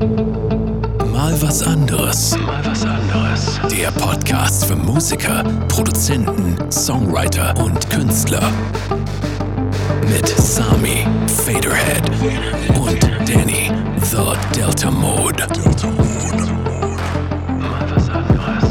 Mal was anderes. Mal was anderes. Der Podcast für Musiker, Produzenten, Songwriter und Künstler. Mit Sami, Faderhead und Danny, The Delta Mode. Delta Mode. Mal was anderes.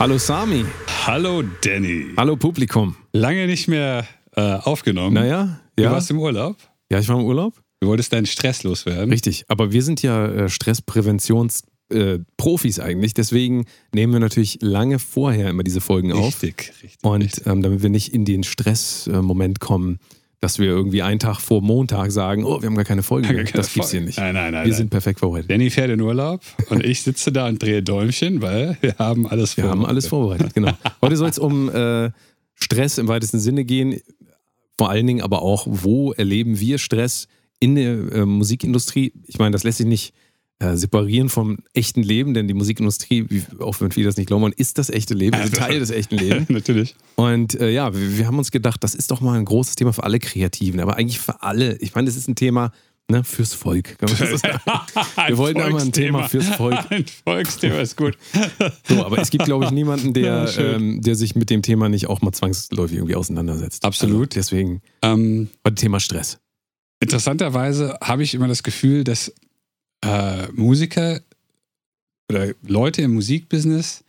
Hallo Sami. Hallo Danny. Hallo Publikum. Lange nicht mehr äh, aufgenommen. Naja, Du ja. warst im Urlaub. Ja, ich war im Urlaub. Du wolltest deinen Stress loswerden. Richtig. Aber wir sind ja äh, Stresspräventionsprofis äh, Profis eigentlich. Deswegen nehmen wir natürlich lange vorher immer diese Folgen auf. Richtig, richtig. Und richtig. ähm, damit wir nicht in den Stressmoment kommen, dass wir irgendwie einen Tag vor Montag sagen, oh, wir haben gar keine Folge Gar keine Das gibt's hier Folge. nicht. Nein, nein, nein, Wir nein. sind perfekt vorbereitet. Danny fährt in Urlaub und ich sitze da und drehe Däumchen, weil wir haben alles Wir haben alles vorbereitet, genau. Heute soll es um äh, Stress im weitesten Sinne gehen. Vor allen Dingen aber auch, wo erleben wir Stress in der äh, Musikindustrie? Ich meine, das lässt sich nicht äh, separieren vom echten Leben, denn die Musikindustrie, wie, auch wenn viele das nicht glauben wollen, ist das echte Leben, ist Teil des echten Lebens. Natürlich. Und äh, ja, wir, wir haben uns gedacht, das ist doch mal ein großes Thema für alle Kreativen, aber eigentlich für alle. Ich meine, das ist ein Thema ne, fürs Volk. Kann man das sagen? Wir wollten einmal ein Thema fürs Volk. Ein Volksthema ist gut. So, aber es gibt, glaube ich, niemanden, der, Ja, ähm, der sich mit dem Thema nicht auch mal zwangsläufig irgendwie auseinandersetzt. Absolut. Also deswegen Ähm, heute Thema Stress. interessanterweise habe ich immer das Gefühl, dass äh, Musiker oder Leute im Musikbusiness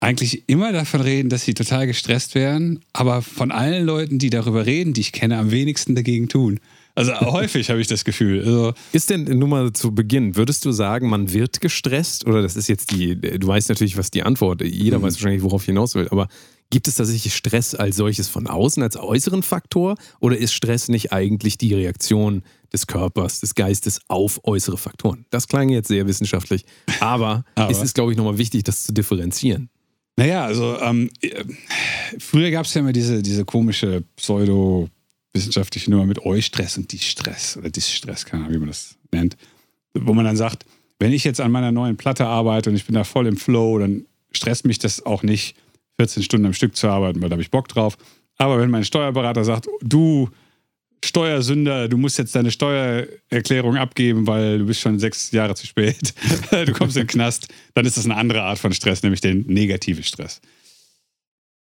eigentlich immer davon reden, dass sie total gestresst wären, aber von allen Leuten, die darüber reden, die ich kenne, am wenigsten dagegen tun. Also häufig habe ich das Gefühl. Also, Ist denn nur mal zu Beginn, würdest du sagen, man wird gestresst? Oder das ist jetzt die, du weißt natürlich, was die Antwort, jeder Mhm. weiß wahrscheinlich, worauf hinaus will, aber gibt es tatsächlich Stress als solches von außen, als äußeren Faktor? Oder ist Stress nicht eigentlich die Reaktion des Körpers, des Geistes auf äußere Faktoren? Das klang jetzt sehr wissenschaftlich, aber, Aber? es ist, glaube ich, nochmal wichtig, das zu differenzieren. naja, also ähm, äh, früher gab es ja immer diese, diese komische pseudo-wissenschaftliche Nummer mit Eustress und Distress oder Distress, keine Ahnung, wie man das nennt, wo man dann sagt, wenn ich jetzt an meiner neuen Platte arbeite und ich bin da voll im Flow, dann stresst mich das auch nicht, 14 Stunden am Stück zu arbeiten, weil da habe ich Bock drauf. Aber wenn mein Steuerberater sagt, du Steuersünder, du musst jetzt deine Steuererklärung abgeben, weil du bist schon sechs Jahre zu spät, du kommst in den Knast, dann ist das eine andere Art von Stress, nämlich den negative Stress.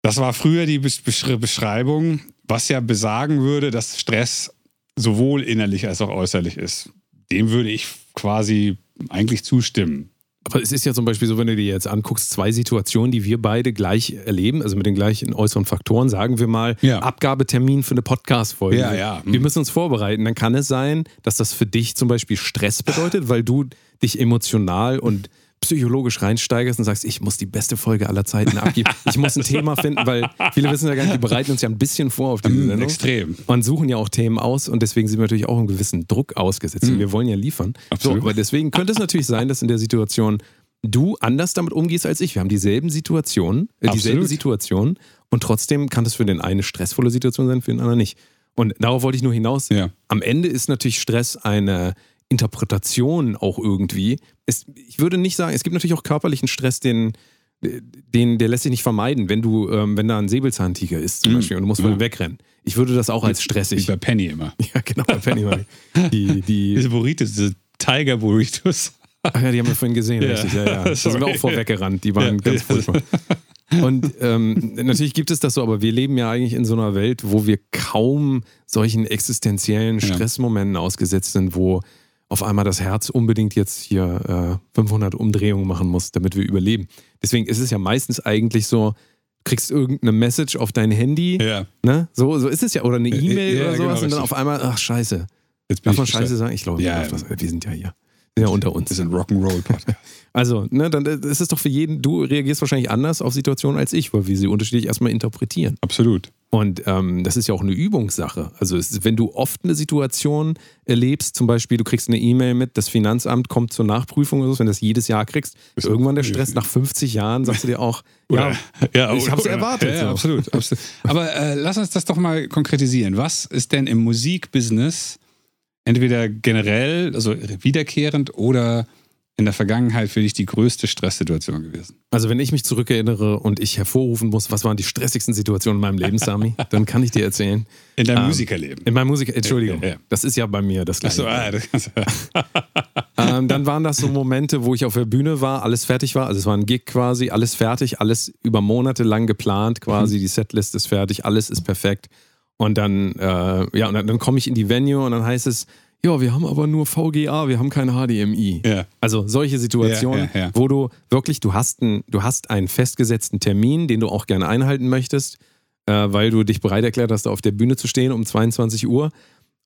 Das war früher die Besch- Besch- Beschreibung, was ja besagen würde, dass Stress sowohl innerlich als auch äußerlich ist. Dem würde ich quasi eigentlich zustimmen. Aber es ist ja zum Beispiel so, wenn du dir jetzt anguckst, zwei Situationen, die wir beide gleich erleben, also mit den gleichen äußeren Faktoren, sagen wir mal, Ja. Abgabetermin für eine Podcast-Folge. Ja, ja. Wir müssen uns vorbereiten. Dann kann es sein, dass das für dich zum Beispiel Stress bedeutet, weil du dich emotional und psychologisch reinsteigerst und sagst, ich muss die beste Folge aller Zeiten abgeben. Ich muss ein Thema finden, weil viele wissen ja gar nicht, wir bereiten uns ja ein bisschen vor auf diese Mm, Sendung. extrem. Und suchen ja auch Themen aus und deswegen sind wir natürlich auch einem gewissen Druck ausgesetzt. Und Wir wollen ja liefern. So, Mm. Absolut. aber deswegen könnte es natürlich sein, dass in der Situation du anders damit umgehst als ich. Wir haben dieselben Situationen, äh, dieselbe. Situation und trotzdem kann das für den einen stressvolle Situation sein, für den anderen nicht. Und darauf wollte ich nur hinaus. Ja. Am Ende ist natürlich Stress eine Interpretation auch irgendwie. Es, ich würde nicht sagen, es gibt natürlich auch körperlichen Stress, den, den, der lässt sich nicht vermeiden, wenn du, ähm, wenn da ein Säbelzahntiger ist zum Mhm. Beispiel und du musst Ja. wegrennen. Ich würde das auch als Wie stressig. bei Penny immer. Ja, genau, bei Penny Money. Die, die, Diese Burritos, diese Tiger Burritos. ach ja, die haben wir vorhin gesehen, Ja. richtig, ja, ja. Da sind wir auch vorweggerannt, die waren Ja. ganz furchtbar. Und ähm, natürlich gibt es das so, aber wir leben ja eigentlich in so einer Welt, wo wir kaum solchen existenziellen. Stressmomenten ausgesetzt sind, wo auf einmal das Herz unbedingt jetzt hier äh, 500 Umdrehungen machen muss, damit wir überleben. Deswegen ist es ja meistens eigentlich so, du kriegst irgendeine Message auf dein Handy, Ja. ne? so, so ist es ja, oder eine E-Mail ja, oder sowas genau, und dann auf einmal, ach scheiße, Jetzt bin darf man scheiße sagen? Ich glaube, Ja, das, wir sind ja hier, sind ja unter uns. Ist ein Rock'n'Roll-Podcast. Also, ne, dann ist es doch für jeden, du reagierst wahrscheinlich anders auf Situationen als ich, weil wir sie unterschiedlich erstmal interpretieren. Absolut. Und ähm, das ist ja auch eine Übungssache. Also, es wenn du oft eine Situation erlebst, zum Beispiel, du kriegst eine E-Mail mit, das Finanzamt kommt zur Nachprüfung oder so, wenn du das jedes Jahr kriegst, ist irgendwann der Stress nach 50 Jahren, sagst du dir auch, ja, ja, ich hab's oder- erwartet, Ja, ja, so. absolut, absolut. Aber äh, lass uns das doch mal konkretisieren. Was ist denn im Musikbusiness entweder generell, also wiederkehrend oder in der Vergangenheit für dich die größte Stresssituation gewesen? Also wenn ich mich zurückerinnere und ich hervorrufen muss, was waren die stressigsten Situationen in meinem Leben, Sami, dann kann ich dir erzählen. In deinem Ähm, Musikerleben. In meinem Musiker, Entschuldigung, Ja, ja. das ist ja bei mir das Achso, Gleiche. ah, das ähm, dann waren das so Momente, wo ich auf der Bühne war, alles fertig war. Also es war ein Gig quasi, alles fertig, alles über Monate lang geplant quasi. Mhm. Die Setlist ist fertig, alles ist perfekt. Und dann, äh, ja, und dann, dann komme ich in die Venue und dann heißt es, ja, wir haben aber nur VGA, wir haben kein HDMI. Ja. Also solche Situationen, Ja, ja, wo du wirklich, du hast, einen, du hast einen festgesetzten Termin, den du auch gerne einhalten möchtest, äh, weil du dich bereit erklärt hast, auf der Bühne zu stehen um 22 Uhr.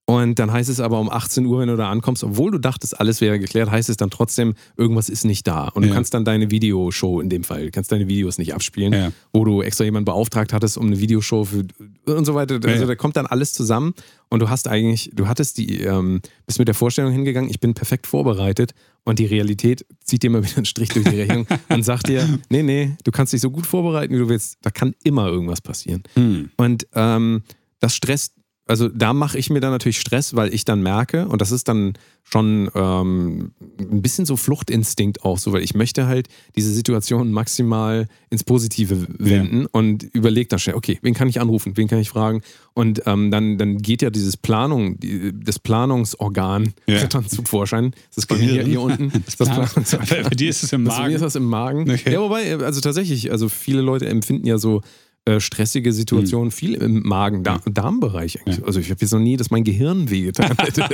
Und dann heißt es aber um 18 Uhr, wenn du da ankommst, obwohl du dachtest, alles wäre geklärt, heißt es dann trotzdem, irgendwas ist nicht da. Und du Ja. kannst dann deine Videoshow in dem Fall, du kannst deine Videos nicht abspielen, Ja. wo du extra jemanden beauftragt hattest, um eine Videoshow für und so weiter. Also Ja. da kommt dann alles zusammen und du hast eigentlich, du hattest die, ähm, bist mit der Vorstellung hingegangen, ich bin perfekt vorbereitet und die Realität zieht dir mal wieder einen Strich durch die Rechnung und sagt dir, nee, nee, du kannst dich so gut vorbereiten, wie du willst, da kann immer irgendwas passieren. Hm. Und ähm, das stresst, also da mache ich mir dann natürlich Stress, weil ich dann merke, und das ist dann schon ähm, ein bisschen so Fluchtinstinkt auch so, weil ich möchte halt diese Situation maximal ins Positive wenden und überlege dann schnell, okay, wen kann ich anrufen, wen kann ich fragen? Und ähm, dann, dann geht ja dieses Planung, die, das Planungsorgan Ja. dann zum Vorschein. Das ist bei mir hier, hier unten. Das, Planungsorgan. Bei dir ist es im Das, bei mir Magen. ist das im Magen. Okay. Ja, wobei, also tatsächlich, also viele Leute empfinden ja so äh, stressige Situationen viel im Magen, da Darmbereich eigentlich. Also ich habe jetzt noch nie, dass mein Gehirn wehgetan hätte.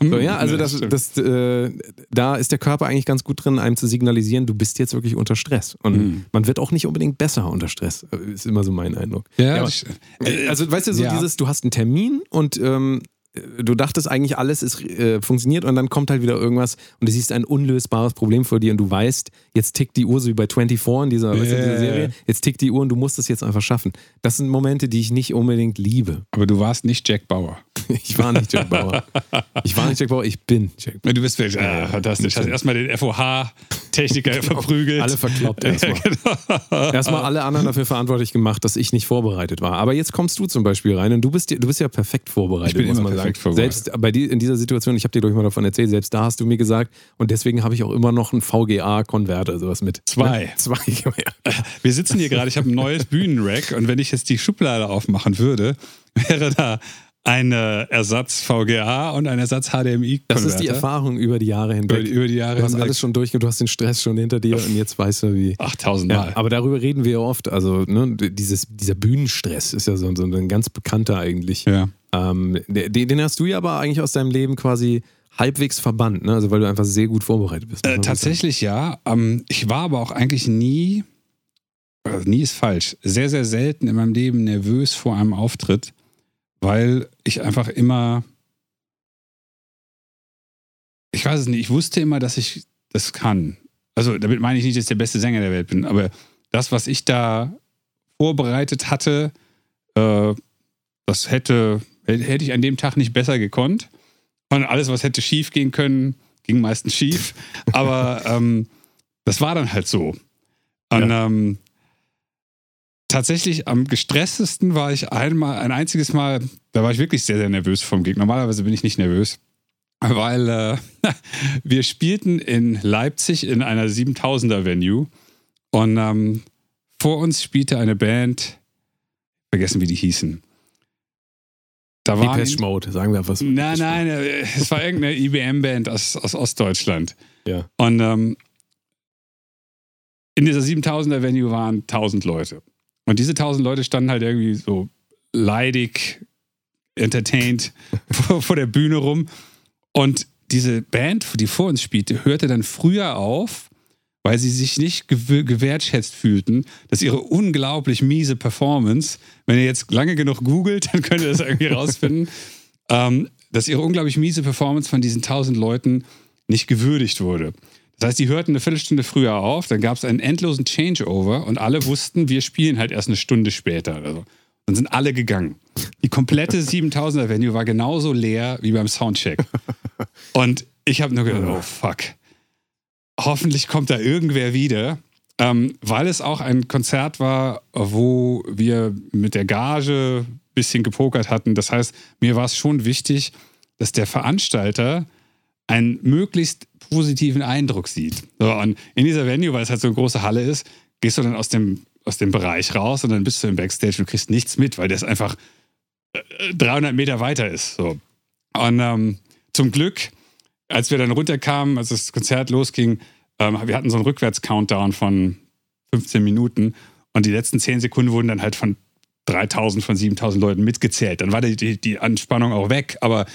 so, ja, also Ja, das, das, äh, da ist der Körper eigentlich ganz gut drin, einem zu signalisieren, du bist jetzt wirklich unter Stress. Und Mhm. man wird auch nicht unbedingt besser unter Stress. Äh, Ist immer so mein Eindruck. Ja, aber- das- äh, also weißt du, so ja. dieses, du hast einen Termin und ähm, du dachtest eigentlich, alles ist, äh, funktioniert und dann kommt halt wieder irgendwas und du siehst ein unlösbares Problem vor dir und du weißt, jetzt tickt die Uhr so wie bei 24 in dieser, weißt du, in dieser Ja. Serie, jetzt tickt die Uhr und du musst es jetzt einfach schaffen. Das sind Momente, die ich nicht unbedingt liebe. Aber du warst nicht Jack Bauer. Ich war nicht Jack Bauer. Ich war nicht Jack Bauer, ich bin Jack Bauer. Du bist wirklich, ah, fantastisch. Hast erstmal den FOH-Techniker verprügelt. Alle verkloppt erstmal. Erstmal alle anderen dafür verantwortlich gemacht, dass ich nicht vorbereitet war. Aber jetzt kommst du zum Beispiel rein und du bist, ja- du bist ja perfekt vorbereitet, Ich bin muss man perfekt sagen. vorbereitet. Selbst bei dir in dieser Situation, ich habe dir doch mal davon erzählt, selbst da hast du mir gesagt, und deswegen habe ich auch immer noch einen VGA-Konverter, sowas mit. Zwei. Ne? Zwei, ja. Wir sitzen hier gerade, ich habe ein neues Bühnenrack und wenn ich jetzt die Schublade aufmachen würde, wäre da ein Ersatz VGA und ein Ersatz HDMI. Das ist die Erfahrung über die Jahre hinweg. Über die- über die Jahre Du hast hinweg. alles schon durch, du hast den Stress schon hinter dir und jetzt weißt du, wie. 8000 Ja, Mal. aber darüber reden wir ja oft. Also, ne, dieses, dieser Bühnenstress ist ja so, so ein ganz bekannter eigentlich. ja. Ähm, den, den hast du ja aber eigentlich aus deinem Leben quasi halbwegs verbannt, ne? Also weil du einfach sehr gut vorbereitet bist. Äh, tatsächlich ja. Ähm, ich war aber auch eigentlich nie, also nie ist falsch, sehr, sehr selten in meinem Leben nervös vor einem Auftritt, weil ich einfach immer, ich weiß es nicht, ich wusste immer, dass ich das kann. Also damit meine ich nicht, dass ich der beste Sänger der Welt bin, aber das, was ich da vorbereitet hatte, äh, das hätte, hätte ich an dem Tag nicht besser gekonnt. Und alles, was hätte schief gehen können, ging meistens schief. Aber ähm, das war dann halt so. Und ähm, tatsächlich am gestresstesten war ich einmal, ein einziges Mal, da war ich wirklich sehr, sehr nervös vom Gegner. Normalerweise bin ich nicht nervös. Weil äh, wir spielten in Leipzig in einer 7000er Venue und ähm, vor uns spielte eine Band, vergessen wie die hießen. Da waren, Depeche Mode, sagen wir einfach so. Nein, nein, äh, es war irgendeine IBM-Band aus, aus Ostdeutschland. Ja. Und ähm, in dieser 7000er Venue waren 1000 Leute. Und diese 1000 Leute standen halt irgendwie so leidig, entertained vor, vor der Bühne rum. Und diese Band, die vor uns spielte, hörte dann früher auf, weil sie sich nicht gew gewertschätzt fühlten, dass ihre unglaublich miese Performance, wenn ihr jetzt lange genug googelt, dann könnt ihr das irgendwie rausfinden, ähm, dass ihre unglaublich miese Performance von diesen 1000 Leuten nicht gewürdigt wurde. Das heißt, die hörten eine Viertelstunde früher auf, dann gab es einen endlosen Changeover und alle wussten, wir spielen halt erst eine Stunde später oder so. Dann sind alle gegangen. Die komplette 7000er Venue war genauso leer wie beim Soundcheck. Und ich habe nur gedacht, oh fuck. Hoffentlich kommt da irgendwer wieder. Ähm, weil es auch ein Konzert war, wo wir mit der Gage ein bisschen gepokert hatten. Das heißt, mir war es schon wichtig, dass der Veranstalter einen möglichst positiven Eindruck sieht. So, und in dieser Venue, weil es halt so eine große Halle ist, gehst du dann aus dem, aus dem Bereich raus und dann bist du im Backstage und kriegst nichts mit, weil das einfach 300 äh, Meter weiter ist. So. Und ähm, zum Glück, als wir dann runterkamen, als das Konzert losging, ähm, wir hatten so einen Rückwärts-Countdown von 15 Minuten und die letzten 10 Sekunden wurden dann halt von 3000, von 7000 Leuten mitgezählt. Dann war die, die, die Anspannung auch weg. Aber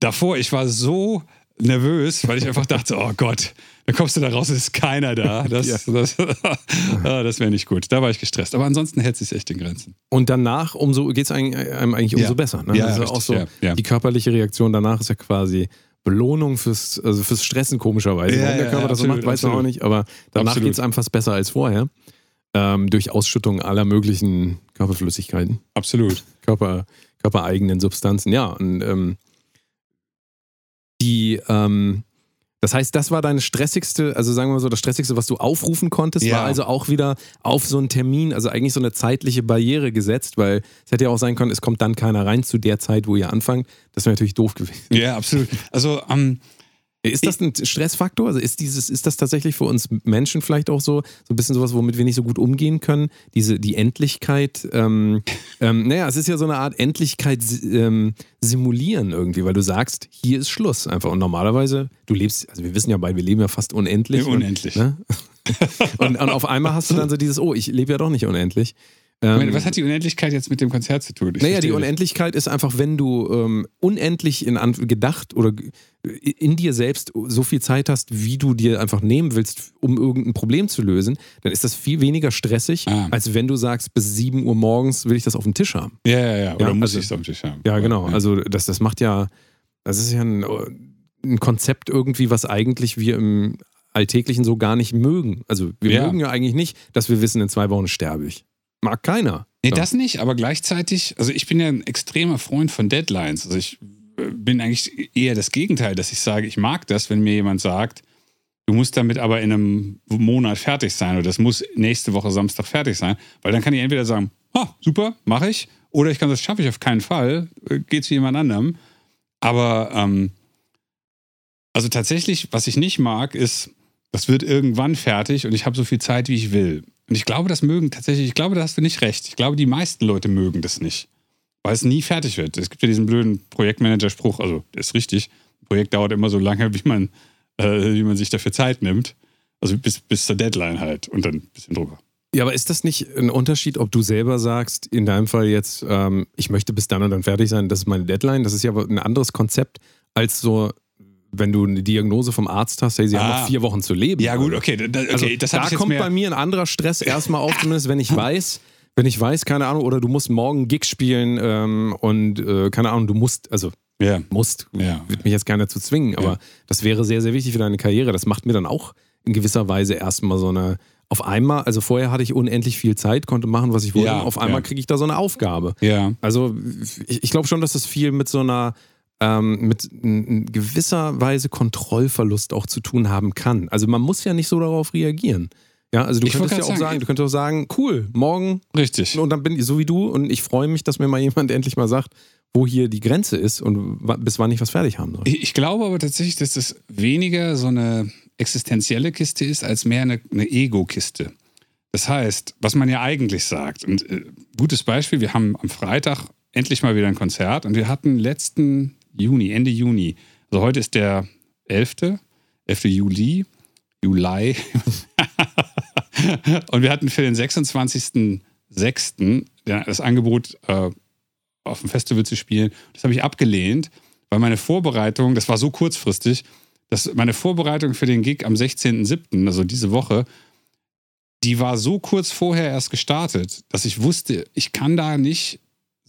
davor, ich war so nervös, weil ich einfach dachte, oh Gott, dann kommst du da raus, ist keiner da. Das, ja. das, das wäre nicht gut. Da war ich gestresst. Aber ansonsten hält es sich echt in Grenzen. Und danach umso geht es einem eigentlich umso ja. besser. Ne? Ja, also richtig, auch so die körperliche Reaktion danach ist ja quasi Belohnung fürs, also fürs Stressen komischerweise. Warum der Körper das so macht, weiß man auch nicht. Aber danach geht es einem fast besser als vorher. Ähm, durch Ausschüttung aller möglichen Körperflüssigkeiten. Absolut. Körper, körpereigenen Substanzen. Ja, und ähm, die, ähm, das heißt, das war deine stressigste, also sagen wir mal so, das stressigste, was du aufrufen konntest, ja. war also auch wieder auf so einen Termin, also eigentlich so eine zeitliche Barriere gesetzt, weil es hätte ja auch sein können, es kommt dann keiner rein zu der Zeit, wo ihr anfangt. Das wäre natürlich doof gewesen. Ja, absolut. Also, ähm, ist das ein Stressfaktor? Also ist dieses, ist das tatsächlich für uns Menschen vielleicht auch so, so ein bisschen sowas, womit wir nicht so gut umgehen können? Diese, die Endlichkeit, ähm, ähm, naja, es ist ja so eine Art Endlichkeit ähm, simulieren irgendwie, weil du sagst, hier ist Schluss einfach. Und normalerweise, du lebst, also wir wissen ja beide, wir leben ja fast unendlich. Ja, unendlich. Und, ne? und, und auf einmal hast du dann so dieses, oh, ich lebe ja doch nicht unendlich. Ähm, was hat die Unendlichkeit jetzt mit dem Konzert zu tun? Ich naja, die Unendlichkeit ist einfach, wenn du ähm, unendlich in gedacht oder in dir selbst so viel Zeit hast, wie du dir einfach nehmen willst, um irgendein Problem zu lösen, dann ist das viel weniger stressig, ah. als wenn du sagst, bis 7 Uhr morgens will ich das auf dem Tisch haben. Ja, ja, ja. Oder ja, muss also, ich es auf dem Tisch haben. Ja, genau. Ja. Also das, das macht ja, das ist ja ein, ein Konzept irgendwie, was eigentlich wir im Alltäglichen so gar nicht mögen. Also wir ja. mögen ja eigentlich nicht, dass wir wissen, in zwei Wochen sterbe ich. Mag keiner. Nee, das nicht, aber gleichzeitig, also ich bin ja ein extremer Freund von Deadlines. Also ich äh, bin eigentlich eher das Gegenteil, dass ich sage, ich mag das, wenn mir jemand sagt, du musst damit aber in einem Monat fertig sein oder das muss nächste Woche Samstag fertig sein, weil dann kann ich entweder sagen, ah, super, mache ich, oder ich kann das schaffe ich auf keinen Fall, äh, geht zu jemand anderem. Aber ähm, also tatsächlich, was ich nicht mag, ist, das wird irgendwann fertig und ich habe so viel Zeit, wie ich will. Und ich glaube, das mögen tatsächlich, ich glaube, da hast du nicht recht. Ich glaube, die meisten Leute mögen das nicht, weil es nie fertig wird. Es gibt ja diesen blöden Projektmanager-Spruch, also der ist richtig. Ein Projekt dauert immer so lange, wie man, äh, wie man sich dafür Zeit nimmt. Also bis, bis zur Deadline halt und dann ein bisschen drüber. Ja, aber ist das nicht ein Unterschied, ob du selber sagst, in deinem Fall jetzt, ähm, ich möchte bis dann und dann fertig sein, das ist meine Deadline? Das ist ja ein anderes Konzept als so wenn du eine Diagnose vom Arzt hast, hey, sie ah. haben noch vier Wochen zu leben. Ja, gut, okay. Da, okay, also, das da kommt bei mir ein anderer Stress erstmal auf, zumindest wenn ich weiß, wenn ich weiß, keine Ahnung, oder du musst morgen Gigs spielen ähm, und äh, keine Ahnung, du musst, also yeah. musst, ja. würde mich jetzt gerne dazu zwingen, aber ja. das wäre sehr, sehr wichtig für deine Karriere. Das macht mir dann auch in gewisser Weise erstmal so eine, auf einmal, also vorher hatte ich unendlich viel Zeit, konnte machen, was ich wollte, ja, auf einmal ja. kriege ich da so eine Aufgabe. Ja. Also ich, ich glaube schon, dass das viel mit so einer ähm, mit gewisser Weise Kontrollverlust auch zu tun haben kann. Also man muss ja nicht so darauf reagieren. Ja, also du ich könntest ja auch sagen, sagen, du könntest auch sagen, cool, morgen. Richtig. Und dann bin ich so wie du und ich freue mich, dass mir mal jemand endlich mal sagt, wo hier die Grenze ist und bis wann ich was fertig haben soll. Ich, ich glaube aber tatsächlich, dass das weniger so eine existenzielle Kiste ist, als mehr eine, eine Ego-Kiste. Das heißt, was man ja eigentlich sagt, und äh, gutes Beispiel, wir haben am Freitag endlich mal wieder ein Konzert und wir hatten letzten Juni, Ende Juni. Also heute ist der 11. 11. Juli. Juli. und wir hatten für den 26.06. das Angebot, äh, auf dem Festival zu spielen. Das habe ich abgelehnt, weil meine Vorbereitung, das war so kurzfristig, dass meine Vorbereitung für den Gig am 16.07., also diese Woche, die war so kurz vorher erst gestartet, dass ich wusste, ich kann da nicht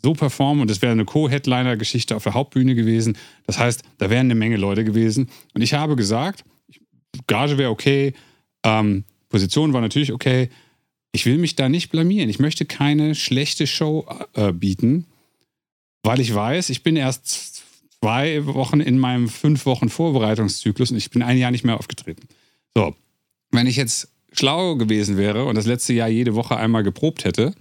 so performen und es wäre eine Co-Headliner-Geschichte auf der Hauptbühne gewesen. Das heißt, da wären eine Menge Leute gewesen. Und ich habe gesagt, Gage wäre okay, ähm, Position war natürlich okay. Ich will mich da nicht blamieren. Ich möchte keine schlechte Show äh, bieten, weil ich weiß, ich bin erst zwei Wochen in meinem fünf Wochen Vorbereitungszyklus und ich bin ein Jahr nicht mehr aufgetreten. So, wenn ich jetzt schlau gewesen wäre und das letzte Jahr jede Woche einmal geprobt hätte,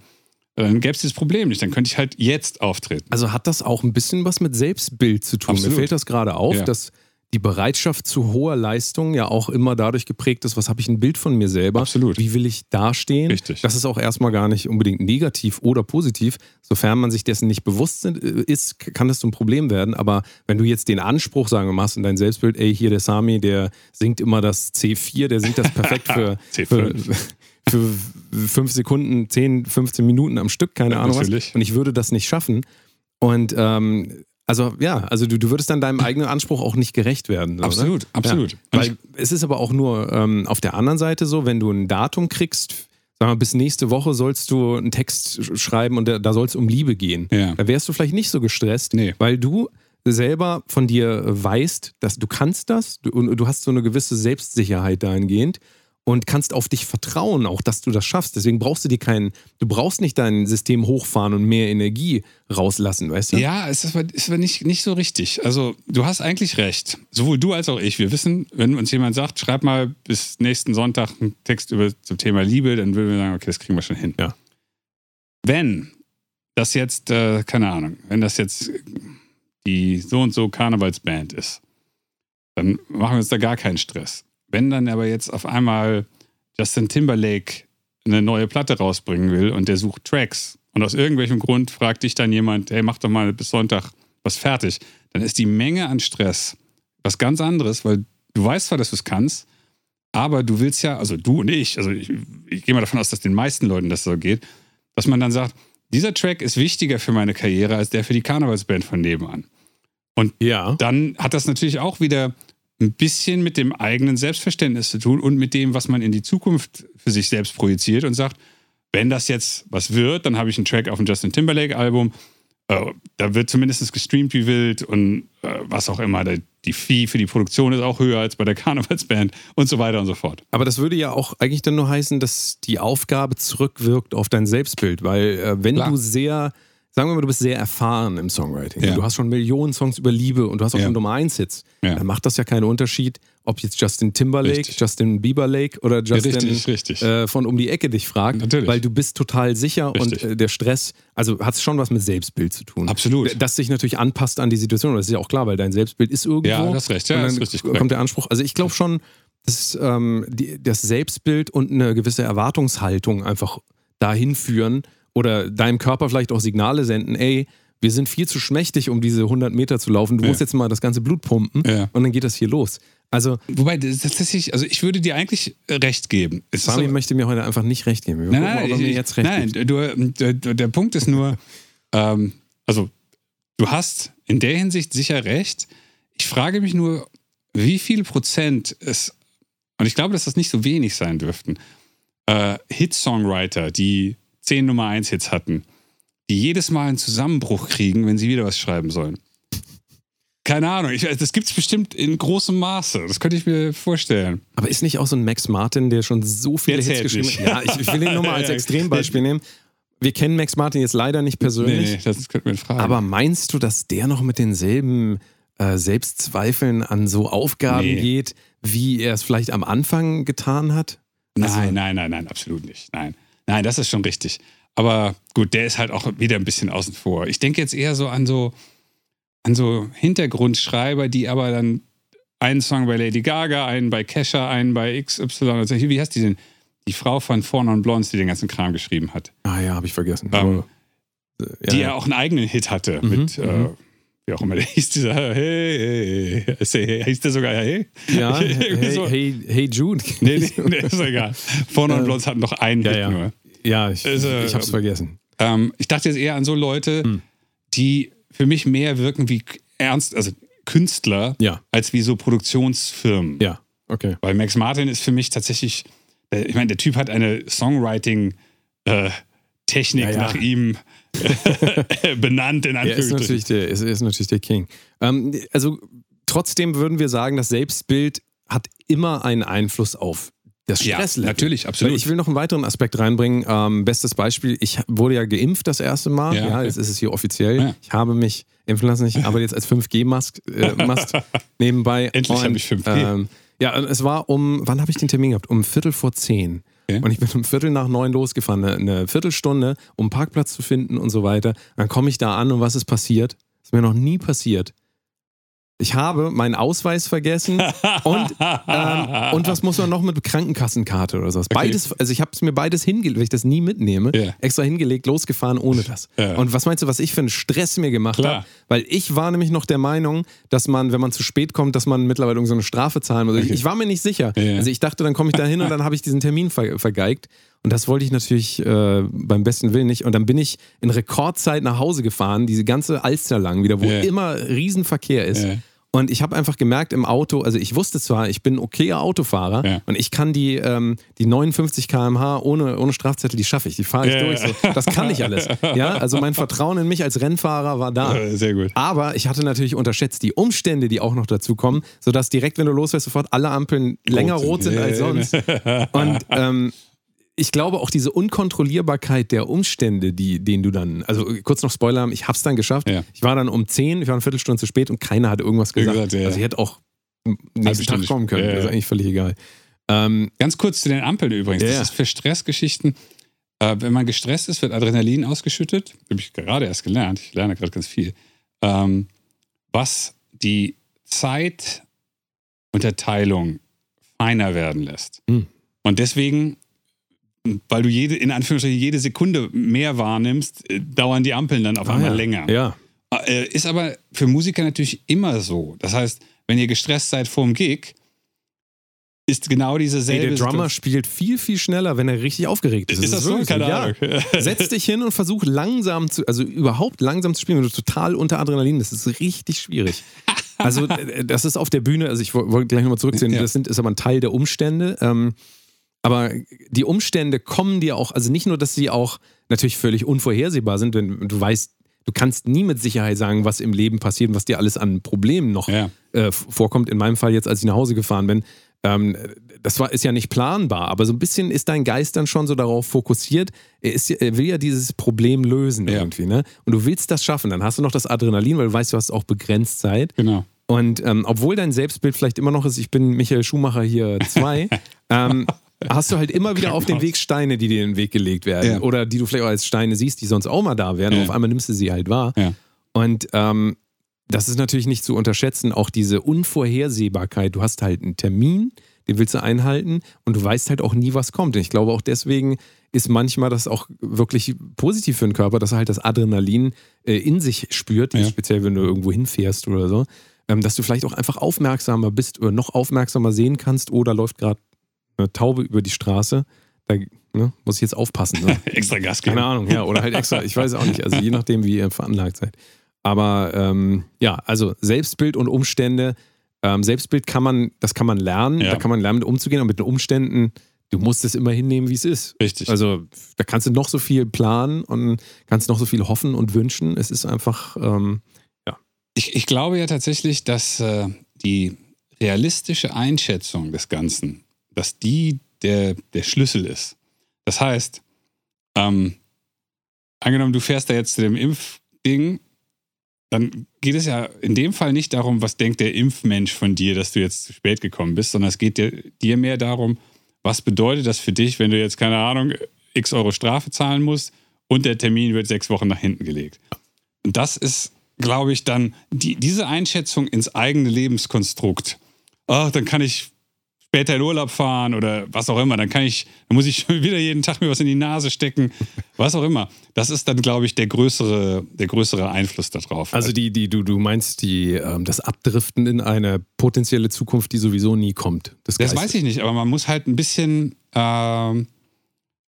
dann gäbe es dieses Problem nicht. Dann könnte ich halt jetzt auftreten. Also hat das auch ein bisschen was mit Selbstbild zu tun. Absolut. Mir fällt das gerade auf, ja. dass die Bereitschaft zu hoher Leistung ja auch immer dadurch geprägt ist, was habe ich ein Bild von mir selber? Absolut. Wie will ich dastehen? Richtig. Das ist auch erstmal gar nicht unbedingt negativ oder positiv. Sofern man sich dessen nicht bewusst äh, ist, kann das so ein Problem werden. Aber wenn du jetzt den Anspruch, sagen wir mal, hast in dein Selbstbild, ey, hier der Sami, der singt immer das C4, der singt das perfekt für, für, C5. für fünf Sekunden, 10, 15 Minuten am Stück, keine Ja, Ahnung was. natürlich. Und ich würde das nicht schaffen. Und ähm, also ja, also du, du würdest dann deinem eigenen Anspruch auch nicht gerecht werden. So, Absolut, ne? absolut. Ja, weil es ist aber auch nur ähm, auf der anderen Seite so, wenn du ein Datum kriegst, sagen wir bis nächste Woche sollst du einen Text sch- schreiben und da, da soll es um Liebe gehen. Ja. Da wärst du vielleicht nicht so gestresst, Nee. weil du selber von dir weißt, dass du kannst das du, und du hast so eine gewisse Selbstsicherheit dahingehend und kannst auf dich vertrauen, auch dass du das schaffst. Deswegen brauchst du dir keinen, du brauchst nicht dein System hochfahren und mehr Energie rauslassen, weißt du? Ja, es ist aber, ist nicht, nicht so richtig. Also, du hast eigentlich recht. Sowohl du als auch ich. Wir wissen, wenn uns jemand sagt, schreib mal bis nächsten Sonntag einen Text über zum Thema Liebe, dann würden wir sagen, okay, das kriegen wir schon hin. Ja. Wenn das jetzt, äh, keine Ahnung, wenn das jetzt die so und so Karnevalsband ist, dann machen wir uns da gar keinen Stress. Wenn dann aber jetzt auf einmal Justin Timberlake eine neue Platte rausbringen will und der sucht Tracks und aus irgendwelchem Grund fragt dich dann jemand, hey, mach doch mal bis Sonntag was fertig, dann ist die Menge an Stress was ganz anderes, weil du weißt zwar, dass du es kannst, aber du willst ja, also du und ich, also ich, ich gehe mal davon aus, dass den meisten Leuten das so geht, dass man dann sagt, dieser Track ist wichtiger für meine Karriere als der für die Karnevalsband von nebenan. Ja. Dann hat das natürlich auch wieder ein bisschen mit dem eigenen Selbstverständnis zu tun und mit dem, was man in die Zukunft für sich selbst projiziert und sagt, wenn das jetzt was wird, dann habe ich einen Track auf dem Justin Timberlake-Album. Äh, da wird zumindest gestreamt wie wild und äh, was auch immer. Die Fee für die Produktion ist auch höher als bei der Karnevalsband und so weiter und so fort. Aber das würde ja auch eigentlich dann nur heißen, dass die Aufgabe zurückwirkt auf dein Selbstbild, weil äh, wenn Klar. du sehr, sagen wir mal, du bist sehr erfahren im Songwriting, Ja. du hast schon Millionen Songs über Liebe und du hast auch Ja. schon Nummer 1 Hits, Ja. dann macht das ja keinen Unterschied, ob jetzt Justin Timberlake, Richtig. Justin Bieber Lake oder Justin richtig, richtig. Äh, von um die Ecke dich fragt, Natürlich. weil du bist total sicher und äh, der Stress, also hat es schon was mit Selbstbild zu tun. Absolut. Das sich natürlich anpasst an die Situation, das ist ja auch klar, weil dein Selbstbild ist irgendwo. Ja, du hast recht. Ja, und das dann ist richtig korrekt. kommt der Anspruch. Also ich glaube schon, dass ähm, die, das Selbstbild und eine gewisse Erwartungshaltung einfach dahin führen oder deinem Körper vielleicht auch Signale senden, ey, wir sind viel zu schmächtig, um diese 100 Meter zu laufen. Du Ja. musst jetzt mal das ganze Blut pumpen Ja. und dann geht das hier los. Also Wobei, tatsächlich, also ich würde dir eigentlich recht geben. Es Sami so- möchte mir heute einfach nicht recht geben. Wir Nein, gucken, ob er mir jetzt recht nein gibt. du, du, der Punkt ist nur, ähm, also du hast in der Hinsicht sicher recht. Ich frage mich nur, wie viel Prozent es, und ich glaube, dass das nicht so wenig sein dürften, äh, Hit-Songwriter, die zehn Nummer 1 Hits hatten, die jedes Mal einen Zusammenbruch kriegen, wenn sie wieder was schreiben sollen. Keine Ahnung, ich, das gibt es bestimmt in großem Maße. Das könnte ich mir vorstellen. Aber ist nicht auch so ein Max Martin, der schon so viele Hits geschrieben hat? Ja, ich, ich will ihn nur mal als. Extrembeispiel nehmen. Wir kennen Max Martin jetzt leider nicht persönlich. Nee, das könnte man fragen. Aber meinst du, dass der noch mit denselben äh, Selbstzweifeln an so Aufgaben Nee. geht, wie er es vielleicht am Anfang getan hat? Also- Nein, nein, nein, nein, absolut nicht. Nein, nein, das ist schon richtig. Aber gut, der ist halt auch wieder ein bisschen außen vor. Ich denke jetzt eher so an so, an so Hintergrundschreiber, die aber dann einen Song bei Lady Gaga, einen bei Kesha, einen bei XY. Also, wie heißt die denn? Die Frau von Four Non Blondes, die den ganzen Kram geschrieben hat. Ah ja, habe ich vergessen. Ähm, äh, die ja, ja auch einen eigenen Hit hatte Mhm, mit, äh, mhm. Wie auch immer, der hieß dieser, hey, hey, hey, hey, hieß der sogar, hey? ja, hey, so. hey, hey Jude. Nee, nee, nee, ist egal. Four Non Ähm, Blondes hatten noch einen ja, Hit ja. nur. Ja, ich, Also, ich habe es vergessen. Ähm, ich dachte jetzt eher an so Leute, Hm. die für mich mehr wirken wie ernst, also Künstler, Ja, als wie so Produktionsfirmen. ja, okay. Weil Max Martin ist für mich tatsächlich, äh, ich meine, der Typ hat eine Songwriting-Technik Ja, ja. nach ihm benannt, in Er ist natürlich der, ist, ist natürlich der King. Ähm, also trotzdem würden wir sagen, das Selbstbild hat immer einen Einfluss auf das Ja, Stresslevel. natürlich, Weil absolut. ich will noch einen weiteren Aspekt reinbringen. Ähm, bestes Beispiel, ich wurde ja geimpft das erste Mal. Ja, Ja, jetzt ist es hier offiziell. Ja. Ich habe mich impfen lassen. Ich arbeite jetzt als 5G-Mast äh, nebenbei. Endlich habe ich 5G. Ähm, ja, und es war um, wann habe ich den Termin gehabt? Um Viertel vor zehn. Okay. Und ich bin um Viertel nach neun losgefahren, eine, Viertelstunde, um einen Parkplatz zu finden und so weiter. Dann komme ich da an und was ist passiert? ist mir noch nie passiert. Ich habe meinen Ausweis vergessen und, ähm, und was muss man noch mit Krankenkassenkarte oder sowas. Beides, also ich habe es mir beides hingelegt, weil ich das nie mitnehme, Ja. extra hingelegt, losgefahren ohne das. Ja. Und was meinst du, was ich für einen Stress mir gemacht habe? Weil ich war nämlich noch der Meinung, dass man, wenn man zu spät kommt, dass man mittlerweile irgend so eine Strafe zahlen muss. Ich, ich war mir nicht sicher. Ja. Also ich dachte, dann komme ich da hin und dann habe ich diesen Termin ver vergeigt. Und das wollte ich natürlich äh, beim besten Willen nicht. Und dann bin ich in Rekordzeit nach Hause gefahren, diese ganze Alster lang wieder, wo immer Riesenverkehr ist. Und ich habe einfach gemerkt im Auto, also ich wusste zwar, ich bin ein okayer Autofahrer Ja. und ich kann die, ähm, die 59 km/h ohne, ohne Strafzettel, die schaffe ich, die fahre ich Ja. durch. So. Das kann ich alles. Ja, also mein Vertrauen in mich als Rennfahrer war da. Sehr gut. Aber ich hatte natürlich unterschätzt die Umstände, die auch noch dazu kommen, sodass direkt, wenn du losfährst, sofort alle Ampeln länger sind. rot sind als sonst. Und ähm, ich glaube auch diese Unkontrollierbarkeit der Umstände, die, denen du dann, also kurz noch Spoiler, ich hab's dann geschafft. Ja. Ich war dann um 10, ich war eine Viertelstunde zu spät und keiner hat irgendwas gesagt. gesagt, ja. Also ich hätte auch nächsten Tag kommen können. ja, Das ist eigentlich völlig egal. Ähm, Ganz kurz zu den Ampeln übrigens. Das ist für Stressgeschichten. Äh, wenn man gestresst ist, wird Adrenalin ausgeschüttet. Habe ich gerade erst gelernt. Ich lerne gerade ganz viel. Ähm, was die Zeitunterteilung feiner werden lässt. Hm. Und deswegen, weil du jede, in Anführungsstrichen jede Sekunde mehr wahrnimmst, äh, dauern die Ampeln dann auf ah, einmal ja. länger. Ja. Äh, Ist aber für Musiker natürlich immer so. Das heißt, wenn ihr gestresst seid vorm Gig, ist genau diese selbe der Drummer spielt viel, viel schneller, wenn er richtig aufgeregt ist. Ist das so? wirklich Keine Ja. Ahnung. Setz dich hin und versuch langsam zu, also überhaupt langsam zu spielen, wenn du total unter Adrenalin bist. Das ist richtig schwierig. Also, äh, das ist auf der Bühne, also ich woll- wollte gleich nochmal zurückziehen, Ja. das sind, ist aber ein Teil der Umstände. Ähm, aber die Umstände kommen dir auch, also nicht nur, dass sie auch natürlich völlig unvorhersehbar sind, wenn du weißt, du kannst nie mit Sicherheit sagen, was im Leben passiert und was dir alles an Problemen noch Ja. äh, vorkommt. In meinem Fall jetzt, als ich nach Hause gefahren bin, ähm, das war, ist ja nicht planbar, aber so ein bisschen ist dein Geist dann schon so darauf fokussiert. Er, ist, er will ja dieses Problem lösen Ja. irgendwie, ne? Und du willst das schaffen. Dann hast du noch das Adrenalin, weil du weißt, du hast auch begrenzt Zeit. Genau. Und ähm, obwohl dein Selbstbild vielleicht immer noch ist, ich bin Michael Schumacher hier 2, ähm, hast du halt immer wieder auf den Weg Steine, die dir in den Weg gelegt werden. Ja. Oder die du vielleicht auch als Steine siehst, die sonst auch mal da wären. Ja. Und auf einmal nimmst du sie halt wahr. Ja. Und ähm, das ist natürlich nicht zu unterschätzen, auch diese Unvorhersehbarkeit. Du hast halt einen Termin, den willst du einhalten und du weißt halt auch nie, was kommt. Und ich glaube auch deswegen ist manchmal das auch wirklich positiv für den Körper, dass er halt das Adrenalin äh, in sich spürt, Ja. speziell wenn du irgendwo hinfährst oder so, ähm, dass du vielleicht auch einfach aufmerksamer bist oder noch aufmerksamer sehen kannst oder läuft gerade eine Taube über die Straße. Da ne, muss ich jetzt aufpassen. Ne? Extra Gas geben. Keine Ahnung, ja, oder halt extra, ich weiß auch nicht, also je nachdem, wie ihr veranlagt seid. Aber ähm, ja, also Selbstbild und Umstände. Ähm, Selbstbild kann man, das kann man lernen, Ja. da kann man lernen, mit umzugehen, aber mit den Umständen, du musst es immer hinnehmen, wie es ist. Richtig. Also da kannst du noch so viel planen und kannst noch so viel hoffen und wünschen. Es ist einfach, ähm, Ich, ich glaube ja tatsächlich, dass äh, die realistische Einschätzung des Ganzen, dass die der, der Schlüssel ist. Das heißt, ähm, angenommen, du fährst da jetzt zu dem Impfding, dann geht es ja in dem Fall nicht darum, was denkt der Impfmensch von dir, dass du jetzt zu spät gekommen bist, sondern es geht dir, dir mehr darum, was bedeutet das für dich, wenn du jetzt, keine Ahnung, x Euro Strafe zahlen musst und der Termin wird sechs Wochen nach hinten gelegt. Und das ist, glaube ich, dann die, diese Einschätzung ins eigene Lebenskonstrukt. Ach, dann kann ich später in Urlaub fahren oder was auch immer. Dann kann ich, dann muss ich wieder jeden Tag mir was in die Nase stecken, was auch immer. Das ist dann, glaube ich, der größere, der größere Einfluss darauf. also die, die, du, du meinst die, ähm, das Abdriften in eine potenzielle Zukunft, die sowieso nie kommt. das Geistes. weiß ich nicht, aber man muss halt ein bisschen ähm,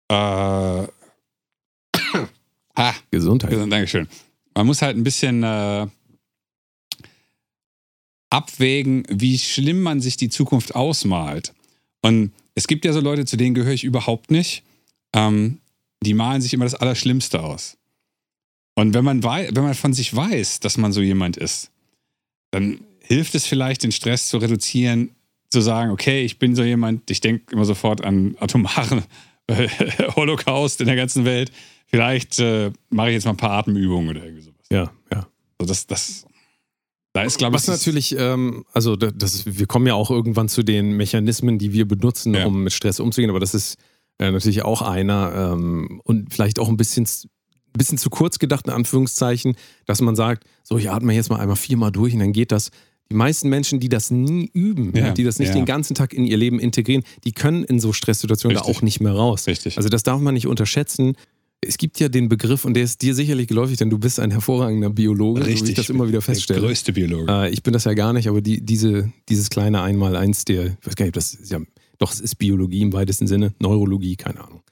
äh, ha, Gesundheit. Dankeschön. Man muss halt ein bisschen äh, abwägen, wie schlimm man sich die Zukunft ausmalt. Und es gibt ja so Leute, zu denen gehöre ich überhaupt nicht. Ähm, die malen sich immer das Allerschlimmste aus. Und wenn man, wei wenn man von sich weiß, dass man so jemand ist, dann hilft es vielleicht, den Stress zu reduzieren, zu sagen, okay, ich bin so jemand, ich denke immer sofort an atomaren Holocaust in der ganzen Welt. Vielleicht äh, mache ich jetzt mal ein paar Atemübungen oder irgendwie sowas. Ja, ja. Also das, das, da ist, glaube ich, Was natürlich, ähm, also da- das wir kommen ja auch irgendwann zu den Mechanismen, die wir benutzen, Ja. um mit Stress umzugehen, aber das ist äh, natürlich auch einer ähm, und vielleicht auch ein bisschen, bisschen zu kurz gedacht, in Anführungszeichen, dass man sagt, so ich atme jetzt mal einmal viermal durch und dann geht das. die meisten Menschen, die das nie üben, Ja, die das nicht ja. den ganzen Tag in ihr Leben integrieren, die können in so Stresssituationen da Richtig. auch nicht mehr raus. Richtig. Also das darf man nicht unterschätzen. Es gibt ja den Begriff, und der ist dir sicherlich geläufig, denn du bist ein hervorragender Biologe, so wie ich das immer wieder Der feststelle. größte Biologe. Äh, ich bin das ja gar nicht, aber die, diese, dieses kleine Einmaleins der, ich weiß gar nicht, das ist ja, doch, es ist Biologie im weitesten Sinne, Neurologie, keine Ahnung.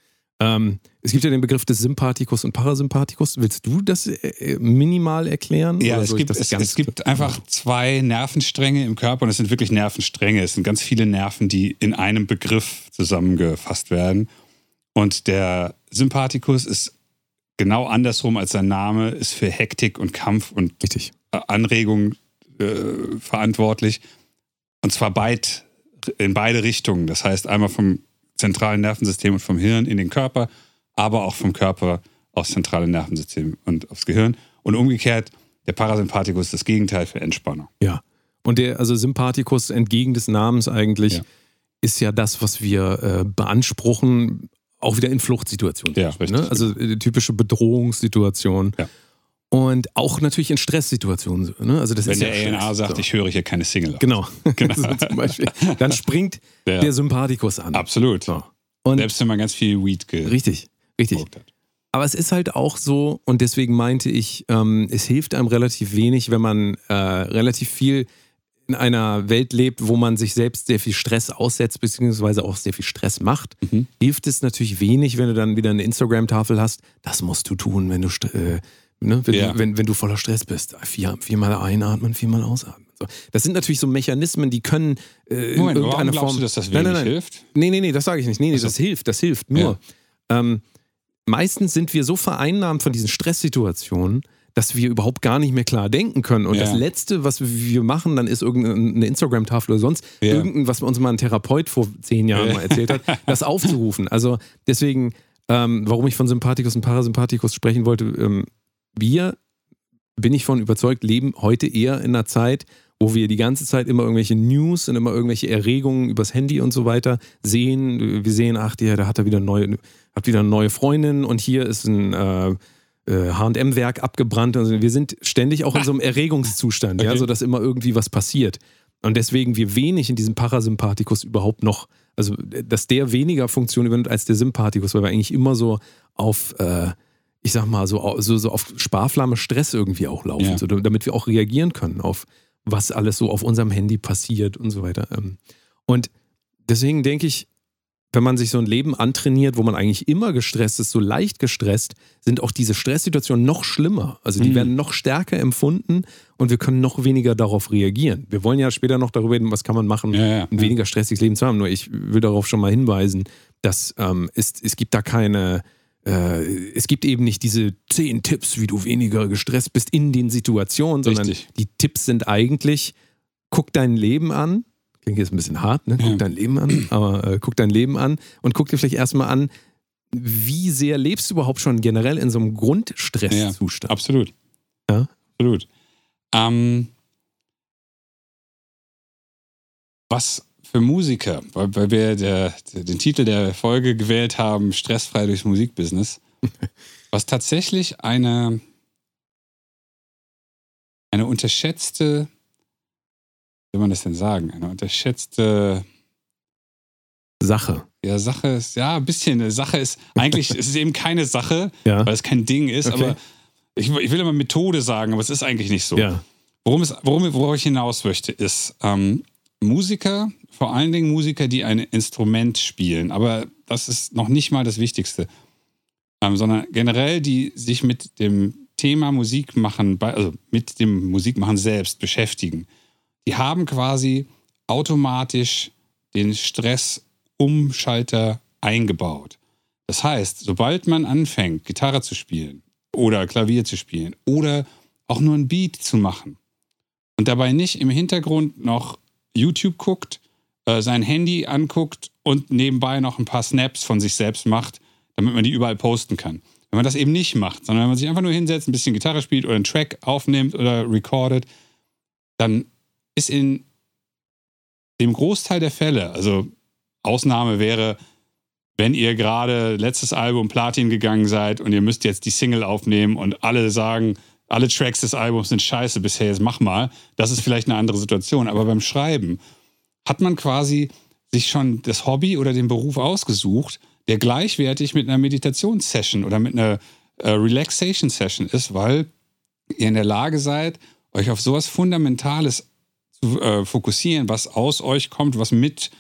Ähm, es gibt ja den Begriff des Sympathikus und Parasympathikus. Willst du das äh, minimal erklären? Ja, es gibt, das es, es gibt einfach zwei Nervenstränge im Körper und es sind wirklich Nervenstränge. Es sind ganz viele Nerven, die in einem Begriff zusammengefasst werden. Und der Sympathikus ist genau andersrum als sein Name, ist für Hektik und Kampf und Richtig. Anregung äh, verantwortlich. Und zwar beid, in beide Richtungen. Das heißt, einmal vom zentralen Nervensystem und vom Hirn in den Körper, aber auch vom Körper aufs zentrale Nervensystem und aufs Gehirn. Und umgekehrt, der Parasympathikus ist das Gegenteil für Entspannung. Ja. Und der, also Sympathikus entgegen des Namens eigentlich, Ja. ist ja das, was wir äh, beanspruchen, auch wieder in Fluchtsituationen. Ja, Beispiel. Ne? Also äh, typische Bedrohungssituation. Ja. Und auch natürlich in Stresssituationen. Ne? Also das Wenn ist der ja ANA sagt, So. ich höre hier keine Single. Genau. so zum Beispiel. Dann springt Ja. der Sympathikus an. Absolut. So. Und Selbst wenn man ganz viel Weed geraucht richtig, richtig. Aber es ist halt auch so, und deswegen meinte ich, ähm, es hilft einem relativ wenig, wenn man äh, relativ viel in einer Welt lebt, wo man sich selbst sehr viel Stress aussetzt, beziehungsweise auch sehr viel Stress macht. Mhm. Hilft es natürlich wenig, wenn du dann wieder eine Instagram-Tafel hast. Das musst du tun, wenn du, äh, ne, wenn, Ja. wenn, wenn du voller Stress bist. Vier, viermal einatmen, viermal ausatmen. So. Das sind natürlich so Mechanismen, die können äh, in Moment, warum irgendeiner glaubst Form. du, dass das Nein, wenig nein, nein. hilft? Nee, nee, nee, das sage ich nicht. Nee, nee, Ach so. das hilft, das hilft. Nur, ähm, meistens sind wir so vereinnahmt von diesen Stresssituationen, dass wir überhaupt gar nicht mehr klar denken können. Und Ja. das Letzte, was wir machen, dann ist irgendeine Instagram-Tafel oder sonst, Ja. irgendein, was uns mal ein Therapeut vor zehn Jahren Ja. mal erzählt hat, das aufzurufen. Also deswegen, ähm, warum ich von Sympathikus und Parasympathikus sprechen wollte, ähm, wir, bin ich von überzeugt, leben heute eher in einer Zeit, wo wir die ganze Zeit immer irgendwelche News und immer irgendwelche Erregungen übers Handy und so weiter sehen. Wir sehen, ach, der, der hat da wieder neue, hat wieder eine neue Freundin und hier ist ein äh, H&M-Werk abgebrannt. Also wir sind ständig auch in so einem Erregungszustand, ja, Okay. so dass immer irgendwie was passiert. Und deswegen wir wenig in diesem Parasympathikus überhaupt noch, also dass der weniger Funktion übernimmt als der Sympathikus, weil wir eigentlich immer so auf, äh, ich sag mal, so, so, so auf Sparflamme Stress irgendwie auch laufen, Ja. so, damit wir auch reagieren können auf was alles so auf unserem Handy passiert und so weiter. Ähm, Und deswegen denke ich, wenn man sich so ein Leben antrainiert, wo man eigentlich immer gestresst ist, so leicht gestresst, sind auch diese Stresssituationen noch schlimmer. Also die Mhm. werden noch stärker empfunden und wir können noch weniger darauf reagieren. Wir wollen ja später noch darüber reden, was kann man machen, Ja, ja, ein ja. weniger stressiges Leben zu haben. Nur ich will darauf schon mal hinweisen, dass ähm, es, es gibt da keine, äh, es gibt eben nicht diese zehn Tipps, wie du weniger gestresst bist in den Situationen, sondern Richtig. die Tipps sind eigentlich, guck dein Leben an. Klingt jetzt ein bisschen hart, ne? Guck Ja. dein Leben an, aber äh, guck dein Leben an und guck dir vielleicht erstmal an, wie sehr lebst du überhaupt schon generell in so einem Grundstresszustand? Absolut. Ja. Absolut. Ähm, was für Musiker, weil, weil wir der, der, den Titel der Folge gewählt haben, Stressfrei durchs Musikbusiness, was tatsächlich eine, eine unterschätzte, soll man das denn sagen, eine unterschätzte Sache. ja, Sache ist, ja, ein bisschen. Sache ist, eigentlich ist es eben keine Sache, Ja. weil es kein Ding ist, Okay. aber ich, ich will immer Methode sagen, aber es ist eigentlich nicht so. Ja. Worum, es, worum worauf ich hinaus möchte, ist ähm, Musiker, vor allen Dingen Musiker, die ein Instrument spielen, aber das ist noch nicht mal das Wichtigste, ähm, sondern generell, die sich mit dem Thema Musik machen, also mit dem Musikmachen selbst beschäftigen. Die haben quasi automatisch den Stressumschalter eingebaut. Das heißt, sobald man anfängt, Gitarre zu spielen oder Klavier zu spielen oder auch nur ein Beat zu machen und dabei nicht im Hintergrund noch YouTube guckt, äh, sein Handy anguckt und nebenbei noch ein paar Snaps von sich selbst macht, damit man die überall posten kann. Wenn man das eben nicht macht, sondern wenn man sich einfach nur hinsetzt, ein bisschen Gitarre spielt oder einen Track aufnimmt oder recordet, dann ist in dem Großteil der Fälle, also Ausnahme wäre, wenn ihr gerade letztes Album Platin gegangen seid und ihr müsst jetzt die Single aufnehmen und alle sagen, alle Tracks des Albums sind scheiße bisher, jetzt mach mal. Das ist vielleicht eine andere Situation. Aber beim Schreiben hat man quasi sich schon das Hobby oder den Beruf ausgesucht, der gleichwertig mit einer Meditationssession oder mit einer äh, Relaxation-Session ist, weil ihr in der Lage seid, euch auf sowas Fundamentales äh, fokussieren, was aus euch kommt, was mit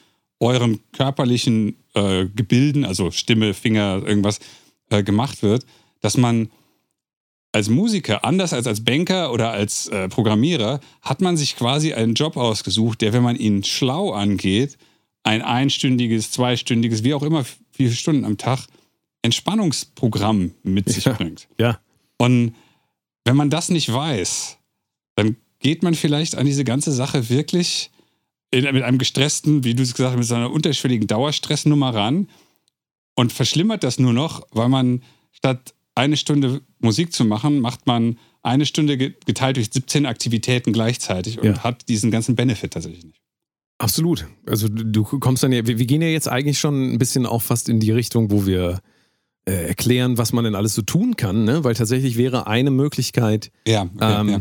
euren körperlichen äh, Gebilden, also Stimme, Finger, irgendwas äh, gemacht wird, dass man als Musiker, anders als als Banker oder als äh, Programmierer, hat man sich quasi einen Job ausgesucht, der, wenn man ihn schlau angeht, ein einstündiges, zweistündiges, wie auch immer, vier Stunden am Tag, Entspannungsprogramm mit sich Ja. bringt. Ja. Und wenn man das nicht weiß, geht man vielleicht an diese ganze Sache wirklich in, mit einem gestressten, wie du es gesagt hast, mit so einer unterschwelligen Dauerstressnummer ran und verschlimmert das nur noch, weil man statt eine Stunde Musik zu machen, macht man eine Stunde ge- geteilt durch 17 Aktivitäten gleichzeitig und Ja. hat diesen ganzen Benefit tatsächlich nicht. Absolut. Also du kommst dann ja, wir, wir gehen ja jetzt eigentlich schon ein bisschen auch fast in die Richtung, wo wir äh, erklären, was man denn alles so tun kann, ne? weil tatsächlich wäre eine Möglichkeit, Ja, ja, ähm, ja.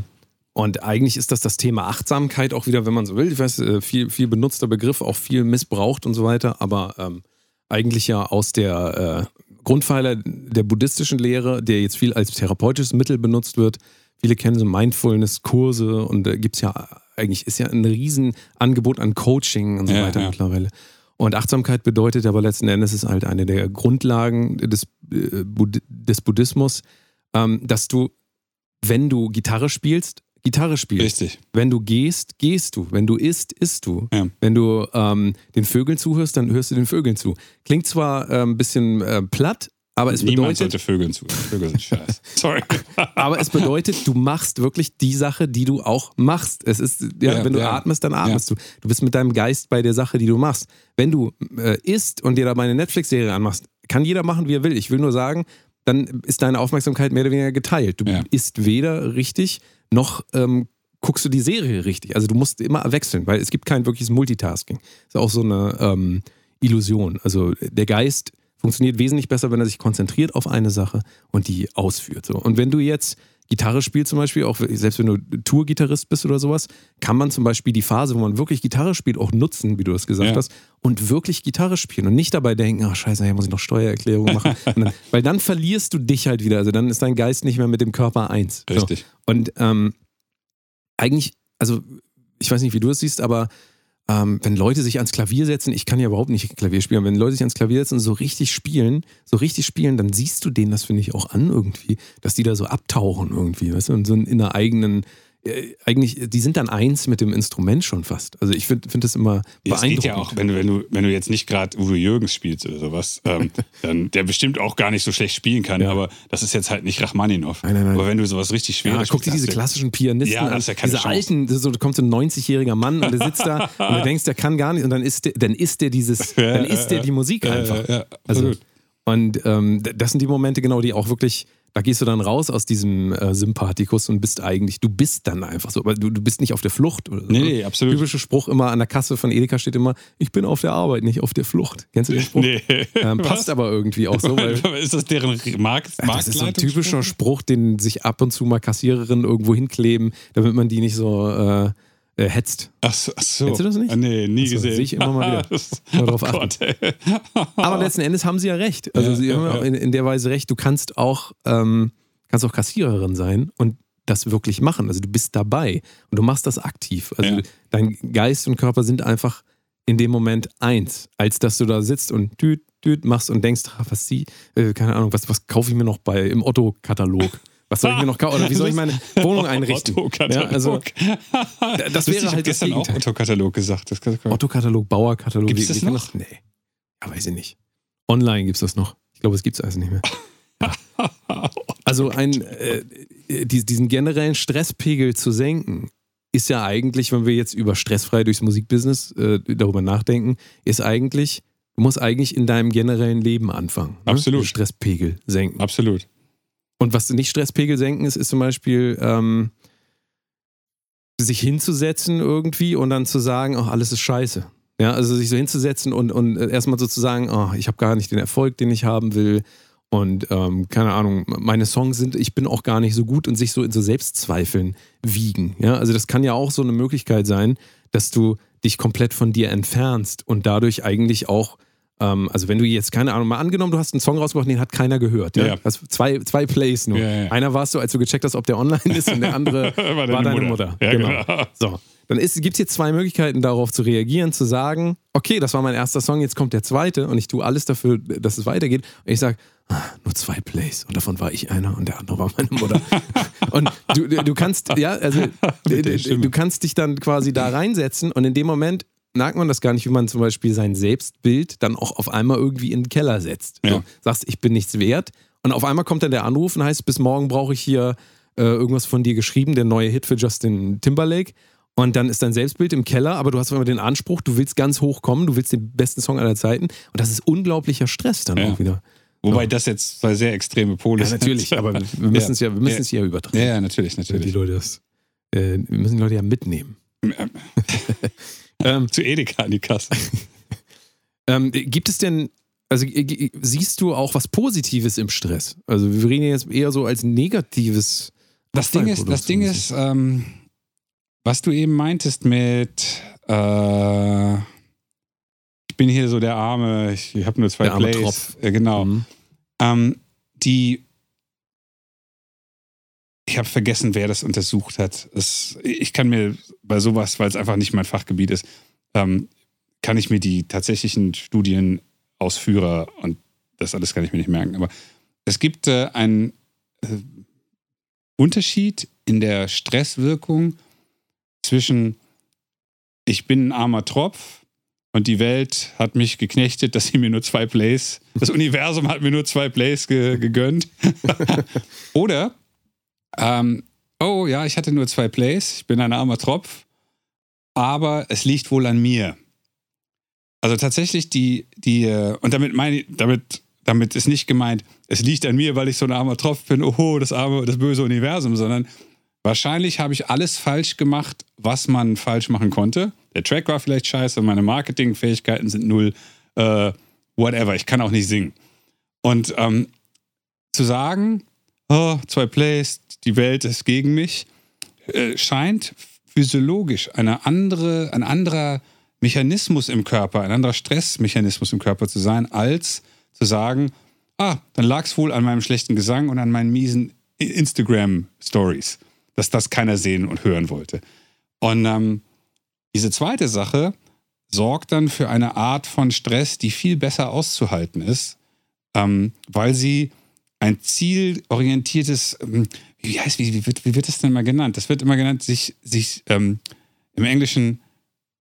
Und eigentlich ist das das Thema Achtsamkeit auch wieder, wenn man so will. Ich weiß, äh, viel, viel benutzter Begriff, auch viel missbraucht und so weiter, aber ähm, eigentlich ja aus der äh, Grundpfeiler der buddhistischen Lehre, der jetzt viel als therapeutisches Mittel benutzt wird. Viele kennen so Mindfulness-Kurse und da gibt es ja eigentlich, ist ja ein Riesenangebot an Coaching und so Ja, weiter ja. mittlerweile. Und Achtsamkeit bedeutet aber letzten Endes ist halt eine der Grundlagen des, äh, Bud des Buddhismus, ähm, dass du, wenn du Gitarre spielst, Gitarre spielst. Richtig. Wenn du gehst, gehst du. Wenn du isst, isst du. Ja. Wenn du ähm, den Vögeln zuhörst, dann hörst du den Vögeln zu. Klingt zwar äh, ein bisschen äh, platt, aber es Niemand bedeutet, sollte Vögeln zu. Vögel sind scheiße. Sorry. aber es bedeutet, du machst wirklich die Sache, die du auch machst. Es ist, ja, Ja, wenn du ja. atmest, dann atmest du. Du bist mit deinem Geist bei der Sache, die du machst. Wenn du äh, isst und dir dabei eine Netflix-Serie anmachst, kann jeder machen, wie er will. Ich will nur sagen, dann ist deine Aufmerksamkeit mehr oder weniger geteilt. Du Ja. isst weder richtig, noch ähm, guckst du die Serie richtig. Also du musst immer wechseln, weil es gibt kein wirkliches Multitasking. ist auch so eine ähm, Illusion. Also der Geist funktioniert wesentlich besser, wenn er sich konzentriert auf eine Sache und die ausführt. So. Und wenn du jetzt Gitarre spielst zum Beispiel, auch selbst wenn du Tour-Gitarrist bist oder sowas, kann man zum Beispiel die Phase, wo man wirklich Gitarre spielt, auch nutzen, wie du das gesagt Ja. hast, und wirklich Gitarre spielen und nicht dabei denken, ach scheiße, hier muss ich noch Steuererklärung machen. dann, weil dann verlierst du dich halt wieder. Also dann ist dein Geist nicht mehr mit dem Körper eins. So. Richtig. Und ähm, eigentlich, also ich weiß nicht, wie du das siehst, aber ähm, wenn Leute sich ans Klavier setzen, ich kann ja überhaupt nicht Klavier spielen, wenn Leute sich ans Klavier setzen und so richtig spielen, so richtig spielen, dann siehst du denen das, finde ich, auch an irgendwie, dass die da so abtauchen irgendwie, weißt du, und so in einer eigenen, eigentlich, die sind dann eins mit dem Instrument schon fast. Also ich finde find das immer Ja, Es beeindruckend. geht ja auch, wenn du, wenn du, wenn du jetzt nicht gerade Uwe Jürgens spielst oder sowas, ähm, dann der bestimmt auch gar nicht so schlecht spielen kann, Ja. aber das ist jetzt halt nicht Rachmaninow. Nein, nein, nein. Aber wenn du sowas richtig Ja, schweres guck dir diese klassischen Pianisten Ja, an, ja diese Chance. alten, so, da kommt so ein 90-jähriger Mann und der sitzt da und du denkst, der kann gar nicht und dann ist der, dann ist der dieses, dann ist der die Musik einfach. Ja, ja, Also, und ähm, das sind die Momente genau, die auch wirklich, da gehst du dann raus aus diesem äh, Sympathikus und bist eigentlich, du bist dann einfach so, aber du, du bist nicht auf der Flucht. Oder so. Nee, nee, absolut. Typischer Spruch immer an der Kasse von Edeka steht immer, ich bin auf der Arbeit, nicht auf der Flucht. Kennst du den Spruch? Nee. Ähm, passt aber irgendwie auch so, weil ist das deren Markt, ja, das ist so ein typischer Spruch, den sich ab und zu mal Kassiererinnen irgendwo hinkleben, damit man die nicht so äh, äh, hetzt. Ach so, ach so. Kennst du das nicht? Ah, nee, nie Ach so, gesehen. sehe ich immer mal wieder. Das- Mal drauf oh achten. Gott. Aber letzten Endes haben sie ja recht. Also Ja, sie ja, haben ja in, in der Weise recht. Du kannst auch, ähm, kannst auch Kassiererin sein und das wirklich machen. Also du bist dabei und du machst das aktiv. Also Ja. dein Geist und Körper sind einfach in dem Moment eins, als dass du da sitzt und düt, düt machst und denkst, ah, was sie, äh, keine Ahnung, was, was kaufe ich mir noch bei im Otto-Katalog? Was soll ich mir noch kaufen? Oder wie soll ich meine Wohnung einrichten? Otto-Katalog. Ja, also das wäre ich halt das gestern auch Gegenteil. Otto-Katalog gesagt. Das Otto-Katalog, Bauer-Katalog. Gibt's wie- das noch? Nee. Ja, weiß ich nicht. Online gibt es das noch. Ich glaube, es gibt es also nicht mehr. Also ein, äh, die- diesen generellen Stresspegel zu senken, ist ja eigentlich, wenn wir jetzt über stressfrei durchs Musikbusiness äh, darüber nachdenken, ist eigentlich, du musst eigentlich in deinem generellen Leben anfangen. Ne? Absolut. Den Stresspegel senken. Absolut. Und was nicht Stresspegel senken ist, ist zum Beispiel ähm, sich hinzusetzen irgendwie und dann zu sagen, oh, alles ist scheiße. Ja, also sich so hinzusetzen und, und erstmal so zu sagen, oh, ich habe gar nicht den Erfolg, den ich haben will und ähm, keine Ahnung, meine Songs sind, ich bin auch gar nicht so gut und sich so in so Selbstzweifeln wiegen. Ja, also das kann ja auch so eine Möglichkeit sein, dass du dich komplett von dir entfernst und dadurch eigentlich auch, ähm, also wenn du jetzt, keine Ahnung, mal angenommen, du hast einen Song rausgebracht, den hat keiner gehört. Ja? Ja. Hast zwei, zwei Plays nur. Ja, ja. Einer warst du, als du gecheckt hast, ob der online ist und der andere war, deine deine Mutter. Mutter. Ja, genau. genau. So. Dann gibt es jetzt zwei Möglichkeiten, darauf zu reagieren, zu sagen, okay, das war mein erster Song, jetzt kommt der zweite und ich tue alles dafür, dass es weitergeht. Und ich sage, ah, nur zwei Plays und davon war ich einer und der andere war meine Mutter. und du, du kannst, ja, also du kannst dich dann quasi da reinsetzen und in dem Moment merkt man das gar nicht, wie man zum Beispiel sein Selbstbild dann auch auf einmal irgendwie in den Keller setzt. Ja. So, sagst, ich bin nichts wert und auf einmal kommt dann der Anruf und heißt, bis morgen brauche ich hier äh, irgendwas von dir geschrieben, der neue Hit für Justin Timberlake. Und dann ist dein Selbstbild im Keller, aber du hast immer den Anspruch, du willst ganz hoch kommen, du willst den besten Song aller Zeiten. Und das ist unglaublicher Stress dann Ja. auch wieder. Wobei das jetzt zwei sehr extreme Pole Ja, sind. natürlich, aber wir müssen es ja, wir müssen es ja Ja, übertragen. ja, natürlich, Die natürlich. Leute das, äh, wir müssen die Leute ja mitnehmen. ähm, Zu Edeka an die Kasse. ähm, gibt es denn, also äh, siehst du auch was Positives im Stress? Also wir reden jetzt eher so als negatives. Das Ding ist, das Ding ist, ähm, was du eben meintest mit, äh, ich bin hier so der Arme, ich, ich habe nur zwei Der arme Plays. Tropf. Äh, genau. Mhm. Ähm, die, ich habe vergessen, wer das untersucht hat. Es, ich kann mir bei sowas, weil es einfach nicht mein Fachgebiet ist, ähm, kann ich mir die tatsächlichen Studienausführer und das alles kann ich mir nicht merken. Aber es gibt äh, einen äh, Unterschied in der Stresswirkung zwischen ich bin ein armer Tropf und die Welt hat mich geknechtet, dass sie mir nur zwei Plays, das Universum hat mir nur zwei Plays ge gegönnt. Oder, ähm, oh ja, ich hatte nur zwei Plays, ich bin ein armer Tropf, aber es liegt wohl an mir. Also tatsächlich die, die, äh, und damit meine damit, damit ist nicht gemeint, es liegt an mir, weil ich so ein armer Tropf bin, oho, das arme, das böse Universum, sondern wahrscheinlich habe ich alles falsch gemacht, was man falsch machen konnte. Der Track war vielleicht scheiße, meine Marketingfähigkeiten sind null, äh, whatever, ich kann auch nicht singen. Und ähm, zu sagen, oh, zwei Plays, die Welt ist gegen mich, äh, scheint physiologisch eine andere, ein anderer Mechanismus im Körper, ein anderer Stressmechanismus im Körper zu sein, als zu sagen, ah, dann lag es wohl an meinem schlechten Gesang und an meinen miesen Instagram-Stories, dass das keiner sehen und hören wollte. Und ähm, diese zweite Sache sorgt dann für eine Art von Stress, die viel besser auszuhalten ist, ähm, weil sie ein zielorientiertes, ähm, wie heißt, wie, wie, wird, wie wird das denn mal genannt? Das wird immer genannt, sich, sich ähm, im Englischen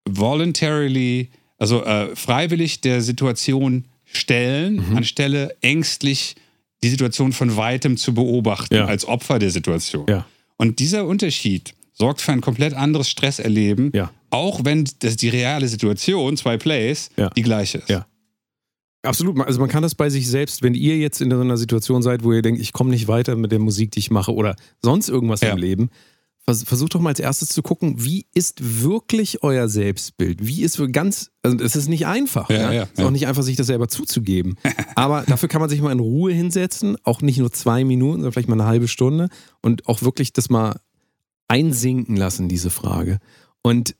voluntarily, also äh, freiwillig der Situation stellen, Mhm. anstelle ängstlich die Situation von weitem zu beobachten, Ja. als Opfer der Situation. Ja. Und dieser Unterschied sorgt für ein komplett anderes Stresserleben, Ja. auch wenn das die reale Situation, zwei Plays, die gleiche ist. Absolut. Also man kann das bei sich selbst, wenn ihr jetzt in so einer Situation seid, wo ihr denkt, ich komme nicht weiter mit der Musik, die ich mache oder sonst irgendwas Ja. im Leben, vers versucht doch mal als erstes zu gucken, wie ist wirklich euer Selbstbild? Wie ist ganz, also es ist nicht einfach. Ja, Ja, ja, Es ist auch nicht einfach, sich das selber zuzugeben. Aber dafür kann man sich mal in Ruhe hinsetzen, auch nicht nur zwei Minuten, sondern vielleicht mal eine halbe Stunde und auch wirklich das mal einsinken lassen, diese Frage. Und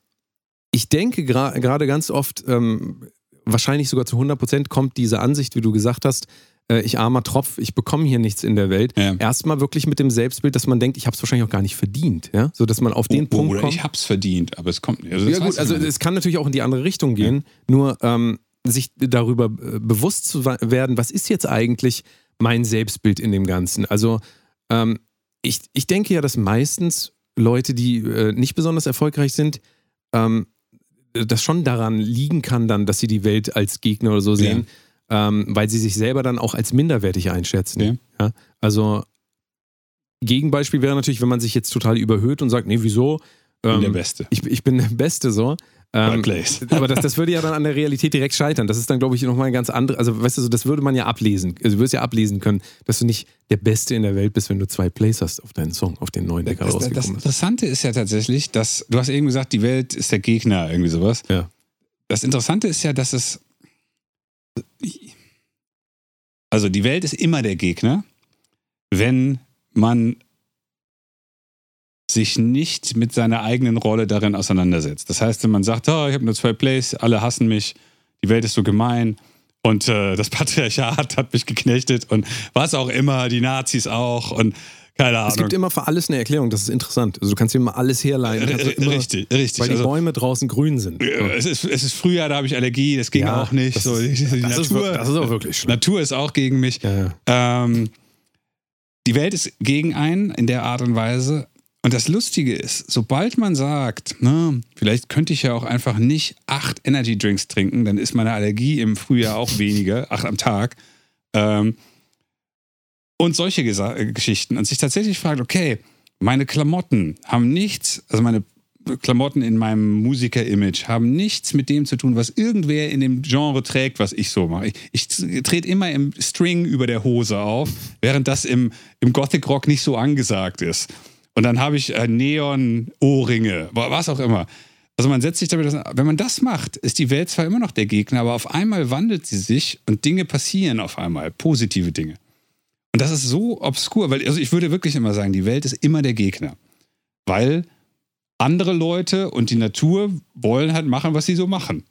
ich denke gerade ganz oft, ähm, wahrscheinlich sogar zu 100 Prozent kommt diese Ansicht, wie du gesagt hast, äh, ich armer Tropf, ich bekomme hier nichts in der Welt. Ja. Erstmal wirklich mit dem Selbstbild, dass man denkt, ich habe es wahrscheinlich auch gar nicht verdient. Ja? So dass man auf den Oh, Punkt oder kommt. ich hab's verdient, aber es kommt. Also Ja gut, also es kann natürlich auch in die andere Richtung gehen, nur ähm, sich darüber äh, bewusst zu werden, was ist jetzt eigentlich mein Selbstbild in dem Ganzen. Also ähm, ich, ich denke ja, dass meistens Leute, die äh, nicht besonders erfolgreich sind, ähm, das schon daran liegen kann dann, dass sie die Welt als Gegner oder so sehen, ähm, weil sie sich selber dann auch als minderwertig einschätzen. Ja. Ja? Also Gegenbeispiel wäre natürlich, wenn man sich jetzt total überhöht und sagt, nee, wieso? Ich bin Ähm, der Beste. ich, ich bin der Beste so. Ähm, Plays. aber das, das würde ja dann an der Realität direkt scheitern. Das ist dann, glaube ich, nochmal ein ganz andere. Also, weißt du, so, das würde man ja ablesen. Also, du würdest ja ablesen können, dass du nicht der Beste in der Welt bist, wenn du zwei Plays hast auf deinen Song, auf den neuen, der gerade Das, das rausgekommen ist. Interessante ist ja tatsächlich, dass du hast eben gesagt, die Welt ist der Gegner, irgendwie sowas. Ja. Das Interessante ist ja, dass es Also die Welt ist immer der Gegner, wenn man sich nicht mit seiner eigenen Rolle darin auseinandersetzt. Das heißt, wenn man sagt, oh, ich habe nur zwei Plays, alle hassen mich, die Welt ist so gemein und äh, das Patriarchat hat mich geknechtet und was auch immer, die Nazis auch und keine Ahnung. Es gibt immer für alles eine Erklärung, das ist interessant. Also du kannst immer alles herleiten. R immer, richtig, richtig. Weil die Also- Bäume draußen grün sind. Es ist, es ist Frühjahr, da habe ich Allergie, das ging Ja, auch nicht. das so, die, ist- die das ist Natur, wir- das ist auch wirklich schlimm. Natur ist auch gegen mich. Ja, ja. Ähm, die Welt ist gegen einen in der Art und Weise. Und das Lustige ist, sobald man sagt, na, vielleicht könnte ich ja auch einfach nicht acht Energy Drinks trinken, dann ist meine Allergie im Frühjahr auch weniger, acht am Tag. Ähm, und solche Gesa äh, Geschichten. Und sich tatsächlich fragt, okay, meine Klamotten haben nichts, also meine Klamotten in meinem Musiker-Image haben nichts mit dem zu tun, was irgendwer in dem Genre trägt, was ich so mache. Ich, ich trete immer im String über der Hose auf, während das im, im Gothic-Rock nicht so angesagt ist. Und dann habe ich äh, Neon-Ohrringe, wa- was auch immer. Also man setzt sich damit, wenn man das macht, ist die Welt zwar immer noch der Gegner, aber auf einmal wandelt sie sich und Dinge passieren auf einmal, positive Dinge. Und das ist so obskur, weil also ich würde wirklich immer sagen, die Welt ist immer der Gegner. Weil andere Leute und die Natur wollen halt machen, was sie so machen.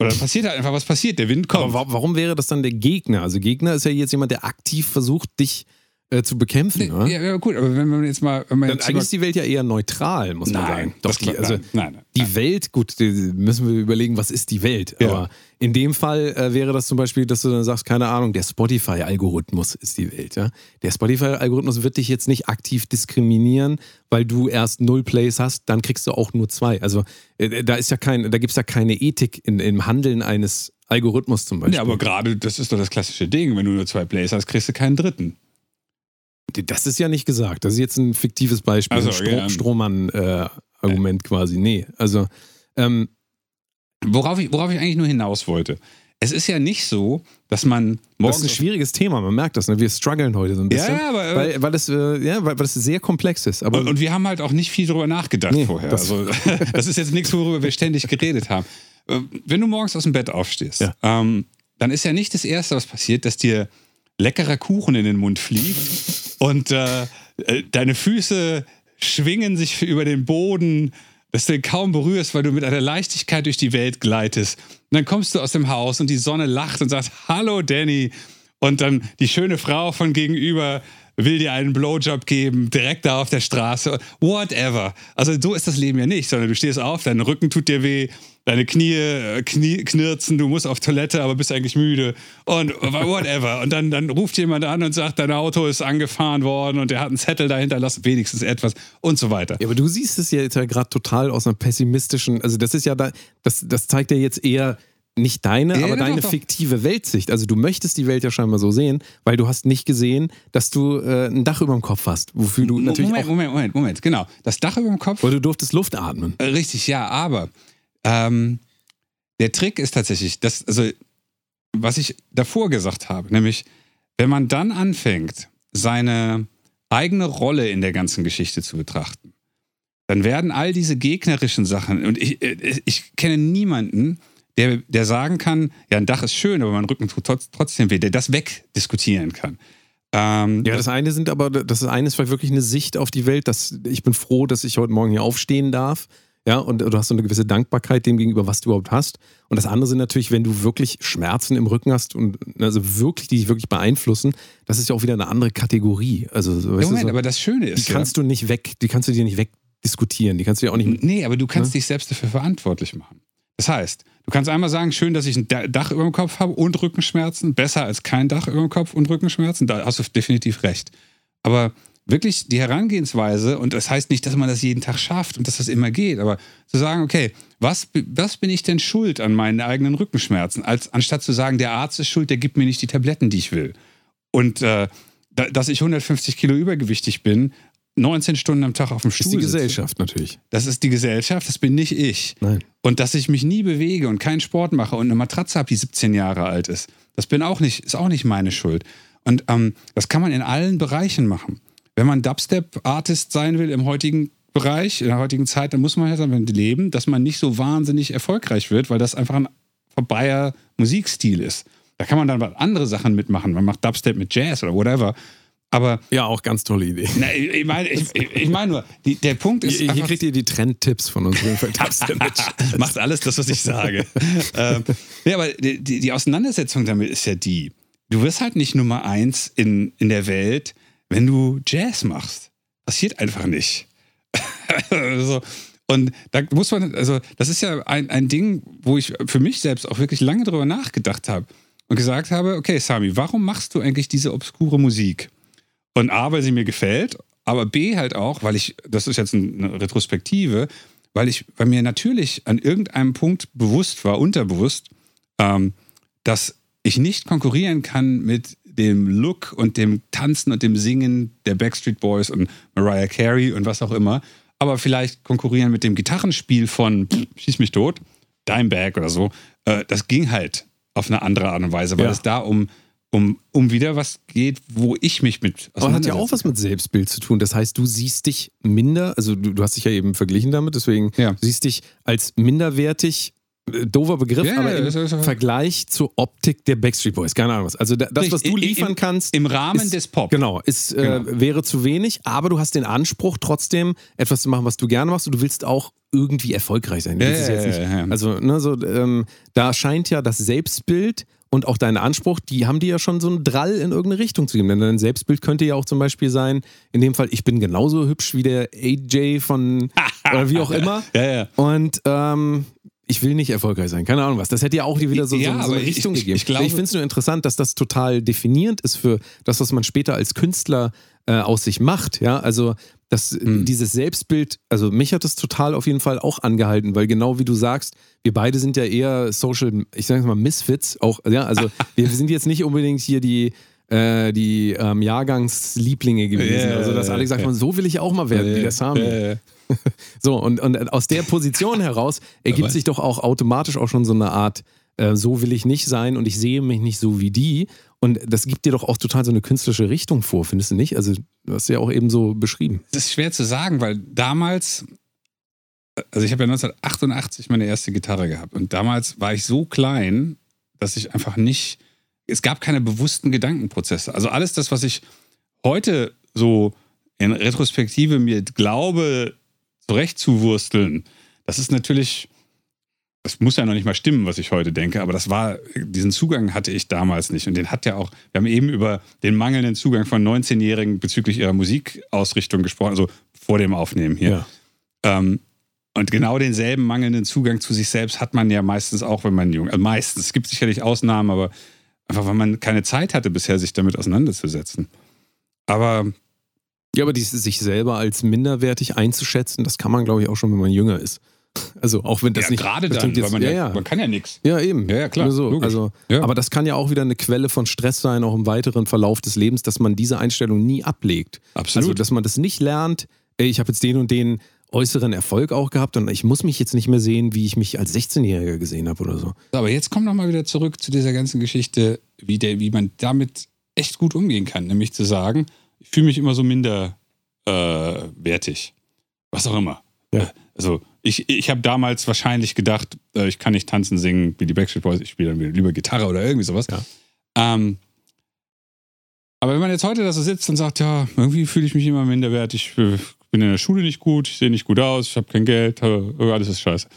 Oder dann passiert halt einfach, was passiert. Der Wind kommt. Aber wa- warum wäre das dann der Gegner? Also Gegner ist ja jetzt jemand, der aktiv versucht, dich äh, zu bekämpfen. Nee, oder? ja, ja, gut, aber wenn man jetzt mal. Wenn man Dann eigentlich ist die Welt ja eher neutral, muss man Nein, sagen. Doch, die, also nein, nein, nein. die Welt, gut, die müssen wir überlegen, was ist die Welt. Ja. Aber in dem Fall äh, wäre das zum Beispiel, dass du dann sagst, keine Ahnung, der Spotify-Algorithmus ist die Welt. Ja? Der Spotify-Algorithmus wird dich jetzt nicht aktiv diskriminieren, weil du erst null Plays hast, dann kriegst du auch nur zwei. Also äh, da ist ja kein, da gibt es ja keine Ethik in, im Handeln eines Algorithmus zum Beispiel. ja, aber gerade, das ist doch das klassische Ding. Wenn du nur zwei Plays hast, kriegst du keinen dritten. Das ist ja nicht gesagt. Das ist jetzt ein fiktives Beispiel, Ach so, ein Stro ja. Strohmann-Argument quasi. Nee, also ähm, Worauf ich, worauf ich eigentlich nur hinaus wollte. Es ist ja nicht so, dass man das morgens. ist ein schwieriges Thema, man merkt das. Ne? Wir strugglen heute so ein bisschen. Ja, ja, aber- weil, weil, das, äh, ja, weil, weil das sehr komplex ist. Aber und, und wir haben halt auch nicht viel drüber nachgedacht Nee, vorher. das- also, das ist jetzt nichts, worüber wir ständig geredet haben. Ähm, Wenn du morgens aus dem Bett aufstehst, Ja. ähm, dann ist ja nicht das Erste, was passiert, dass dir leckerer Kuchen in den Mund fliegt und äh, äh, deine Füße schwingen sich über den Boden, dass du ihn kaum berührst, weil du mit einer Leichtigkeit durch die Welt gleitest. Und dann kommst du aus dem Haus und die Sonne lacht und sagt, hallo Danny. Und dann die schöne Frau von gegenüber will dir einen Blowjob geben, direkt da auf der Straße, whatever. Also so ist das Leben ja nicht, sondern du stehst auf, dein Rücken tut dir weh, deine Knie, äh, Knie knirzen, du musst auf Toilette, aber bist eigentlich müde und whatever. Und dann, dann ruft jemand an und sagt, dein Auto ist angefahren worden und der hat einen Zettel dahinter lassen, wenigstens etwas und so weiter. Ja, aber du siehst es ja jetzt ja gerade total aus einer pessimistischen, also das ist ja da, das, das zeigt ja jetzt eher nicht deine, Ja, aber deine doch. fiktive Weltsicht. Also du möchtest die Welt ja scheinbar so sehen, weil du hast nicht gesehen, dass du äh, ein Dach über dem Kopf hast, wofür du natürlich Moment, auch, Moment, Moment, Moment, genau. Das Dach über dem Kopf weil du durftest Luft atmen. Äh, Richtig, ja, aber ähm, der Trick ist tatsächlich, dass, also, was ich davor gesagt habe, nämlich, wenn man dann anfängt, seine eigene Rolle in der ganzen Geschichte zu betrachten, dann werden all diese gegnerischen Sachen, und ich, äh, ich kenne niemanden, der, der sagen kann, ja, ein Dach ist schön, aber mein Rücken tut trotz- trotzdem weh, der das wegdiskutieren kann. Ähm, Ja, das eine sind aber, das eine ist vielleicht wirklich eine Sicht auf die Welt, dass ich bin froh, dass ich heute Morgen hier aufstehen darf. Ja, und du hast so eine gewisse Dankbarkeit dem gegenüber, was du überhaupt hast. Und das andere sind natürlich, wenn du wirklich Schmerzen im Rücken hast und also wirklich, die dich wirklich beeinflussen, das ist ja auch wieder eine andere Kategorie. Also, so, ja, weißt Moment, du, so, aber das Schöne die ist, ja, kannst du nicht weg, die kannst du dir nicht wegdiskutieren, die kannst du dir auch nicht. Nee, aber du kannst dich selbst dafür verantwortlich machen. Das heißt, du kannst einmal sagen, schön, dass ich ein Da- Dach über dem Kopf habe und Rückenschmerzen, besser als kein Dach über dem Kopf und Rückenschmerzen, da hast du definitiv recht. Aber wirklich die Herangehensweise, und das heißt nicht, dass man das jeden Tag schafft und dass das immer geht, aber zu sagen, okay, was, was bin ich denn schuld an meinen eigenen Rückenschmerzen, als anstatt zu sagen, der Arzt ist schuld, der gibt mir nicht die Tabletten, die ich will. Und äh, da, dass ich 150 Kilo übergewichtig bin, 19 Stunden am Tag auf dem Das Stuhl ist die sitze. Gesellschaft natürlich. Das ist die Gesellschaft, das bin nicht ich. Nein. Und dass ich mich nie bewege und keinen Sport mache und eine Matratze habe, die 17 Jahre alt ist, das bin auch nicht, ist auch nicht meine Schuld. Und ähm, das kann man in allen Bereichen machen. Wenn man Dubstep-Artist sein will im heutigen Bereich, in der heutigen Zeit, dann muss man halt damit leben, dass man nicht so wahnsinnig erfolgreich wird, weil das einfach ein vorbeier Musikstil ist. Da kann man dann andere Sachen mitmachen. Man macht Dubstep mit Jazz oder whatever. Aber Ja, auch ganz tolle Idee. na, ich meine ich, ich mein nur, die, der Punkt ist. Hier, hier kriegt ihr die Trendtipps von uns. Macht Macht alles das, was ich sage. ähm, ja, aber die, die die Auseinandersetzung damit ist ja die, du wirst halt nicht Nummer eins in, in der Welt, wenn du Jazz machst. Passiert einfach nicht. so. Und da muss man, also das ist ja ein, ein Ding, wo ich für mich selbst auch wirklich lange drüber nachgedacht habe und gesagt habe, okay, Sami, warum machst du eigentlich diese obskure Musik? Und A, weil sie mir gefällt, aber B halt auch, weil ich, das ist jetzt eine Retrospektive, weil ich, weil mir natürlich an irgendeinem Punkt bewusst war, unterbewusst, ähm, dass ich nicht konkurrieren kann mit dem Look und dem Tanzen und dem Singen der Backstreet Boys und Mariah Carey und was auch immer, aber vielleicht konkurrieren mit dem Gitarrenspiel von pff, Schieß mich tot, Dimebag oder so. Äh, das ging halt auf eine andere Art und Weise, weil Ja. es da um, um, um wieder was geht, wo ich mich mit Aber hat ja auch was mit Selbstbild zu tun. Das heißt, du siehst dich minder, also du, du hast dich ja eben verglichen damit, deswegen Ja. du siehst dich als minderwertig, doofer Begriff, Ja, aber im das ist- Vergleich zur Optik der Backstreet Boys. Keine Ahnung was. Also da, das, was du liefern im- kannst. im Rahmen ist, des Pop. Genau, ist, äh, Genau. wäre zu wenig, aber du hast den Anspruch, trotzdem etwas zu machen, was du gerne machst und du willst auch irgendwie erfolgreich sein. Also, ne, so, ähm, da scheint ja das Selbstbild und auch dein Anspruch, die haben dir ja schon so einen Drall in irgendeine Richtung zu geben. Denn dein Selbstbild könnte ja auch zum Beispiel sein, in dem Fall, ich bin genauso hübsch wie der AJ von oder wie auch immer. Ja, ja. Und ähm, ich will nicht erfolgreich sein. Keine Ahnung was. Das hätte ja auch wieder so, Ja, so, so eine ich- Richtung ich- gegeben. ich glaube- finde es nur interessant, dass das total definierend ist für das, was man später als Künstler äh, aus sich macht. Ja, also das, Hm. dieses Selbstbild, also mich hat das total auf jeden Fall auch angehalten, weil genau wie du sagst, wir beide sind ja eher Social, ich sage mal Misfits, auch, ja, also wir sind jetzt nicht unbedingt hier die, äh, die ähm, Jahrgangslieblinge gewesen. Ja, also, dass alle gesagt haben, so will ich auch mal werden, wie der Sami. Ja, ja. So, und, und aus der Position heraus ergibt Aber- sich doch auch automatisch auch schon so eine Art, äh, so will ich nicht sein und ich sehe mich nicht so wie die. Und das gibt dir doch auch total so eine künstlerische Richtung vor, findest du nicht? Also, du hast ja auch eben so beschrieben. Das ist schwer zu sagen, weil damals, also ich habe ja 1988 meine erste Gitarre gehabt und damals war ich so klein, dass ich einfach nicht, es gab keine bewussten Gedankenprozesse. Also alles das, was ich heute so in Retrospektive mir glaube, zurechtzuwursteln, das ist natürlich, das muss ja noch nicht mal stimmen, was ich heute denke, aber das war, diesen Zugang hatte ich damals nicht. Und den hat ja auch, wir haben eben über den mangelnden Zugang von 19-Jährigen bezüglich ihrer Musikausrichtung gesprochen, also vor dem Aufnehmen hier. Ähm, und genau denselben mangelnden Zugang zu sich selbst hat man ja meistens auch, wenn man jung, also meistens, es gibt sicherlich Ausnahmen, aber einfach, weil man keine Zeit hatte bisher, sich damit auseinanderzusetzen. Aber Ja, aber dieses sich selber als minderwertig einzuschätzen, das kann man, glaube ich, auch schon, wenn man jünger ist. Also auch wenn das ja, nicht gerade dann, klingt weil man, ja, ja, man kann ja nichts. Ja, eben. Ja, ja, klar, So. Also, Ja. Aber das kann ja auch wieder eine Quelle von Stress sein, auch im weiteren Verlauf des Lebens, dass man diese Einstellung nie ablegt. Absolut. Also, dass man das nicht lernt, ey, ich habe jetzt den und den äußeren Erfolg auch gehabt und ich muss mich jetzt nicht mehr sehen, wie ich mich als 16-Jähriger gesehen habe oder so. So, aber jetzt kommt noch mal wieder zurück zu dieser ganzen Geschichte, wie, der, wie man damit echt gut umgehen kann. Nämlich zu sagen, ich fühle mich immer so minderwertig. Äh, wertig. was auch immer. Ja. Äh, Also ich, ich habe damals wahrscheinlich gedacht, äh, ich kann nicht tanzen, singen wie die Backstreet Boys, ich spiele dann lieber Gitarre oder irgendwie sowas. Ja. Ähm, aber wenn man jetzt heute da so sitzt und sagt, ja, irgendwie fühle ich mich immer minderwertig, ich bin in der Schule nicht gut, ich sehe nicht gut aus, ich habe kein Geld, äh, alles ist scheiße.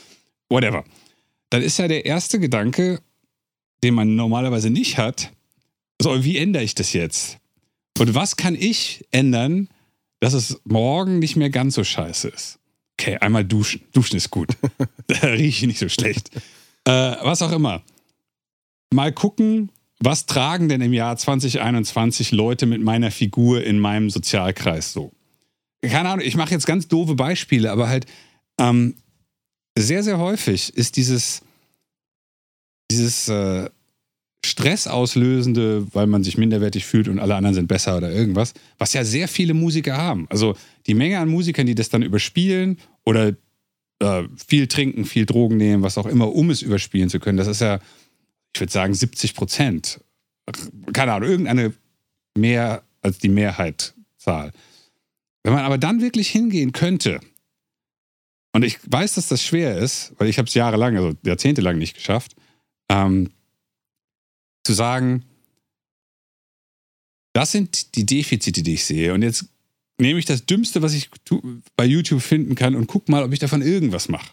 Whatever. Dann ist ja der erste Gedanke, den man normalerweise nicht hat, so, wie ändere ich das jetzt? Und was kann ich ändern, dass es morgen nicht mehr ganz so scheiße ist? Okay, einmal duschen. Duschen ist gut. da rieche ich nicht so schlecht. Äh, was auch immer. Mal gucken, was tragen denn im Jahr 2021 Leute mit meiner Figur in meinem Sozialkreis so? Keine Ahnung, ich mache jetzt ganz doofe Beispiele, aber halt ähm, sehr, sehr häufig ist dieses, dieses äh, Stressauslösende, weil man sich minderwertig fühlt und alle anderen sind besser oder irgendwas, was ja sehr viele Musiker haben. Also die Menge an Musikern, die das dann überspielen oder äh, viel trinken, viel Drogen nehmen, was auch immer, um es überspielen zu können, das ist ja, ich würde sagen, 70 Prozent. Keine Ahnung, irgendeine mehr als die Mehrheitzahl. Wenn man aber dann wirklich hingehen könnte, und ich weiß, dass das schwer ist, weil ich habe es jahrelang, also jahrzehntelang nicht geschafft, ähm, zu sagen, das sind die Defizite, die ich sehe. Und jetzt nehme ich das Dümmste, was ich bei YouTube finden kann und gucke mal, ob ich davon irgendwas mache.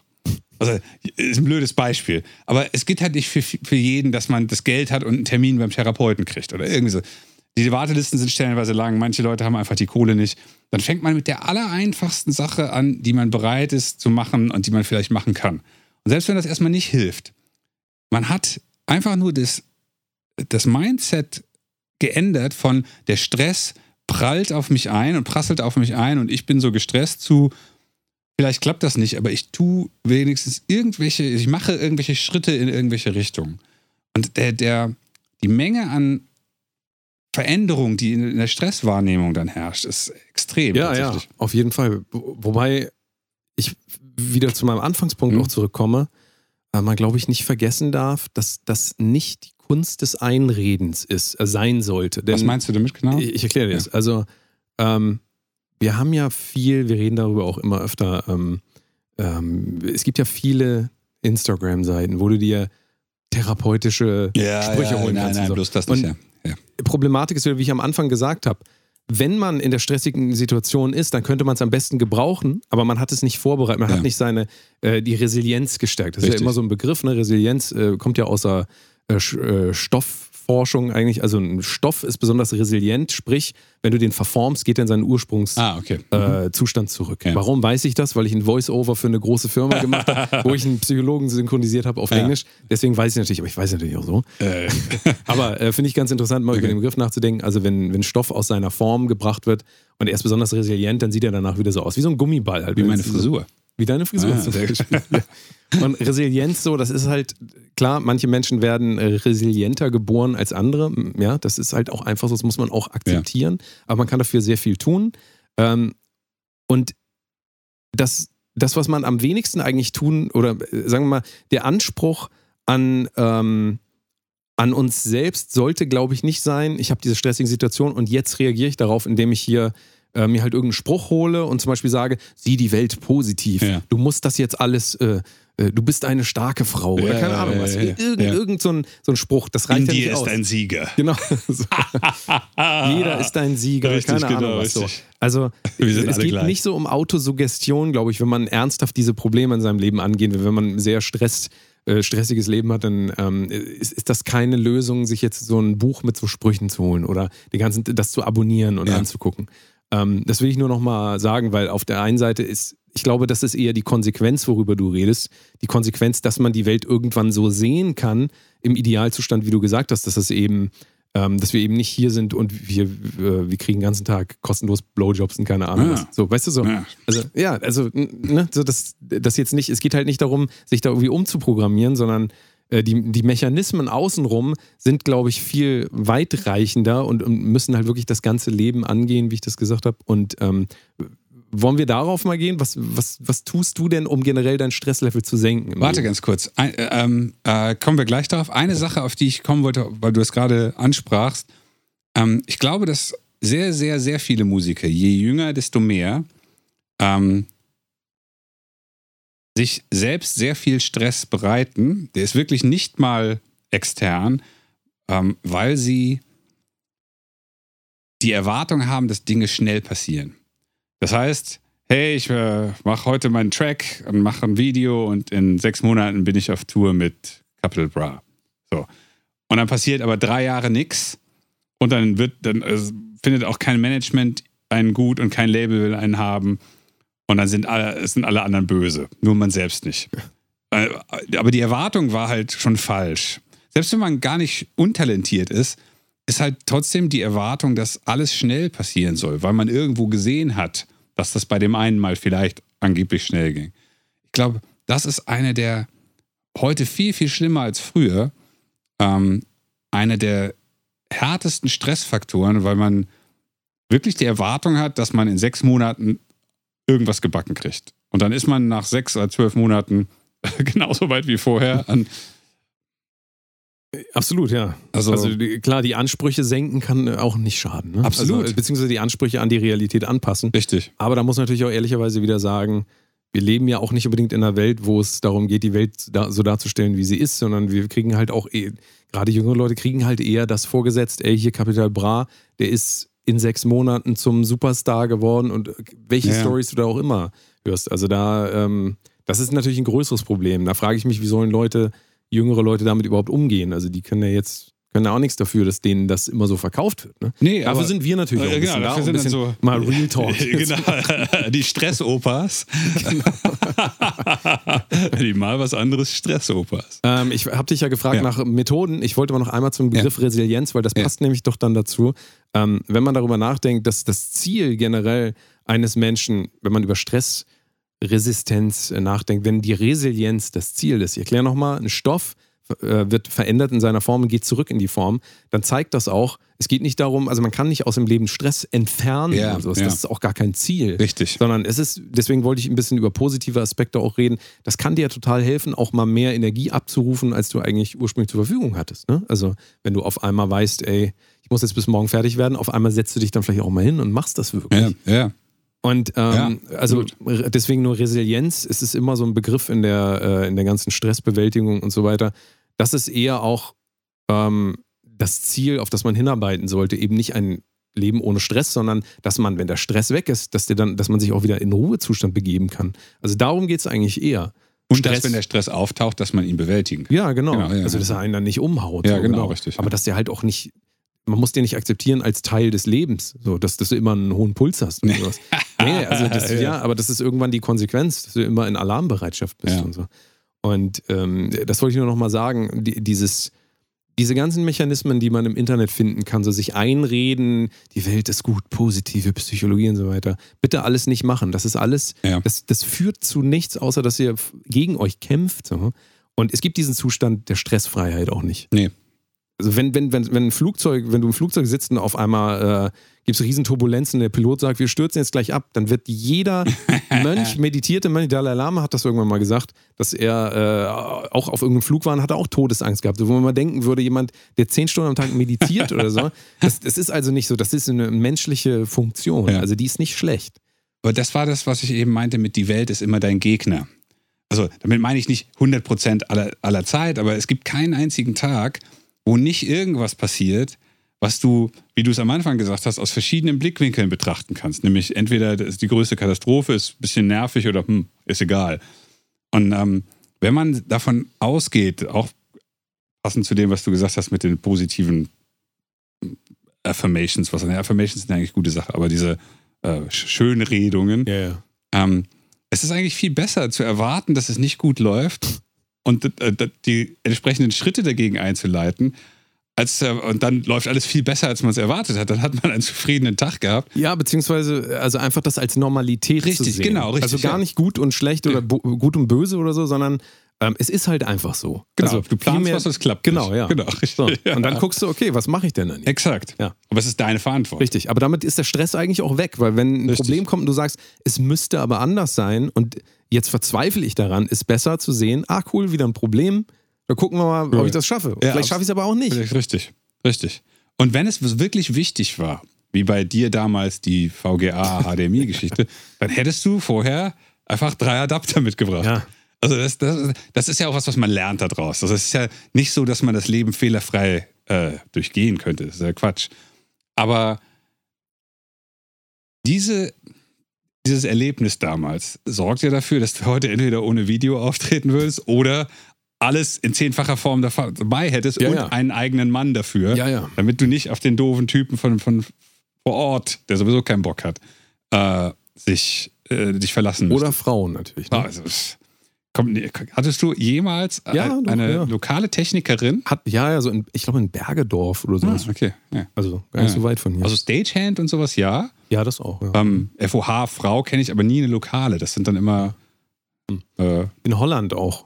Also, ist ein blödes Beispiel. Aber es geht halt nicht für, für jeden, dass man das Geld hat und einen Termin beim Therapeuten kriegt oder irgendwie so. Die Wartelisten sind stellenweise lang, manche Leute haben einfach die Kohle nicht. Dann fängt man mit der allereinfachsten Sache an, die man bereit ist zu machen und die man vielleicht machen kann. Und selbst wenn das erstmal nicht hilft, man hat einfach nur das, das Mindset geändert von der Stress prallt auf mich ein und prasselt auf mich ein und ich bin so gestresst zu, vielleicht klappt das nicht, aber ich tue wenigstens irgendwelche, ich mache irgendwelche Schritte in irgendwelche Richtungen. Und der, der, die Menge an Veränderung, die in der Stresswahrnehmung dann herrscht, ist extrem. Ja, ja, auf jeden Fall. Wobei ich wieder zu meinem Anfangspunkt mhm. auch zurückkomme, weil man, glaube ich, nicht vergessen darf, dass das nicht die Kunst des Einredens ist, äh, sein sollte. Denn Was meinst du damit genau? Ich, ich erkläre dir das. Also, ähm, wir haben ja viel, wir reden darüber auch immer öfter, ähm, ähm, es gibt ja viele Instagram-Seiten, wo du dir therapeutische ja, Sprüche ja, holen nein, kannst. Nein, so. bloß das nicht, ja. ja. Problematik ist, wie ich am Anfang gesagt habe, wenn man in der stressigen Situation ist, dann könnte man es am besten gebrauchen, aber man hat es nicht vorbereitet, man ja. hat nicht seine, äh, die Resilienz gestärkt. Das Richtig. ist ja immer so ein Begriff, ne? Resilienz äh, kommt ja außer äh, äh Stoff, Forschung eigentlich, also ein Stoff ist besonders resilient, sprich, wenn du den verformst, geht er in seinen Ursprungszustand ah, okay. äh, mhm. zurück. Ja. Warum weiß ich das? Weil ich ein Voice-Over für eine große Firma gemacht habe, wo ich einen Psychologen synchronisiert habe auf ja. Englisch. Deswegen weiß ich natürlich, aber ich weiß natürlich auch so. Äh. aber äh, finde ich ganz interessant, mal okay. über den Begriff nachzudenken. Also wenn, wenn Stoff aus seiner Form gebracht wird und er ist besonders resilient, dann sieht er danach wieder so aus, wie so ein Gummiball. Halt, wie meine Frisur. Wie deine Frisur ah, zum Beispiel. Und Resilienz so, das ist halt, klar, manche Menschen werden äh, resilienter geboren als andere. Ja, das ist halt auch einfach so, das muss man auch akzeptieren. Ja. Aber man kann dafür sehr viel tun. Ähm, und das, das, was man am wenigsten eigentlich tun, oder äh, sagen wir mal, der Anspruch an, ähm, an uns selbst sollte, glaube ich, nicht sein, ich habe diese stressige Situation und jetzt reagiere ich darauf, indem ich hier äh, mir halt irgendeinen Spruch hole und zum Beispiel sage, sieh die Welt positiv. Ja. Du musst das jetzt alles, äh, äh, du bist eine starke Frau oder keine Ahnung was. Irgend, irgend so, ein, so ein Spruch, das reicht In ja nicht aus. ist ein Sieger. Genau. Jeder ist ein Sieger, richtig, keine genau, Ahnung was so. Also es geht gleich. nicht so um Autosuggestion, glaube ich, wenn man ernsthaft diese Probleme in seinem Leben angehen will, wenn man sehr stresst äh, stressiges Leben hat, dann ähm, ist, ist, das keine Lösung, sich jetzt so ein Buch mit so Sprüchen zu holen oder die ganzen, das zu abonnieren und ja. anzugucken. Ähm, das will ich nur noch mal sagen, weil auf der einen Seite ist, ich glaube, das ist eher die Konsequenz, worüber du redest. Die Konsequenz, dass man die Welt irgendwann so sehen kann, im Idealzustand, wie du gesagt hast, dass das eben, ähm, dass wir eben nicht hier sind und wir, äh, wir kriegen den ganzen Tag kostenlos Blowjobs und keine Ahnung ja. was. So, weißt du so? Ja. Also, ja, also, ne, so das, das jetzt nicht, es geht halt nicht darum, sich da irgendwie umzuprogrammieren, sondern die, die Mechanismen außenrum sind, glaube ich, viel weitreichender und, und, müssen halt wirklich das ganze Leben angehen, wie ich das gesagt habe. Und ähm, wollen wir darauf mal gehen? Was, was, was tust du denn, um generell dein Stresslevel zu senken? Warte Leben? ganz kurz. Ein, äh, ähm, äh, kommen wir gleich darauf. Eine Sache, auf die ich kommen wollte, weil du es gerade ansprachst. Ähm, ich glaube, dass sehr, sehr, sehr viele Musiker, je jünger, desto mehr, ähm, sich selbst sehr viel Stress bereiten. Der ist wirklich nicht mal extern, ähm, weil sie die Erwartung haben, dass Dinge schnell passieren. Das heißt, hey, ich äh, mache heute meinen Track und mache ein Video und in sechs Monaten bin ich auf Tour mit Capital Bra. So. Und dann passiert aber drei Jahre nichts und dann wird, dann äh, findet auch kein Management einen gut und kein Label will einen haben. Und dann sind alle, sind alle anderen böse, nur man selbst nicht. Äh, aber die Erwartung war halt schon falsch. Selbst wenn man gar nicht untalentiert ist, ist halt trotzdem die Erwartung, dass alles schnell passieren soll, weil man irgendwo gesehen hat, dass das bei dem einen mal vielleicht angeblich schnell ging. Ich glaube, das ist eine der heute viel, viel schlimmer als früher, ähm, eine der härtesten Stressfaktoren, weil man wirklich die Erwartung hat, dass man in sechs Monaten irgendwas gebacken kriegt. Und dann ist man nach sechs oder zwölf Monaten genauso weit wie vorher an. Absolut, ja. Also, also klar, die Ansprüche senken kann auch nicht schaden. Ne? Absolut. Also, beziehungsweise die Ansprüche an die Realität anpassen. Richtig. Aber da muss man natürlich auch ehrlicherweise wieder sagen, wir leben ja auch nicht unbedingt in einer Welt, wo es darum geht, die Welt so darzustellen, wie sie ist, sondern wir kriegen halt auch, eh, gerade jüngere Leute kriegen halt eher das vorgesetzt, ey, hier Capital Bra, der ist in sechs Monaten zum Superstar geworden und welche Ja. Stories du da auch immer hörst. Also da, ähm, das ist natürlich ein größeres Problem. Da frage ich mich, wie sollen Leute, jüngere Leute damit überhaupt umgehen? Also die können ja jetzt, können ja auch nichts dafür, dass denen das immer so verkauft wird. Ne? Nee, Dafür aber- sind wir natürlich auch Äh, ein bisschen genau, da, um ein bisschen so- mal Real Talk. genau, die Stressopas. die mal was anderes Stressopas. Ähm, ich habe dich ja gefragt Ja. nach Methoden. Ich wollte aber noch einmal zum Begriff Resilienz, weil das Ja. passt nämlich doch dann dazu. Ähm, wenn man darüber nachdenkt, dass das Ziel generell eines Menschen, wenn man über Stressresistenz äh, nachdenkt, wenn die Resilienz das Ziel ist, ich erkläre nochmal, ein Stoff äh, wird verändert in seiner Form und geht zurück in die Form, dann zeigt das auch, es geht nicht darum, also man kann nicht aus dem Leben Stress entfernen Ja, und sowas. ja. Das ist auch gar kein Ziel. Richtig. Sondern es ist, deswegen wollte ich ein bisschen über positive Aspekte auch reden. Das kann dir total helfen, auch mal mehr Energie abzurufen, als du eigentlich ursprünglich zur Verfügung hattest. Ne? Also, wenn du auf einmal weißt, ey, ich muss jetzt bis morgen fertig werden, auf einmal setzt du dich dann vielleicht auch mal hin und machst das wirklich. Ja, ja. Und ähm, Ja, also deswegen nur Resilienz, es ist immer so ein Begriff in der, äh, in der ganzen Stressbewältigung und so weiter. Das ist eher auch ähm, das Ziel, auf das man hinarbeiten sollte, eben nicht ein Leben ohne Stress, sondern dass man, wenn der Stress weg ist, dass, der dann, dass man sich auch wieder in Ruhezustand begeben kann. Also darum geht es eigentlich eher. Und Stress- dass, wenn der Stress auftaucht, dass man ihn bewältigen kann. Ja, genau. Genau, ja, also, dass er einen dann nicht umhaut. Ja, genau, richtig, Aber ja. dass der halt auch nicht, man muss den nicht akzeptieren als Teil des Lebens, so, dass, dass du immer einen hohen Puls hast. Nee, also das, Ja. aber das ist irgendwann die Konsequenz, dass du immer in Alarmbereitschaft bist und so. Und ähm, das wollte ich nur noch mal sagen, die, dieses, diese ganzen Mechanismen, die man im Internet finden kann, so sich einreden, die Welt ist gut, positive Psychologie und so weiter, bitte alles nicht machen. Das ist alles, Ja. das, das führt zu nichts, außer dass ihr gegen euch kämpft. So. Und es gibt diesen Zustand der Stressfreiheit auch nicht. Nee. Also wenn, wenn, wenn, wenn ein Flugzeug, wenn du im Flugzeug sitzt und auf einmal äh, gibt es Riesenturbulenzen, der Pilot sagt, wir stürzen jetzt gleich ab, dann wird jeder Mönch, meditierte Mönch, Dalai Lama hat das irgendwann mal gesagt, dass er äh, auch auf irgendeinem Flug war und hat er auch Todesangst gehabt. So, wo man mal denken würde, jemand, der zehn Stunden am Tag meditiert oder so, das, das ist also nicht so, das ist eine menschliche Funktion. Ja. Also die ist nicht schlecht. Aber das war das, was ich eben meinte mit die Welt ist immer dein Gegner. Also damit meine ich nicht 100% aller, aller Zeit, aber es gibt keinen einzigen Tag, wo nicht irgendwas passiert, was du, wie du es am Anfang gesagt hast, aus verschiedenen Blickwinkeln betrachten kannst. Nämlich entweder die größte Katastrophe, ist ein bisschen nervig oder hm, ist egal. Und ähm, wenn man davon ausgeht, auch passend zu dem, was du gesagt hast mit den positiven Affirmations, was ja, Affirmations sind eigentlich gute Sache, aber diese äh, Schönredungen, ja. ähm, es ist eigentlich viel besser zu erwarten, dass es nicht gut läuft und äh, die entsprechenden Schritte dagegen einzuleiten. Als, und dann läuft alles viel besser, als man es erwartet hat. Dann hat man einen zufriedenen Tag gehabt. Ja, beziehungsweise also einfach das als Normalität Richtig, zu sehen. genau, richtig, Also gar ja. nicht gut und schlecht oder bo- gut und böse oder so, sondern ähm, es ist halt einfach so. Genau, also du planst mehr- was, es klappt Genau, nicht. ja. Genau, richtig. So. Ja. Und dann guckst du, okay, was mache ich denn dann? Exakt. Ja. Aber es ist deine Verantwortung. Richtig, aber damit ist der Stress eigentlich auch weg, weil wenn ein Richtig. Problem kommt und du sagst, es müsste aber anders sein und jetzt verzweifle ich daran, ist besser zu sehen, ah cool, wieder ein Problem, da gucken wir mal, ob ich das schaffe. Ja, Vielleicht schaffe ich es aber auch nicht. Richtig, Richtig. Richtig. Und wenn es wirklich wichtig war, wie bei dir damals die VGA-HDMI-Geschichte, dann hättest du vorher einfach drei Adapter mitgebracht. Ja. Also das, das, das ist ja auch was, was man lernt daraus. Also es ist ja nicht so, dass man das Leben fehlerfrei äh, durchgehen könnte. Das ist ja Quatsch. Aber diese, dieses Erlebnis damals sorgt ja dafür, dass du heute entweder ohne Video auftreten würdest oder alles in zehnfacher Form dabei hättest Ja, und ja. einen eigenen Mann dafür, Ja, ja. damit du nicht auf den doofen Typen von, von vor Ort, der sowieso keinen Bock hat, äh, sich, äh, dich verlassen musst. Oder Frauen natürlich. Ne? Also, komm, hattest du jemals doch, eine lokale Technikerin? Hat, ja, ja, so in, ich glaube in Bergedorf oder so. Ah, okay. Also gar nicht so weit von hier. Also Stagehand und sowas, ja. ja, das auch. Ähm, FOH-Frau kenne ich aber nie eine lokale. Das sind dann immer. Hm. Äh, In Holland auch.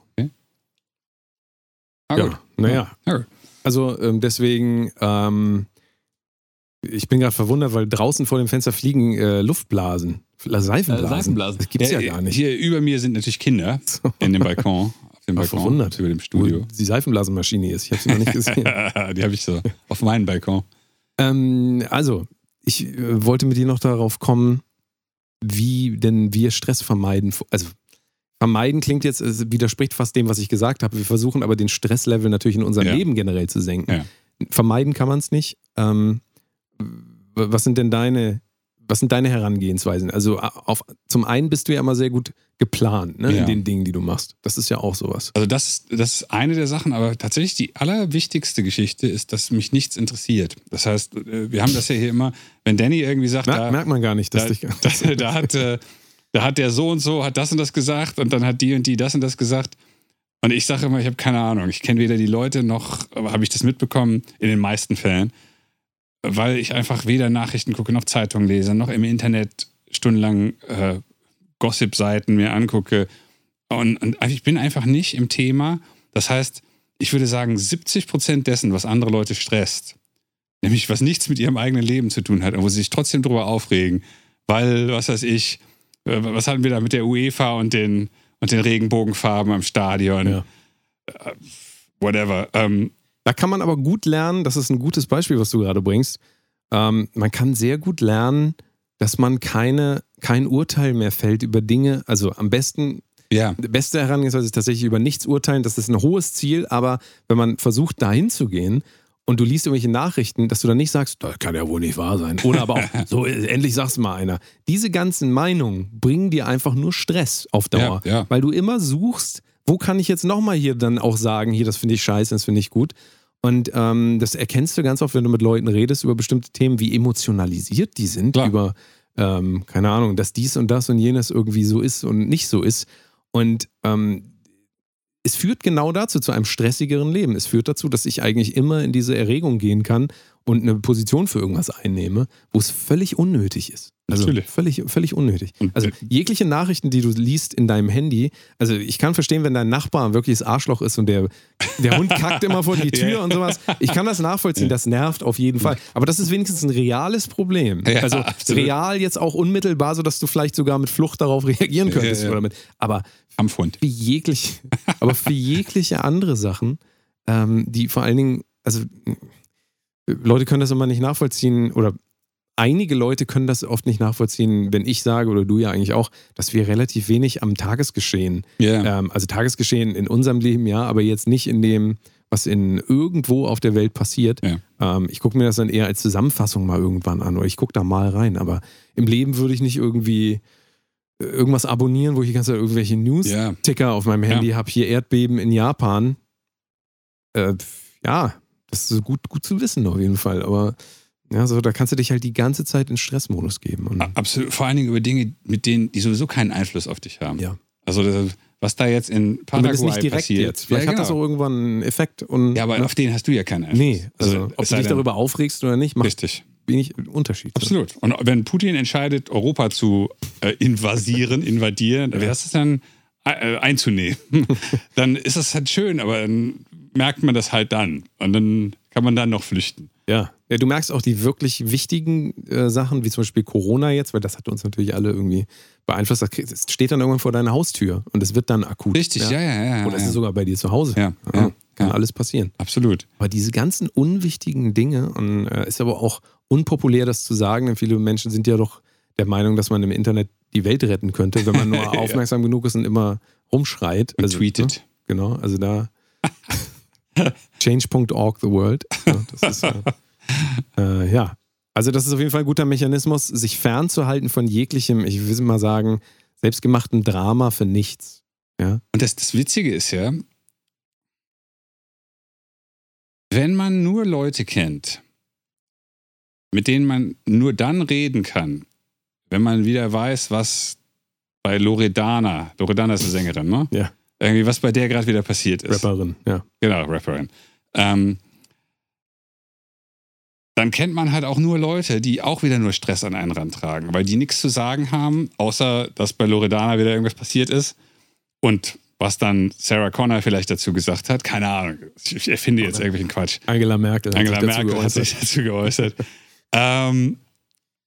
Ah. Ja, naja. Ja. Also ähm, deswegen, ähm, ich bin gerade verwundert, weil draußen vor dem Fenster fliegen äh, Luftblasen, Seifenblasen. Äh, Seifenblasen. Das gibt's ja, gar nicht. Hier über mir sind natürlich Kinder in dem Balkon. Auf dem Balkon. verwundert. Über dem Studio. Wo die Seifenblasenmaschine ist. Ich habe sie noch nicht gesehen. die habe ich so auf meinem Balkon. ähm, also, ich äh, wollte mit dir noch darauf kommen, wie denn wir Stress vermeiden. Also, vermeiden klingt jetzt, es widerspricht fast dem, was ich gesagt habe. Wir versuchen aber den Stresslevel natürlich in unserem Ja. Leben generell zu senken. Ja. Vermeiden kann man es nicht. Ähm, was sind denn deine, was sind deine Herangehensweisen? Also auf, zum einen bist du ja immer sehr gut geplant ne, Ja. in den Dingen, die du machst. Das ist ja auch sowas. Also das, das ist eine der Sachen, aber tatsächlich die allerwichtigste Geschichte ist, dass mich nichts interessiert. Das heißt, äh, wir haben das ja hier immer, wenn Danny irgendwie sagt, Mer da, merkt man gar nicht, dass da, dich. da, da, hat, äh, da hat der so und so, hat das und das gesagt und dann hat die und die das und das gesagt. Und ich sage immer, ich habe keine Ahnung. Ich kenne weder die Leute noch habe ich das mitbekommen, in den meisten Fällen, weil ich einfach weder Nachrichten gucke, noch Zeitungen lese, noch im Internet stundenlang äh, Gossip-Seiten mir angucke. Und, und ich bin einfach nicht im Thema. Das heißt, ich würde sagen, 70 Prozent dessen, was andere Leute stresst, nämlich was nichts mit ihrem eigenen Leben zu tun hat und wo sie sich trotzdem drüber aufregen, weil, was weiß ich, was hatten wir da mit der UEFA und den, und den Regenbogenfarben am Stadion, Ja. Äh, whatever. Ähm, Da kann man aber gut lernen, das ist ein gutes Beispiel, was du gerade bringst. Ähm, man kann sehr gut lernen, dass man keine, kein Urteil mehr fällt über Dinge. Also am besten, ja, die beste Herangehensweise ist tatsächlich über nichts urteilen. Das ist ein hohes Ziel, aber wenn man versucht, dahin zu gehen und du liest irgendwelche Nachrichten, dass du dann nicht sagst, das kann ja wohl nicht wahr sein. Oder aber auch, so, endlich sag's mal einer. Diese ganzen Meinungen bringen dir einfach nur Stress auf Dauer. Ja, ja. Weil du immer suchst, wo kann ich jetzt nochmal hier dann auch sagen, hier, das finde ich scheiße, das finde ich gut. Und ähm, das erkennst du ganz oft, wenn du mit Leuten redest über bestimmte Themen, wie emotionalisiert die sind, Klar. über, ähm, keine Ahnung, dass dies und das und jenes irgendwie so ist und nicht so ist. Und ähm, es führt genau dazu, zu einem stressigeren Leben. Es führt dazu, dass ich eigentlich immer in diese Erregung gehen kann und eine Position für irgendwas einnehme, wo es völlig unnötig ist. Also Natürlich. völlig, völlig unnötig. Also jegliche Nachrichten, die du liest in deinem Handy, also ich kann verstehen, wenn dein Nachbar wirklich das Arschloch ist und der, der Hund kackt immer vor die Tür Ja. und sowas. Ich kann das nachvollziehen, das nervt auf jeden Fall. Aber das ist wenigstens ein reales Problem. Ja, also absolut. real jetzt auch unmittelbar, sodass du vielleicht sogar mit Flucht darauf reagieren könntest. Ja, ja. Oder mit, aber Kampfhund. für jegliche, aber für jegliche andere Sachen, ähm, die vor allen Dingen, also äh, Leute können das immer nicht nachvollziehen oder einige Leute können das oft nicht nachvollziehen, wenn ich sage oder du ja eigentlich auch, dass wir relativ wenig am Tagesgeschehen, Ja. ähm, also Tagesgeschehen in unserem Leben ja, aber jetzt nicht in dem, was in irgendwo auf der Welt passiert. Ja. Ähm, ich gucke mir das dann eher als Zusammenfassung mal irgendwann an oder ich gucke da mal rein, aber im Leben würde ich nicht irgendwie äh, irgendwas abonnieren, wo ich die ganze Zeit irgendwelche News Ja. Ticker auf meinem Handy habe, hier Erdbeben in Japan. Äh, ja, das ist gut, gut zu wissen auf jeden Fall. Aber ja, so, da kannst du dich halt die ganze Zeit in Stressmodus geben. Und, Absolut. Vor allen Dingen über Dinge, mit denen, die sowieso keinen Einfluss auf dich haben. Ja. Also das, was da jetzt in Paraguay nicht direkt passiert. jetzt. Vielleicht ja, hat das auch genau. irgendwann einen Effekt. Und, Ja, aber ne? auf den hast du ja keinen Einfluss. Nee, also, ob es du dich darüber aufregst oder nicht, macht Richtig. wenig Unterschied. Absolut. Und wenn Putin entscheidet, Europa zu äh, invasieren, invadieren, wäre es dann äh, einzunehmen, dann ist das halt schön, aber dann merkt man das halt dann. Und dann kann man dann noch flüchten. Ja. Ja, du merkst auch die wirklich wichtigen äh, Sachen, wie zum Beispiel Corona jetzt, weil das hat uns natürlich alle irgendwie beeinflusst. Das steht dann irgendwann vor deiner Haustür und es wird dann akut. Richtig, ja, ja, ja. ja, Oder es ja. ist sogar bei dir zu Hause. Ja, ja, kann alles passieren. Absolut. Aber diese ganzen unwichtigen Dinge, und äh, ist aber auch unpopulär, das zu sagen, denn viele Menschen sind ja doch der Meinung, dass man im Internet die Welt retten könnte, wenn man nur aufmerksam genug ist und immer rumschreit. Und tweetet. Ne? Genau, also da change.org the world. Ja, das ist, äh, äh, ja. Also das ist auf jeden Fall ein guter Mechanismus, sich fernzuhalten von jeglichem, ich will mal sagen, selbstgemachtem Drama für nichts. Ja, Und das, das Witzige ist ja, wenn man nur Leute kennt, mit denen man nur dann reden kann, wenn man wieder weiß, was bei Loredana, Loredana ist eine Sängerin, ne? Ja. Irgendwie, was bei der gerade wieder passiert ist. Rapperin, ja. Genau, Rapperin. Ähm, dann kennt man halt auch nur Leute, die auch wieder nur Stress an einen rantragen, weil die nichts zu sagen haben, außer dass bei Loredana wieder irgendwas passiert ist. Und was dann Sarah Connor vielleicht dazu gesagt hat, keine Ahnung. Ich erfinde jetzt irgendwelchen Quatsch. Angela Merkel hat Angela sich dazu Merkel hat geäußert. sich dazu geäußert. ähm,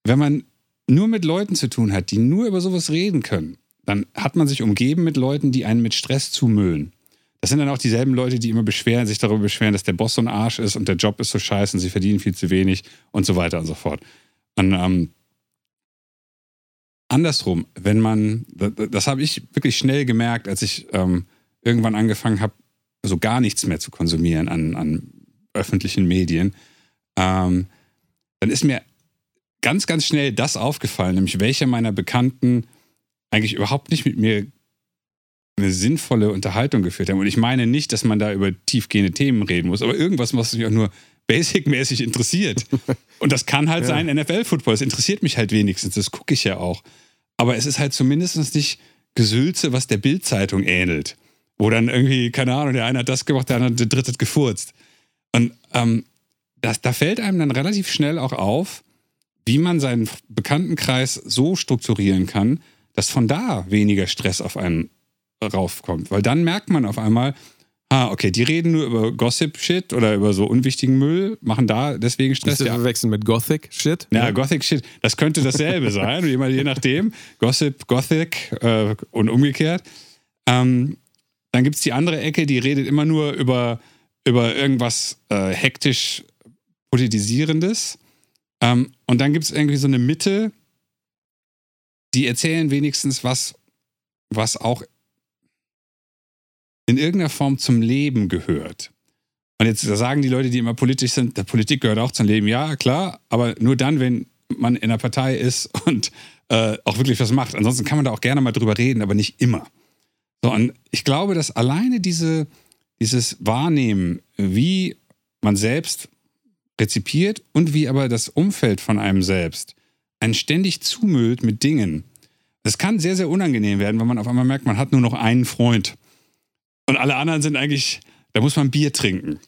wenn man nur mit Leuten zu tun hat, die nur über sowas reden können, dann hat man sich umgeben mit Leuten, die einen mit Stress zumüllen. Das sind dann auch dieselben Leute, die immer beschweren, sich darüber beschweren, dass der Boss so ein Arsch ist und der Job ist so scheiße und sie verdienen viel zu wenig und so weiter und so fort. Und ähm, andersrum, wenn man, das, das habe ich wirklich schnell gemerkt, als ich ähm, irgendwann angefangen habe, so gar nichts mehr zu konsumieren an, an öffentlichen Medien, ähm, dann ist mir ganz, ganz schnell das aufgefallen, nämlich welche meiner Bekannten eigentlich überhaupt nicht mit mir eine sinnvolle Unterhaltung geführt haben. Und ich meine nicht, dass man da über tiefgehende Themen reden muss, aber irgendwas, was mich auch nur basic-mäßig interessiert. Und das kann halt ja. sein NFL-Football. Das interessiert mich halt wenigstens. Das gucke ich ja auch. Aber es ist halt zumindest nicht Gesülze, was der Bild-Zeitung ähnelt. Wo dann irgendwie, keine Ahnung, der eine hat das gemacht, der andere der dritte hat gefurzt. Und ähm, das, da fällt einem dann relativ schnell auch auf, wie man seinen Bekanntenkreis so strukturieren kann, dass von da weniger Stress auf einen raufkommt. Weil dann merkt man auf einmal, ah, okay, die reden nur über Gossip-Shit oder über so unwichtigen Müll, machen da deswegen Stress. Zu verwechseln mit Gothic-Shit? Ja, ja. Gothic-Shit, das könnte dasselbe sein, je nachdem. Gossip, Gothic äh, und umgekehrt. Ähm, dann gibt es die andere Ecke, die redet immer nur über, über irgendwas äh, hektisch politisierendes. Ähm, und dann gibt es irgendwie so eine Mitte, die erzählen wenigstens was, was auch in irgendeiner Form zum Leben gehört. Und jetzt sagen die Leute, die immer politisch sind, der Politik gehört auch zum Leben. Ja, klar, aber nur dann, wenn man in einer Partei ist und äh, auch wirklich was macht. Ansonsten kann man da auch gerne mal drüber reden, aber nicht immer. So, und ich glaube, dass alleine diese, dieses Wahrnehmen, wie man selbst rezipiert und wie aber das Umfeld von einem selbst einen ständig zumüllt mit Dingen. Das kann sehr, sehr unangenehm werden, wenn man auf einmal merkt, man hat nur noch einen Freund. Und alle anderen sind eigentlich, da muss man Bier trinken.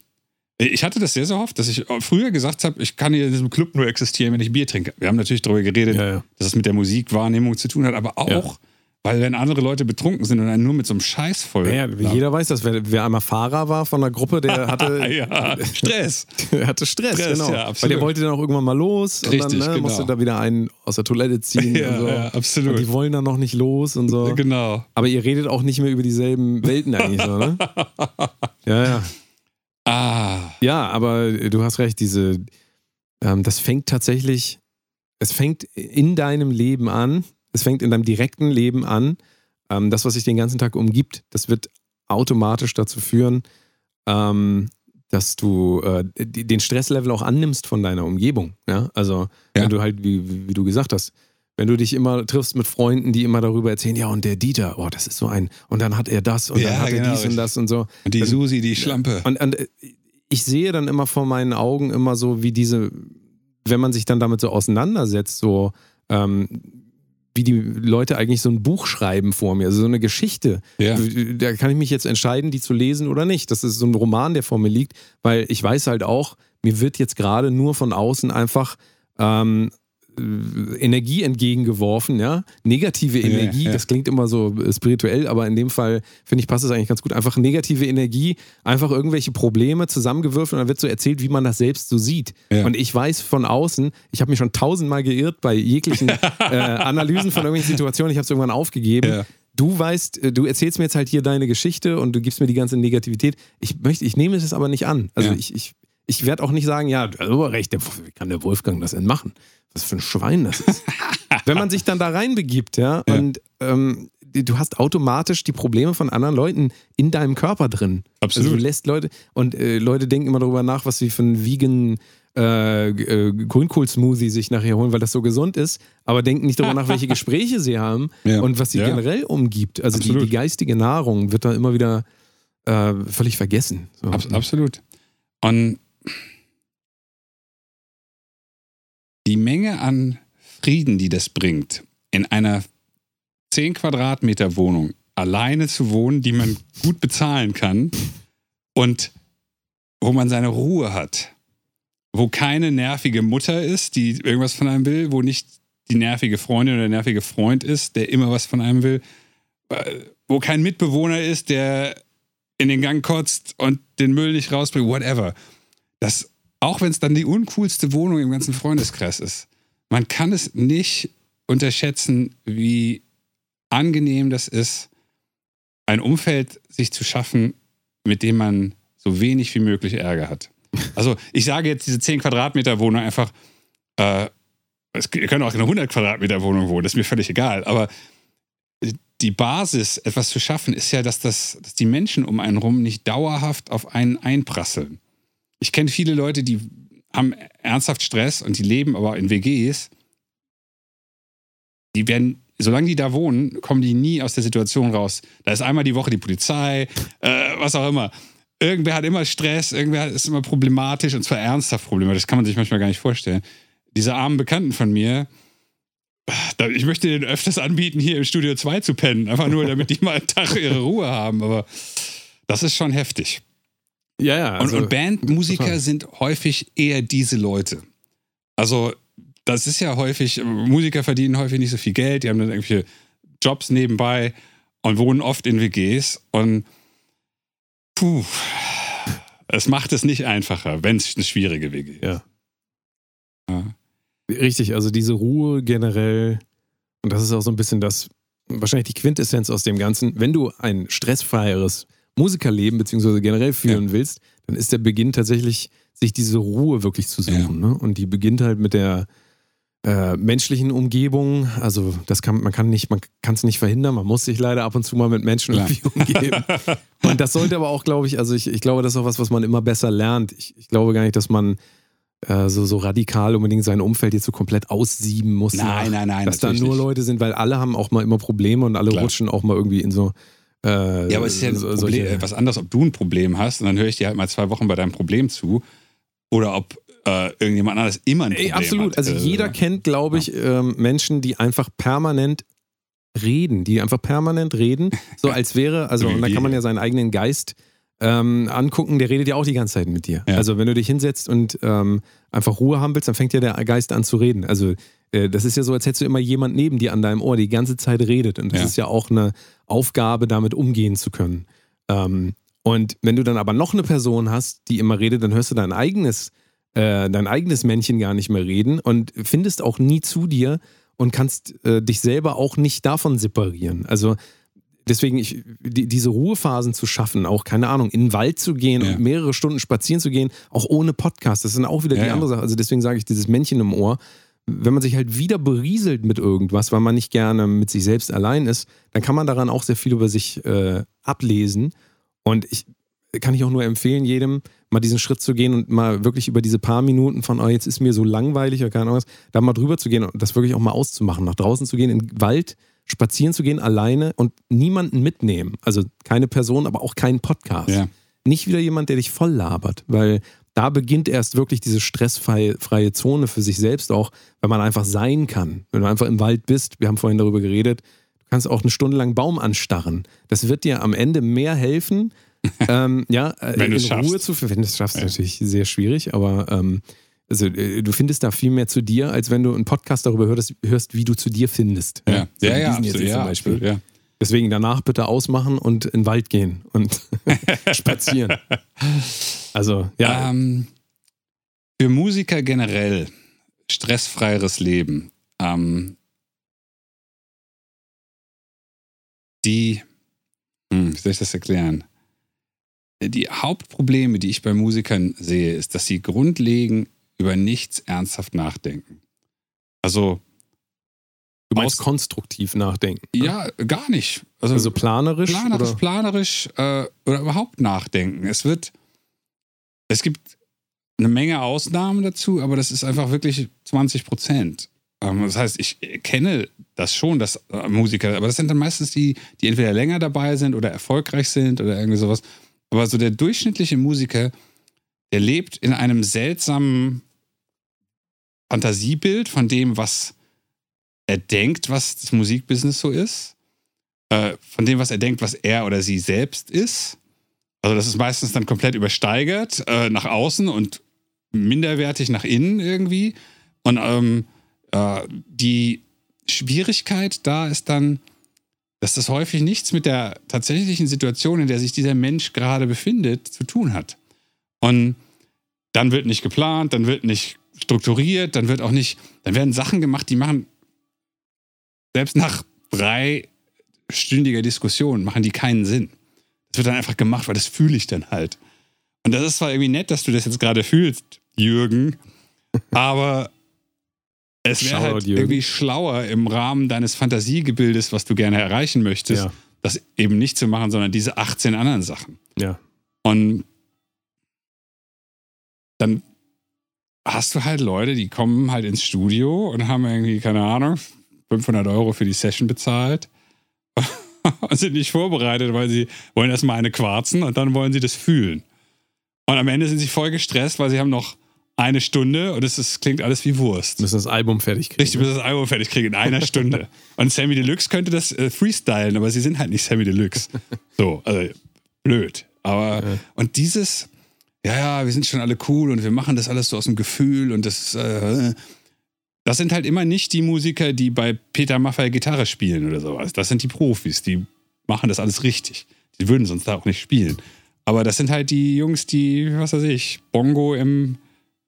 Ich hatte das sehr, sehr oft, dass ich früher gesagt habe, ich kann hier in diesem Club nur existieren, wenn ich Bier trinke. Wir haben natürlich darüber geredet, ja, ja. dass es mit der Musikwahrnehmung zu tun hat, aber auch, ja. Weil wenn andere Leute betrunken sind und einen nur mit so einem Scheiß voll. Ja, jeder weiß das. Wer, wer, einmal Fahrer war von der Gruppe, der hatte ja, Stress. der hatte Stress, Stress genau. Ja, Weil der wollte dann auch irgendwann mal los Richtig, und dann ne, genau. musste da wieder einen aus der Toilette ziehen. ja, und so. ja, absolut. Und die wollen dann noch nicht los und so. Genau. Aber ihr redet auch nicht mehr über dieselben Welten eigentlich so, ne? ja, ja. Ah. Ja, aber du hast recht, diese, ähm, das fängt tatsächlich, es fängt in deinem Leben an es fängt in deinem direkten Leben an. Ähm, das, was sich den ganzen Tag umgibt, das wird automatisch dazu führen, ähm, dass du äh, den Stresslevel auch annimmst von deiner Umgebung. Ja? Also, ja. wenn du halt, wie, wie du gesagt hast, wenn du dich immer triffst mit Freunden, die immer darüber erzählen, ja, und der Dieter, oh, das ist so ein, und dann hat er das und ja, dann hat genau. er dies und das und so. Und die dann, Susi, die Schlampe. Und, und ich sehe dann immer vor meinen Augen immer so, wie diese, wenn man sich dann damit so auseinandersetzt, so, ähm, wie die Leute eigentlich so ein Buch schreiben vor mir, also so eine Geschichte. Ja. Da kann ich mich jetzt entscheiden, die zu lesen oder nicht. Das ist so ein Roman, der vor mir liegt, weil ich weiß halt auch, mir wird jetzt gerade nur von außen einfach ähm, äh, Energie entgegengeworfen, ja, negative Energie, ja, ja. das klingt immer so spirituell, aber in dem Fall finde ich passt es eigentlich ganz gut. Einfach negative Energie, einfach irgendwelche Probleme zusammengewürfelt und dann wird so erzählt, wie man das selbst so sieht. Ja. Und ich weiß von außen, ich habe mich schon tausendmal geirrt bei jeglichen äh, Analysen von irgendwelchen Situationen, ich habe es irgendwann aufgegeben. Du weißt, äh, du erzählst mir jetzt halt hier deine Geschichte und du gibst mir die ganze Negativität. Ich möchte, ich nehme es aber nicht an. Also ich, ich, ich werde auch nicht sagen, ja, du recht, wie kann der Wolfgang das denn machen? was für ein Schwein das ist. Wenn man sich dann da reinbegibt, ja, Ja. und ähm, du hast automatisch die Probleme von anderen Leuten in deinem Körper drin. Absolut. Also du lässt Leute, und äh, Leute denken immer darüber nach, was sie für einen vegan äh, äh, Grünkohl-Smoothie sich nachher holen, weil das so gesund ist, aber denken nicht darüber nach, welche Gespräche sie haben Ja. und was sie Ja. generell umgibt. Also die, die geistige Nahrung wird da immer wieder äh, völlig vergessen. So. Abs absolut. Und die Menge an Frieden, die das bringt, in einer 10 Quadratmeter Wohnung alleine zu wohnen, die man gut bezahlen kann und wo man seine Ruhe hat, wo keine nervige Mutter ist, die irgendwas von einem will, wo nicht die nervige Freundin oder der nervige Freund ist, der immer was von einem will, äh, wo kein Mitbewohner ist, der in den Gang kotzt und den Müll nicht rausbringt, whatever. Das, auch wenn es dann die uncoolste Wohnung im ganzen Freundeskreis ist, man kann es nicht unterschätzen, wie angenehm das ist, ein Umfeld sich zu schaffen, mit dem man so wenig wie möglich Ärger hat. Also ich sage jetzt diese 10 Quadratmeter Wohnung einfach, äh, es, ihr könnt auch in einer 100 Quadratmeter Wohnung wohnen, das ist mir völlig egal. Aber die Basis, etwas zu schaffen, ist ja, dass, das, dass die Menschen um einen rum nicht dauerhaft auf einen einprasseln. Ich kenne viele Leute, die haben ernsthaft Stress und die leben aber in WGs. Die werden, solange die da wohnen, kommen die nie aus der Situation raus. Da ist einmal die Woche die Polizei, äh, was auch immer. Irgendwer hat immer Stress, irgendwer ist immer problematisch und zwar ernsthaft problematisch. Das kann man sich manchmal gar nicht vorstellen. Diese armen Bekannten von mir, ich möchte denen öfters anbieten, hier im Studio 2 zu pennen. Einfach nur, damit die mal einen Tag ihre Ruhe haben. Aber das ist schon heftig. Ja, ja. Also, und, und Bandmusiker total. sind häufig eher diese Leute. Also, das ist ja häufig, Musiker verdienen häufig nicht so viel Geld, die haben dann irgendwelche Jobs nebenbei und wohnen oft in WGs. Und puh, es macht es nicht einfacher, wenn es eine schwierige WG ist. Ja. ja. Richtig, also diese Ruhe generell, und das ist auch so ein bisschen das, wahrscheinlich die Quintessenz aus dem Ganzen, wenn du ein stressfreieres Musikerleben beziehungsweise generell führen ja. willst, dann ist der Beginn tatsächlich, sich diese Ruhe wirklich zu suchen. Ja. Ne? Und die beginnt halt mit der äh, menschlichen Umgebung. Also das kann man kann nicht, man kann es nicht verhindern. Man muss sich leider ab und zu mal mit Menschen irgendwie umgeben. und das sollte aber auch, glaube ich, also ich, ich glaube, das ist auch was, was man immer besser lernt. Ich, ich glaube gar nicht, dass man äh, so, so radikal unbedingt sein Umfeld jetzt so komplett aussieben muss. Nein, nein, nein. Dass da nur nicht. Leute sind, weil alle haben auch mal immer Probleme und alle Klar. rutschen auch mal irgendwie in so. Äh, ja, aber es ist ja so, Problem, äh, was anderes, ob du ein Problem hast und dann höre ich dir halt mal zwei Wochen bei deinem Problem zu oder ob äh, irgendjemand anderes immer ein Problem Ey, absolut. Hat. Also jeder kennt, glaube ich, ähm, Menschen, die einfach permanent reden, die einfach permanent reden, so als wäre, also und da kann man ja seinen eigenen Geist ähm, angucken, der redet ja auch die ganze Zeit mit dir. Ja. Also wenn du dich hinsetzt und ähm, einfach Ruhe haben willst, dann fängt ja der Geist an zu reden. Also äh, das ist ja so, als hättest du immer jemand neben dir an deinem Ohr, die ganze Zeit redet. Und das ja. ist ja auch eine Aufgabe, damit umgehen zu können. Ähm, und wenn du dann aber noch eine Person hast, die immer redet, dann hörst du dein eigenes, äh, dein eigenes Männchen gar nicht mehr reden und findest auch nie zu dir und kannst äh, dich selber auch nicht davon separieren. Also deswegen ich, die, diese Ruhephasen zu schaffen, auch keine Ahnung, in den Wald zu gehen ja. und mehrere Stunden spazieren zu gehen, auch ohne Podcast, das ist dann auch wieder ja, die andere Sache. Also deswegen sage ich dieses Männchen im Ohr. Wenn man sich halt wieder berieselt mit irgendwas, weil man nicht gerne mit sich selbst allein ist, dann kann man daran auch sehr viel über sich äh, ablesen. Und ich kann ich auch nur empfehlen, jedem mal diesen Schritt zu gehen und mal wirklich über diese paar Minuten von, oh, jetzt ist mir so langweilig oder keine Ahnung was, da mal drüber zu gehen und das wirklich auch mal auszumachen, nach draußen zu gehen, in den Wald, spazieren zu gehen alleine und niemanden mitnehmen. Also keine Person, aber auch keinen Podcast. Ja. Nicht wieder jemand, der dich voll labert, weil da beginnt erst wirklich diese stressfreie Zone für sich selbst auch, weil man einfach sein kann. Wenn du einfach im Wald bist, wir haben vorhin darüber geredet, du kannst auch eine Stunde lang Baum anstarren. Das wird dir am Ende mehr helfen, ähm, ja, äh, wenn in Ruhe zu finden. Wenn du es schaffst, ja. natürlich sehr schwierig, aber ähm, also äh, du findest da viel mehr zu dir, als wenn du einen Podcast darüber hörst, hörst wie du zu dir findest. Ja, ja, ja, ja, absolut, ja, absolut ja. Deswegen danach bitte ausmachen und in den Wald gehen und spazieren. Also, ja. Ähm, für Musiker generell stressfreieres Leben. Ähm, die, hm, wie soll ich das erklären? Die Hauptprobleme, die ich bei Musikern sehe, ist, dass sie grundlegend über nichts ernsthaft nachdenken. Also. Du meinst aus, konstruktiv nachdenken? Ne? Ja, gar nicht. Also, also planerisch? Planerisch, oder? planerisch äh, oder überhaupt nachdenken. Es wird. Es gibt eine Menge Ausnahmen dazu, aber das ist einfach wirklich 20 Prozent. Ähm, das heißt, ich kenne das schon, dass äh, Musiker, aber das sind dann meistens die, die entweder länger dabei sind oder erfolgreich sind oder irgendwie sowas. Aber so der durchschnittliche Musiker, der lebt in einem seltsamen Fantasiebild von dem, was er denkt, was das Musikbusiness so ist, äh, von dem, was er denkt, was er oder sie selbst ist. Also das ist meistens dann komplett übersteigert äh, nach außen und minderwertig nach innen irgendwie. Und ähm, äh, die Schwierigkeit da ist dann, dass das häufig nichts mit der tatsächlichen Situation, in der sich dieser Mensch gerade befindet, zu tun hat. Und dann wird nicht geplant, dann wird nicht strukturiert, dann wird auch nicht, dann werden Sachen gemacht, die machen selbst nach dreistündiger Diskussion machen die keinen Sinn. Das wird dann einfach gemacht, weil das fühle ich dann halt. Und das ist zwar irgendwie nett, dass du das jetzt gerade fühlst, Jürgen, aber es wäre halt Jürgen. irgendwie schlauer im Rahmen deines Fantasiegebildes, was du gerne erreichen möchtest, Ja. das eben nicht zu machen, sondern diese 18 anderen Sachen. Ja. Und dann hast du halt Leute, die kommen halt ins Studio und haben irgendwie, keine Ahnung, 500 Euro für die Session bezahlt und sind nicht vorbereitet, weil sie wollen erstmal eine quarzen und dann wollen sie das fühlen. Und am Ende sind sie voll gestresst, weil sie haben noch eine Stunde und es ist, klingt alles wie Wurst. Müssen das Album fertig kriegen. Richtig, bis das Album fertig kriegen in einer Stunde. Und Sammy Deluxe könnte das äh, freestylen, aber sie sind halt nicht Sammy Deluxe. So, also blöd. Aber, und dieses, ja, ja, wir sind schon alle cool und wir machen das alles so aus dem Gefühl und das, äh, das sind halt immer nicht die Musiker, die bei Peter Maffay Gitarre spielen oder sowas. Das sind die Profis, die machen das alles richtig. Die würden sonst da auch nicht spielen. Aber das sind halt die Jungs, die, was weiß ich, Bongo im,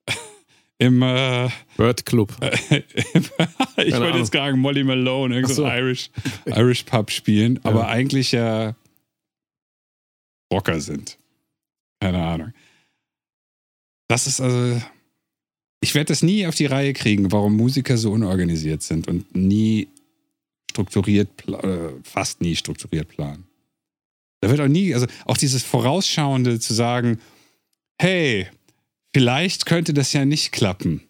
im, äh, Bird Club. ich wollte Ahnung. jetzt sagen Molly Malone, irgendein so. Irish, Irish Pub spielen, aber Ja. eigentlich ja Rocker sind. Keine Ahnung. Das ist also. Ich werde das nie auf die Reihe kriegen, warum Musiker so unorganisiert sind und nie strukturiert, äh, fast nie strukturiert planen. Da wird auch nie, also auch dieses Vorausschauende zu sagen, hey, vielleicht könnte das ja nicht klappen.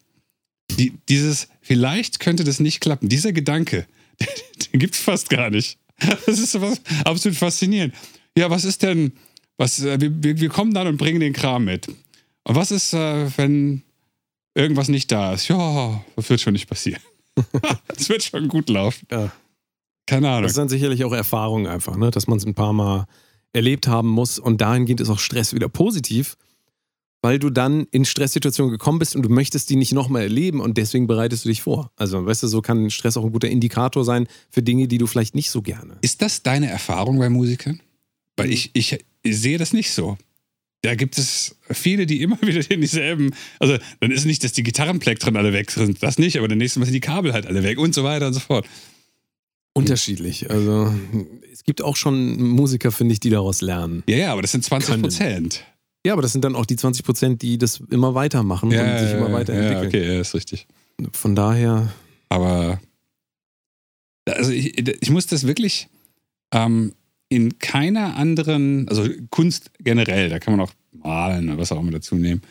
Die, dieses, vielleicht könnte das nicht klappen, dieser Gedanke, den gibt es fast gar nicht. Das ist was absolut faszinierend. Ja, was ist denn, was, äh, wir wir kommen dann und bringen den Kram mit. Und was ist, äh, wenn irgendwas nicht da ist? Ja, das wird schon nicht passieren. Das wird schon gut laufen. Ja. Keine Ahnung. Das ist dann sicherlich auch Erfahrung einfach, ne? dass man es ein paar Mal erlebt haben muss. Und dahingehend ist auch Stress wieder positiv, weil du dann in Stresssituationen gekommen bist und du möchtest die nicht nochmal erleben und deswegen bereitest du dich vor. Also, weißt du, so kann Stress auch ein guter Indikator sein für Dinge, die du vielleicht nicht so gerne. Ist das deine Erfahrung bei Musikern? Weil ich, ich, ich sehe das nicht so. Da gibt es viele, die immer wieder in dieselben. Also, dann ist nicht, dass die Gitarrenplektren alle weg sind, das nicht, aber dann nächstes Mal sind die Kabel halt alle weg und so weiter und so fort. Unterschiedlich. Also, es gibt auch schon Musiker, finde ich, die daraus lernen. Ja, ja, aber das sind 20 Prozent. Ja, aber das sind dann auch die 20 Prozent, die das immer weitermachen und sich immer ja, weiterentwickeln. okay, ja, ist richtig. Von daher, Aber also ich, ich muss das wirklich ähm, in keiner anderen, also Kunst generell, da kann man auch malen oder was auch immer dazu nehmen.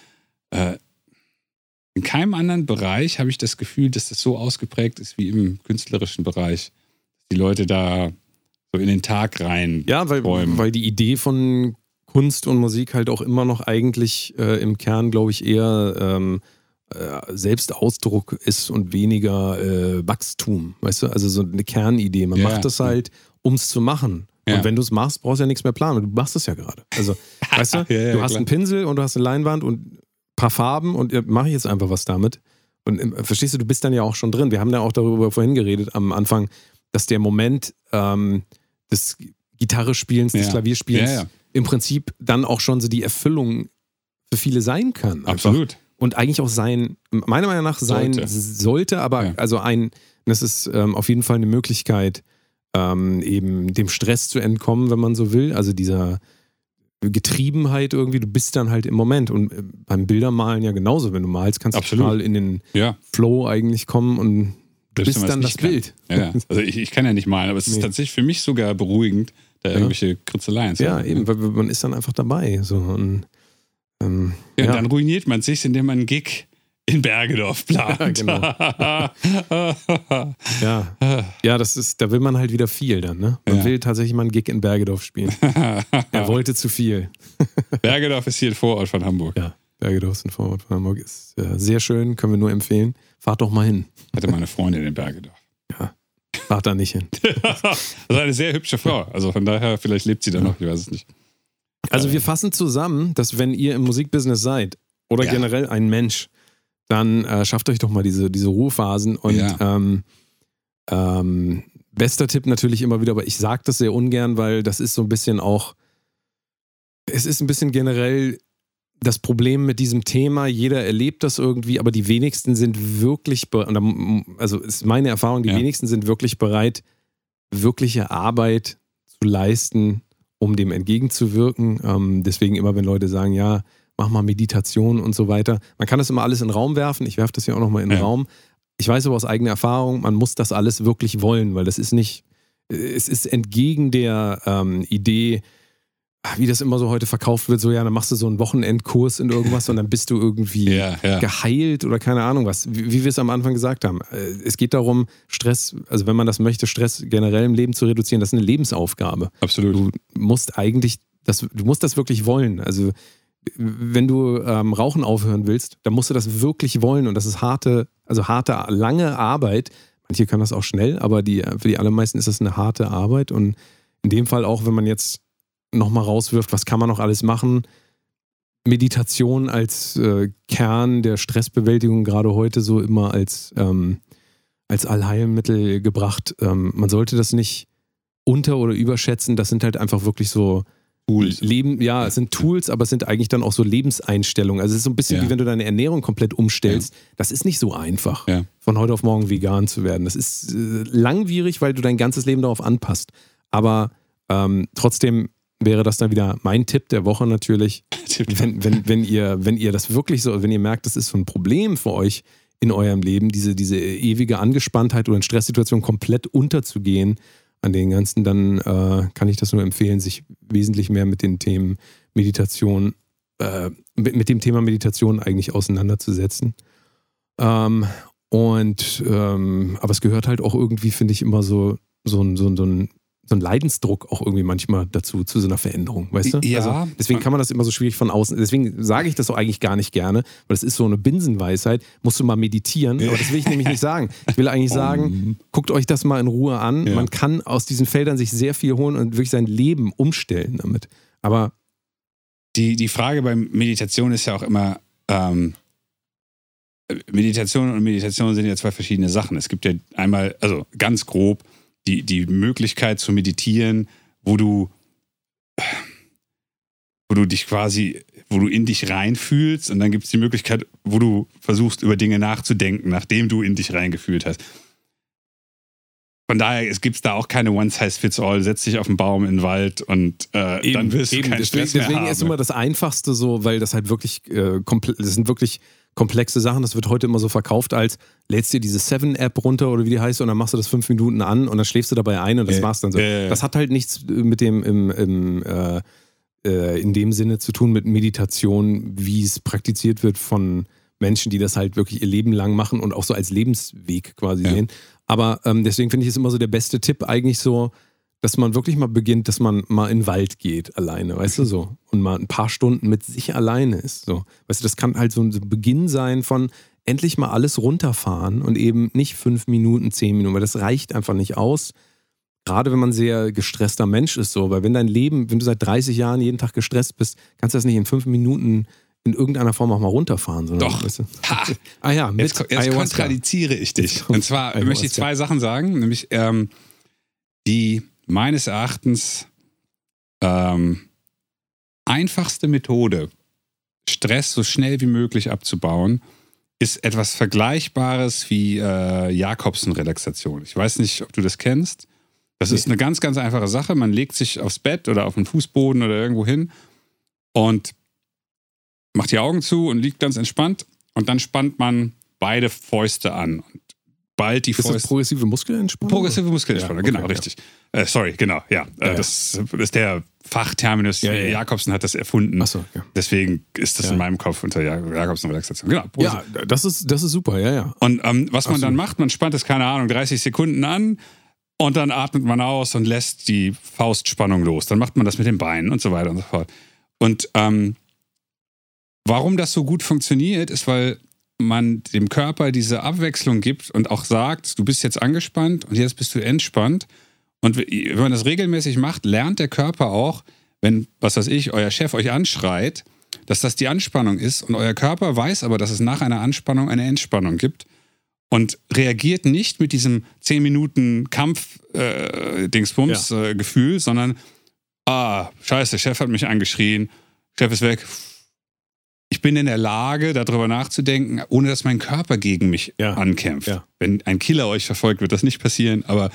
Äh, in keinem anderen Bereich habe ich das Gefühl, dass das so ausgeprägt ist wie im künstlerischen Bereich. Die Leute da so in den Tag rein. Ja, weil, träumen. weil die Idee von Kunst und Musik halt auch immer noch eigentlich äh, im Kern, glaube ich, eher ähm, äh, Selbstausdruck ist und weniger äh, Wachstum. Weißt du, also so eine Kernidee. Man Ja, macht das halt, um es zu machen. Ja. Und wenn du es machst, brauchst du ja nichts mehr planen. Du machst es ja gerade. Also, weißt du, Ja, ja, du hast klar. einen Pinsel und du hast eine Leinwand und ein paar Farben und mache ich jetzt einfach was damit. Und äh, verstehst du, du bist dann ja auch schon drin. Wir haben ja auch darüber vorhin geredet am Anfang, dass der Moment ähm, des Gitarrespielens, des. Klavierspielens im Prinzip dann auch schon so die Erfüllung für viele sein kann. Einfach. Absolut. Und eigentlich auch sein, meiner Meinung nach sein Sollte. sollte, aber also ein, das ist ähm, auf jeden Fall eine Möglichkeit, ähm, eben dem Stress zu entkommen, wenn man so will. Also dieser Getriebenheit irgendwie, du bist dann halt im Moment. Und äh, beim Bildermalen ja genauso. Wenn du malst, kannst Absolut. du total in den Ja. Flow eigentlich kommen und du bist dann das kann. Bild. Ja, ja. Also ich, ich kann ja nicht malen, aber es ist Nee. tatsächlich für mich sogar beruhigend, da irgendwelche Kritzeleien zu Ja, haben. eben, weil man ist dann einfach dabei. So. Und, ähm, Ja, ja. und dann ruiniert man sich, indem man einen Gig in Bergedorf plant. Ja, Ja, ja, das ist, da will man halt wieder viel dann, ne? Man Ja. will tatsächlich mal einen Gig in Bergedorf spielen. er wollte zu viel. Bergedorf ist hier ein Vorort von Hamburg. Ja, Bergedorf ist ein Vorort von Hamburg. Ist äh, sehr schön, können wir nur empfehlen. Fahrt doch mal hin. Hatte meine Freundin in Bergedorf. Ja, fahrt da nicht hin. das ist eine sehr hübsche Frau. Also von daher, vielleicht lebt sie da noch, ich weiß es nicht. Also wir fassen zusammen, dass wenn ihr im Musikbusiness seid oder generell ein Mensch, dann äh, schafft euch doch mal diese, diese Ruhephasen und Ja. ähm, ähm, bester Tipp natürlich immer wieder, aber ich sage das sehr ungern, weil das ist so ein bisschen auch, es ist ein bisschen generell das Problem mit diesem Thema, jeder erlebt das irgendwie, aber die wenigsten sind wirklich, also ist meine Erfahrung, die Ja. wenigsten sind wirklich bereit, wirkliche Arbeit zu leisten, um dem entgegenzuwirken. Ähm, deswegen immer, wenn Leute sagen, ja, mach mal Meditation und so weiter. Man kann das immer alles in den Raum werfen. Ich werfe das ja auch nochmal in den Ja. Raum. ich weiß aber aus eigener Erfahrung, man muss das alles wirklich wollen, weil das ist nicht, es ist entgegen der ähm, Idee, wie das immer so heute verkauft wird, so ja, dann machst du so einen Wochenendkurs in irgendwas und dann bist du irgendwie Ja, ja. geheilt oder keine Ahnung was, wie, wie wir es am Anfang gesagt haben. Äh, Es geht darum, Stress, also wenn man das möchte, Stress generell im Leben zu reduzieren, das ist eine Lebensaufgabe. Absolut. Du musst eigentlich, das, du musst das wirklich wollen. Also wenn du ähm, Rauchen aufhören willst, dann musst du das wirklich wollen und das ist harte, also harte, lange Arbeit. Manche können das auch schnell, aber die, für die allermeisten ist das eine harte Arbeit und in dem Fall auch, wenn man jetzt nochmal rauswirft, was kann man noch alles machen? Meditation als äh, Kern der Stressbewältigung gerade heute so immer als, ähm, als Allheilmittel gebracht. Ähm, man sollte das nicht unter- oder überschätzen. Das sind halt einfach wirklich so Tools. Leben, ja, es sind Tools, aber es sind eigentlich dann auch so Lebenseinstellungen. Also es ist so ein bisschen Ja. wie wenn du deine Ernährung komplett umstellst. Das ist nicht so einfach, Ja. von heute auf morgen vegan zu werden. Das ist äh, langwierig, weil du dein ganzes Leben darauf anpasst. Aber ähm, trotzdem wäre das dann wieder mein Tipp der Woche natürlich. Wenn, wenn, wenn, ihr, wenn ihr das wirklich so, wenn ihr merkt, das ist so ein Problem für euch in eurem Leben, diese, diese ewige Angespanntheit oder in Stresssituationen komplett unterzugehen an den ganzen, dann äh, kann ich das nur empfehlen, sich wesentlich mehr mit den Themen Meditation, äh, mit, dem Thema Meditation eigentlich auseinanderzusetzen. Ähm, und ähm, aber es gehört halt auch irgendwie, finde ich, immer so, so, so, so ein so ein Leidensdruck auch irgendwie manchmal dazu, zu so einer Veränderung, weißt du? Ja. Also deswegen kann man das immer so schwierig von außen, deswegen sage ich das auch eigentlich gar nicht gerne, weil das ist so eine Binsenweisheit, musst du mal meditieren, aber das will ich nämlich nicht sagen. Ich will eigentlich sagen, guckt euch das mal in Ruhe an. Ja. Man kann aus diesen Feldern sich sehr viel holen und wirklich sein Leben umstellen damit. Aber Die, die Frage beim Meditation ist ja auch immer, ähm, Meditation und Meditation sind ja zwei verschiedene Sachen. Es gibt ja einmal, also ganz grob, die, die Möglichkeit zu meditieren, wo du, wo du dich quasi, wo du in dich reinfühlst und dann gibt es die Möglichkeit, wo du versuchst, über Dinge nachzudenken, nachdem du in dich reingefühlt hast. Von daher es gibt da auch keine One-Size-Fits-All. Setz dich auf den Baum in den Wald und äh, dann wirst du keinen deswegen, Stress mehr deswegen haben. ist immer das Einfachste so, weil das halt wirklich, äh, komple- das sind wirklich komplexe Sachen. Das wird heute immer so verkauft als, lädst dir diese Seven-App runter oder wie die heißt und dann machst du das fünf Minuten an und dann schläfst du dabei ein und das Ja, war's dann so. ja. Das hat halt nichts mit dem im, im äh, äh, in dem Sinne zu tun mit Meditation, wie es praktiziert wird von Menschen, die das halt wirklich ihr Leben lang machen und auch so als Lebensweg quasi Ja. sehen. Aber ähm, deswegen finde ich es immer so der beste Tipp eigentlich so, dass man wirklich mal beginnt, dass man mal in den Wald geht alleine, weißt du so, und mal ein paar Stunden mit sich alleine ist. So, weißt du, das kann halt so ein Beginn sein von endlich mal alles runterfahren und eben nicht fünf Minuten, zehn Minuten, weil das reicht einfach nicht aus. Gerade wenn man sehr gestresster Mensch ist, so, weil wenn dein Leben, wenn du seit 30 Jahren jeden Tag gestresst bist, kannst du das nicht in fünf Minuten in irgendeiner Form auch mal runterfahren. Sondern, Doch. Weißt du? Ah ja, mit Jetzt, jetzt kontradiziere ich dich. Und zwar Ayahuasca. möchte ich zwei Sachen sagen, nämlich ähm, die meines Erachtens ähm, einfachste Methode, Stress so schnell wie möglich abzubauen, ist etwas Vergleichbares wie äh, Jakobsen-Relaxation. Ich weiß nicht, ob du das kennst. Das ist eine ganz, ganz einfache Sache. Man legt sich aufs Bett oder auf den Fußboden oder irgendwo hin und macht die Augen zu und liegt ganz entspannt. Und dann spannt man beide Fäuste an. Und bald die Ist das Fäuste. progressive Muskelentspannung? Progressive Muskelentspannung, Ja, okay, genau, ja. richtig. Äh, sorry, genau, ja. Äh, Ja. Das ist der Fachterminus. Ja, ja, ja. Jakobsen hat das erfunden. Achso, ja. Deswegen ist das in meinem Kopf unter Ja- Jakobsen-Relaxation. Genau. Ja, das ist, das ist super, ja, ja. Und ähm, was man Ach so. dann macht, man spannt es, keine Ahnung, 30 Sekunden an und dann atmet man aus und lässt die Faustspannung los. Dann macht man das mit den Beinen und so weiter und so fort. Und ähm, warum das so gut funktioniert, ist, weil man dem Körper diese Abwechslung gibt und auch sagt, du bist jetzt angespannt und jetzt bist du entspannt. Und wenn man das regelmäßig macht, lernt der Körper auch, wenn, was weiß ich, euer Chef euch anschreit, dass das die Anspannung ist und euer Körper weiß aber, dass es nach einer Anspannung eine Entspannung gibt und reagiert nicht mit diesem 10 Minuten Kampf-Dingsbums-Gefühl, sondern, ah, scheiße, Chef hat mich angeschrien, Chef ist weg. Ich bin in der Lage, darüber nachzudenken, ohne dass mein Körper gegen mich Ja. ankämpft. Ja. Wenn ein Killer euch verfolgt, wird das nicht passieren. Aber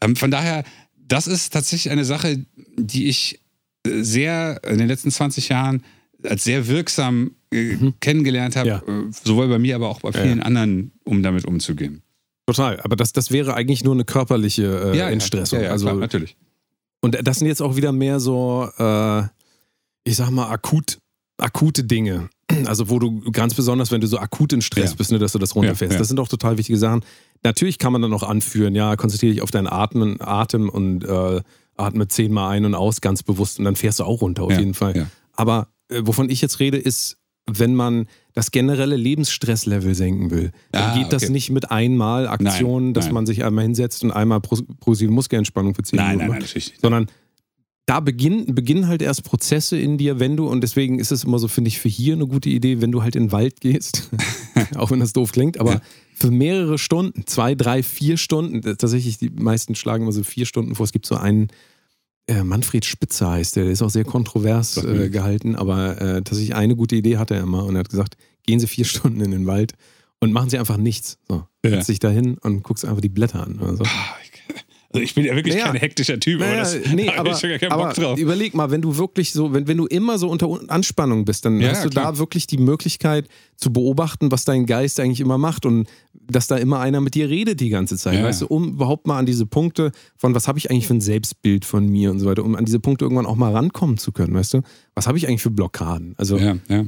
ähm, von daher, das ist tatsächlich eine Sache, die ich äh, sehr in den letzten 20 Jahren als sehr wirksam äh, Mhm. kennengelernt habe, Ja. äh, sowohl bei mir, aber auch bei vielen anderen, um damit umzugehen. Total. Aber das, das wäre eigentlich nur eine körperliche äh, Entstressung. Ja, ja, also, klar, natürlich. und das sind jetzt auch wieder mehr so, äh, ich sag mal, akut, akute Dinge. Also, wo du ganz besonders, wenn du so akut in Stress Ja. bist, ne, dass du das runterfährst. Ja. Das sind auch total wichtige Sachen. Natürlich kann man dann noch anführen, ja, konzentriere dich auf deinen Atmen, Atem und äh, atme zehnmal ein und aus, ganz bewusst, und dann fährst du auch runter, auf jeden Fall. Aber äh, wovon ich jetzt rede, ist, wenn man das generelle Lebensstresslevel senken will, dann Ah, geht das okay. nicht mit einmal Aktionen, Nein, dass nein. man sich einmal hinsetzt und einmal pro- progressive Muskelentspannung für 10 Nein, Minuten nein, macht, nein, natürlich nicht. sondern da beginnen, beginnen halt erst Prozesse in dir, wenn du, und deswegen ist es immer so, finde ich, für hier eine gute Idee, wenn du halt in den Wald gehst, auch wenn das doof klingt, aber Ja. für mehrere Stunden, zwei, drei, vier Stunden, tatsächlich, die meisten schlagen immer so vier Stunden vor. Es gibt so einen, äh, Manfred Spitzer heißt der, der ist auch sehr kontrovers äh, gehalten, aber äh, tatsächlich eine gute Idee hat er immer und er hat gesagt, gehen Sie vier Stunden in den Wald und machen Sie einfach nichts. So, Ja. setz dich da hin und guckst einfach die Blätter an. So. Ich- Also ich bin ja wirklich Naja. kein hektischer Typ, aber Naja, das nee, da aber, ich schon gar keinen aber Bock drauf. überleg mal, wenn du wirklich so, wenn, wenn du immer so unter Anspannung bist, dann Ja, hast du klar. da wirklich die Möglichkeit zu beobachten, was dein Geist eigentlich immer macht und dass da immer einer mit dir redet die ganze Zeit, Ja, weißt du, um überhaupt mal an diese Punkte von, was habe ich eigentlich für ein Selbstbild von mir und so weiter, um an diese Punkte irgendwann auch mal rankommen zu können, weißt du, was habe ich eigentlich für Blockaden? Also Ja, ja.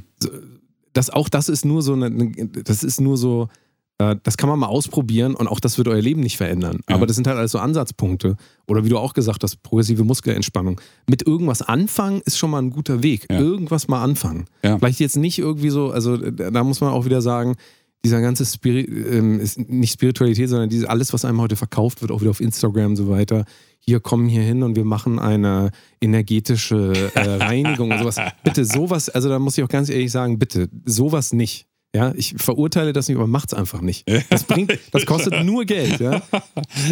das auch das ist nur so eine, das ist nur so, das kann man mal ausprobieren und auch das wird euer Leben nicht verändern. Ja. Aber das sind halt alles so Ansatzpunkte. Oder wie du auch gesagt hast, progressive Muskelentspannung. Mit irgendwas anfangen ist schon mal ein guter Weg. Ja. Irgendwas mal anfangen. Ja. Vielleicht jetzt nicht irgendwie so, also da da muss man auch wieder sagen, dieser ganze Spirit, ähm, ist nicht Spiritualität, sondern diese, alles, was einem heute verkauft wird, auch wieder auf Instagram und so weiter. Hier kommen hier hin und wir machen eine energetische äh, Reinigung und sowas. Bitte sowas, also da muss ich auch ganz ehrlich sagen, bitte sowas nicht. Ja, ich verurteile das nicht, aber macht's einfach nicht. Das bringt, das kostet nur Geld. Ja.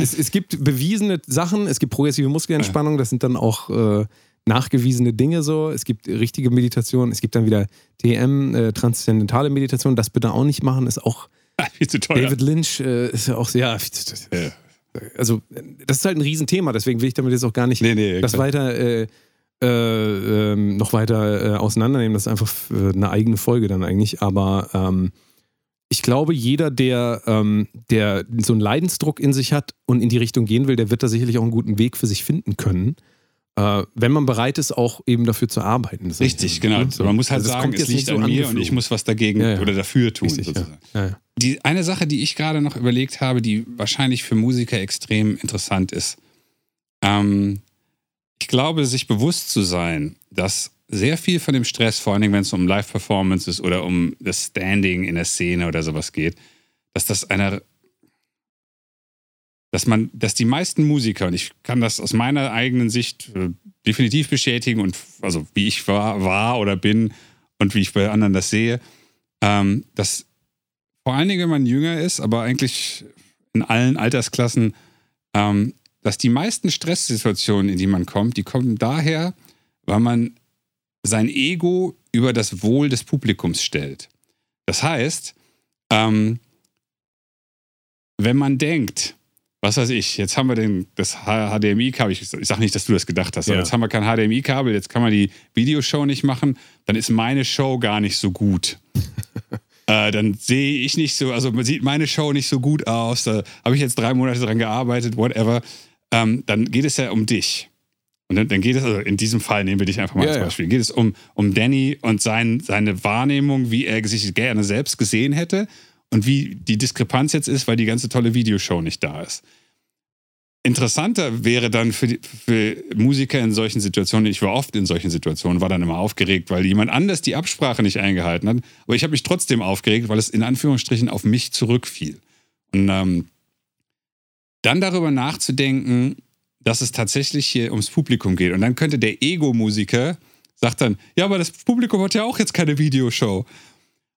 Es, es gibt bewiesene Sachen, es gibt progressive Muskelentspannung, das sind dann auch äh, nachgewiesene Dinge so. Es gibt richtige Meditation, es gibt dann wieder TM, äh, transzendentale Meditation. Das bitte auch nicht machen, ist auch Viel zu teuer. David Lynch äh, ist ja auch sehr. Ja. Also, das ist halt ein Riesenthema, deswegen will ich damit jetzt auch gar nicht Nee, nee, das klar. weiter äh, äh, ähm, noch weiter äh, auseinandernehmen. Das ist einfach äh, eine eigene Folge dann eigentlich. Aber ähm, ich glaube, jeder, der, ähm, der so einen Leidensdruck in sich hat und in die Richtung gehen will, der wird da sicherlich auch einen guten Weg für sich finden können. Äh, wenn man bereit ist, auch eben dafür zu arbeiten. Das Richtig, eigentlich, genau. ne? So. Man muss halt Also sagen, es liegt so an mir und ich muss was dagegen Ja, ja. oder dafür tun, Richtig, ja. Die eine Sache, die ich gerade noch überlegt habe, die wahrscheinlich für Musiker extrem interessant ist. Ähm, ich glaube, sich bewusst zu sein, dass sehr viel von dem Stress, vor allen Dingen, wenn es um Live-Performances oder um das Standing in der Szene oder sowas geht, dass das einer, dass man, dass die meisten Musiker, und ich kann das aus meiner eigenen Sicht äh, definitiv bestätigen und also wie ich war, war oder bin und wie ich bei anderen das sehe, ähm, dass vor allen Dingen, wenn man jünger ist, aber eigentlich in allen Altersklassen, ähm, dass die meisten Stresssituationen, in die man kommt, die kommen daher, weil man sein Ego über das Wohl des Publikums stellt. Das heißt, ähm, wenn man denkt, was weiß ich, jetzt haben wir den, das HDMI-Kabel, ich, ich sage nicht, dass du das gedacht hast, aber Ja. jetzt haben wir kein HDMI-Kabel, jetzt kann man die Videoshow nicht machen, dann ist meine Show gar nicht so gut. äh, dann sehe ich nicht so, also man sieht meine Show nicht so gut aus, da habe ich jetzt drei Monate dran gearbeitet, whatever. Ähm, dann geht es ja um dich. Und dann, dann geht es, also in diesem Fall nehmen wir dich einfach mal Ja, als ja. Beispiel, geht es um, um Danny und sein, seine Wahrnehmung, wie er sich gerne selbst gesehen hätte und wie die Diskrepanz jetzt ist, weil die ganze tolle Videoshow nicht da ist. Interessanter wäre dann für, die, für Musiker in solchen Situationen, ich war oft in solchen Situationen, war dann immer aufgeregt, weil jemand anders die Absprache nicht eingehalten hat, aber ich habe mich trotzdem aufgeregt, weil es in Anführungsstrichen auf mich zurückfiel. Und ähm, dann darüber nachzudenken, dass es tatsächlich hier ums Publikum geht. Und dann könnte der Ego-Musiker sagt dann, ja, aber das Publikum hat ja auch jetzt keine Videoshow.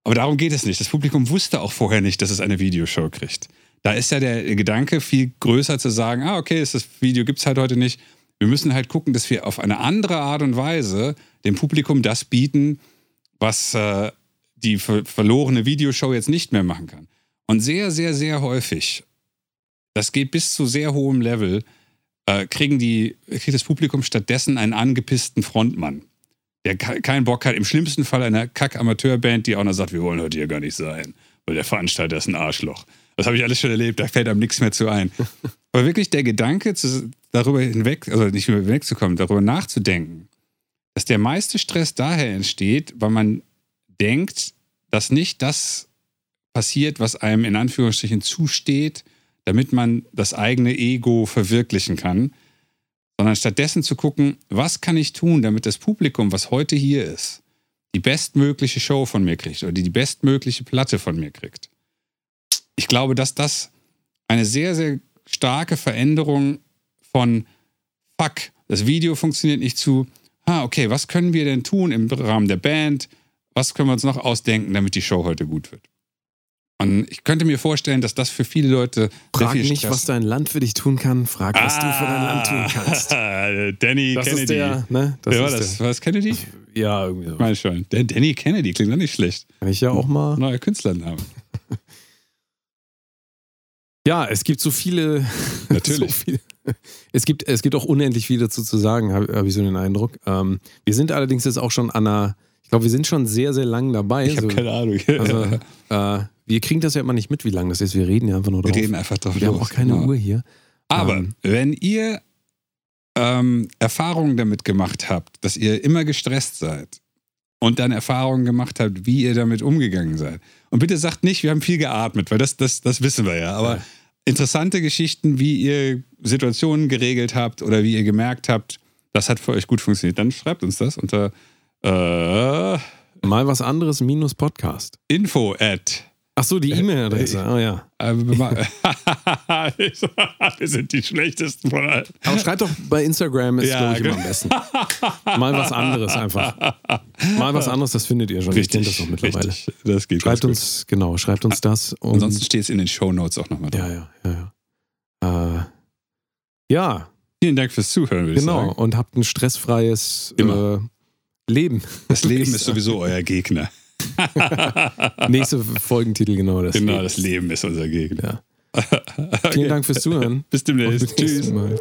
Aber darum geht es nicht. Das Publikum wusste auch vorher nicht, dass es eine Videoshow kriegt. Da ist ja der Gedanke viel größer zu sagen, ah, okay, das Video gibt es halt heute nicht. Wir müssen halt gucken, dass wir auf eine andere Art und Weise dem Publikum das bieten, was äh, die ver verlorene Videoshow jetzt nicht mehr machen kann. Und sehr, sehr, sehr häufig, das geht bis zu sehr hohem Level, äh, kriegen die, kriegt das Publikum stattdessen einen angepissten Frontmann. der keinen Bock hat, im schlimmsten Fall einer Kack-Amateurband, die auch noch sagt, wir wollen heute hier gar nicht sein, weil der Veranstalter ist ein Arschloch. Das habe ich alles schon erlebt, da fällt einem nichts mehr zu ein. Aber wirklich der Gedanke, zu, darüber hinweg, also nicht mehr hinwegzukommen, darüber nachzudenken, dass der meiste Stress daher entsteht, weil man denkt, dass nicht das passiert, was einem in Anführungsstrichen zusteht, damit man das eigene Ego verwirklichen kann, sondern stattdessen zu gucken, was kann ich tun, damit das Publikum, was heute hier ist, die bestmögliche Show von mir kriegt oder die bestmögliche Platte von mir kriegt. Ich glaube, dass das eine sehr, sehr starke Veränderung von Fuck, das Video funktioniert nicht zu, ah, okay, was können wir denn tun im Rahmen der Band? Was können wir uns noch ausdenken, damit die Show heute gut wird? Und ich könnte mir vorstellen, dass das für viele Leute. Frag nicht, Stress was dein Land für dich tun kann, frag, was ah, du für dein Land tun kannst. Danny das Kennedy. Ist der, ne? das Wer war das? War das Kennedy? Ja, irgendwie so. Meine schon. Der Danny Kennedy klingt doch nicht schlecht. Kann ich ja auch mal. Neuer Künstlername. ja, es gibt so viele. Natürlich. so viele, es, gibt, es gibt auch unendlich viel dazu zu sagen, habe hab ich so den Eindruck. Ähm, wir sind allerdings jetzt auch schon an einer. Ich glaube, wir sind schon sehr, sehr lang dabei. Ich habe so, keine Ahnung. Also, äh, wir kriegen das ja immer nicht mit, wie lange das ist. Wir reden ja einfach nur drauf. Wir reden einfach drauf. Wir los. haben auch keine genau. Uhr hier. Aber ähm, wenn ihr ähm, Erfahrungen damit gemacht habt, dass ihr immer gestresst seid und dann Erfahrungen gemacht habt, wie ihr damit umgegangen seid. Und bitte sagt nicht, wir haben viel geatmet, weil das, das, das wissen wir ja. Aber ja. interessante Geschichten, wie ihr Situationen geregelt habt oder wie ihr gemerkt habt, das hat für euch gut funktioniert, dann schreibt uns das unter äh, mal was anderes minus Podcast. Info at Ach so, die äh, E-Mail-Adresse. Oh ja. Äh, wir sind die schlechtesten von allen. Aber schreibt doch bei Instagram, ist ja, glaube ich immer am besten. Mal was anderes einfach. Mal was anderes, das findet ihr schon. Richtig, ich das auch mittlerweile. Richtig. Das geht schreibt uns, gut. genau, schreibt uns das. Ansonsten steht es in den Show Notes auch nochmal drin. Ja, ja, ja. Ja. Äh, ja. Vielen Dank fürs Zuhören, würde genau. ich sagen. und habt ein stressfreies äh, Leben. Das Leben ist sowieso euer Gegner. Nächste Folgentitel, genau das. Genau, Leben. das Leben ist unser Gegner. Ja. Okay. Vielen Dank fürs Zuhören. Bis demnächst. Tschüss. Mal.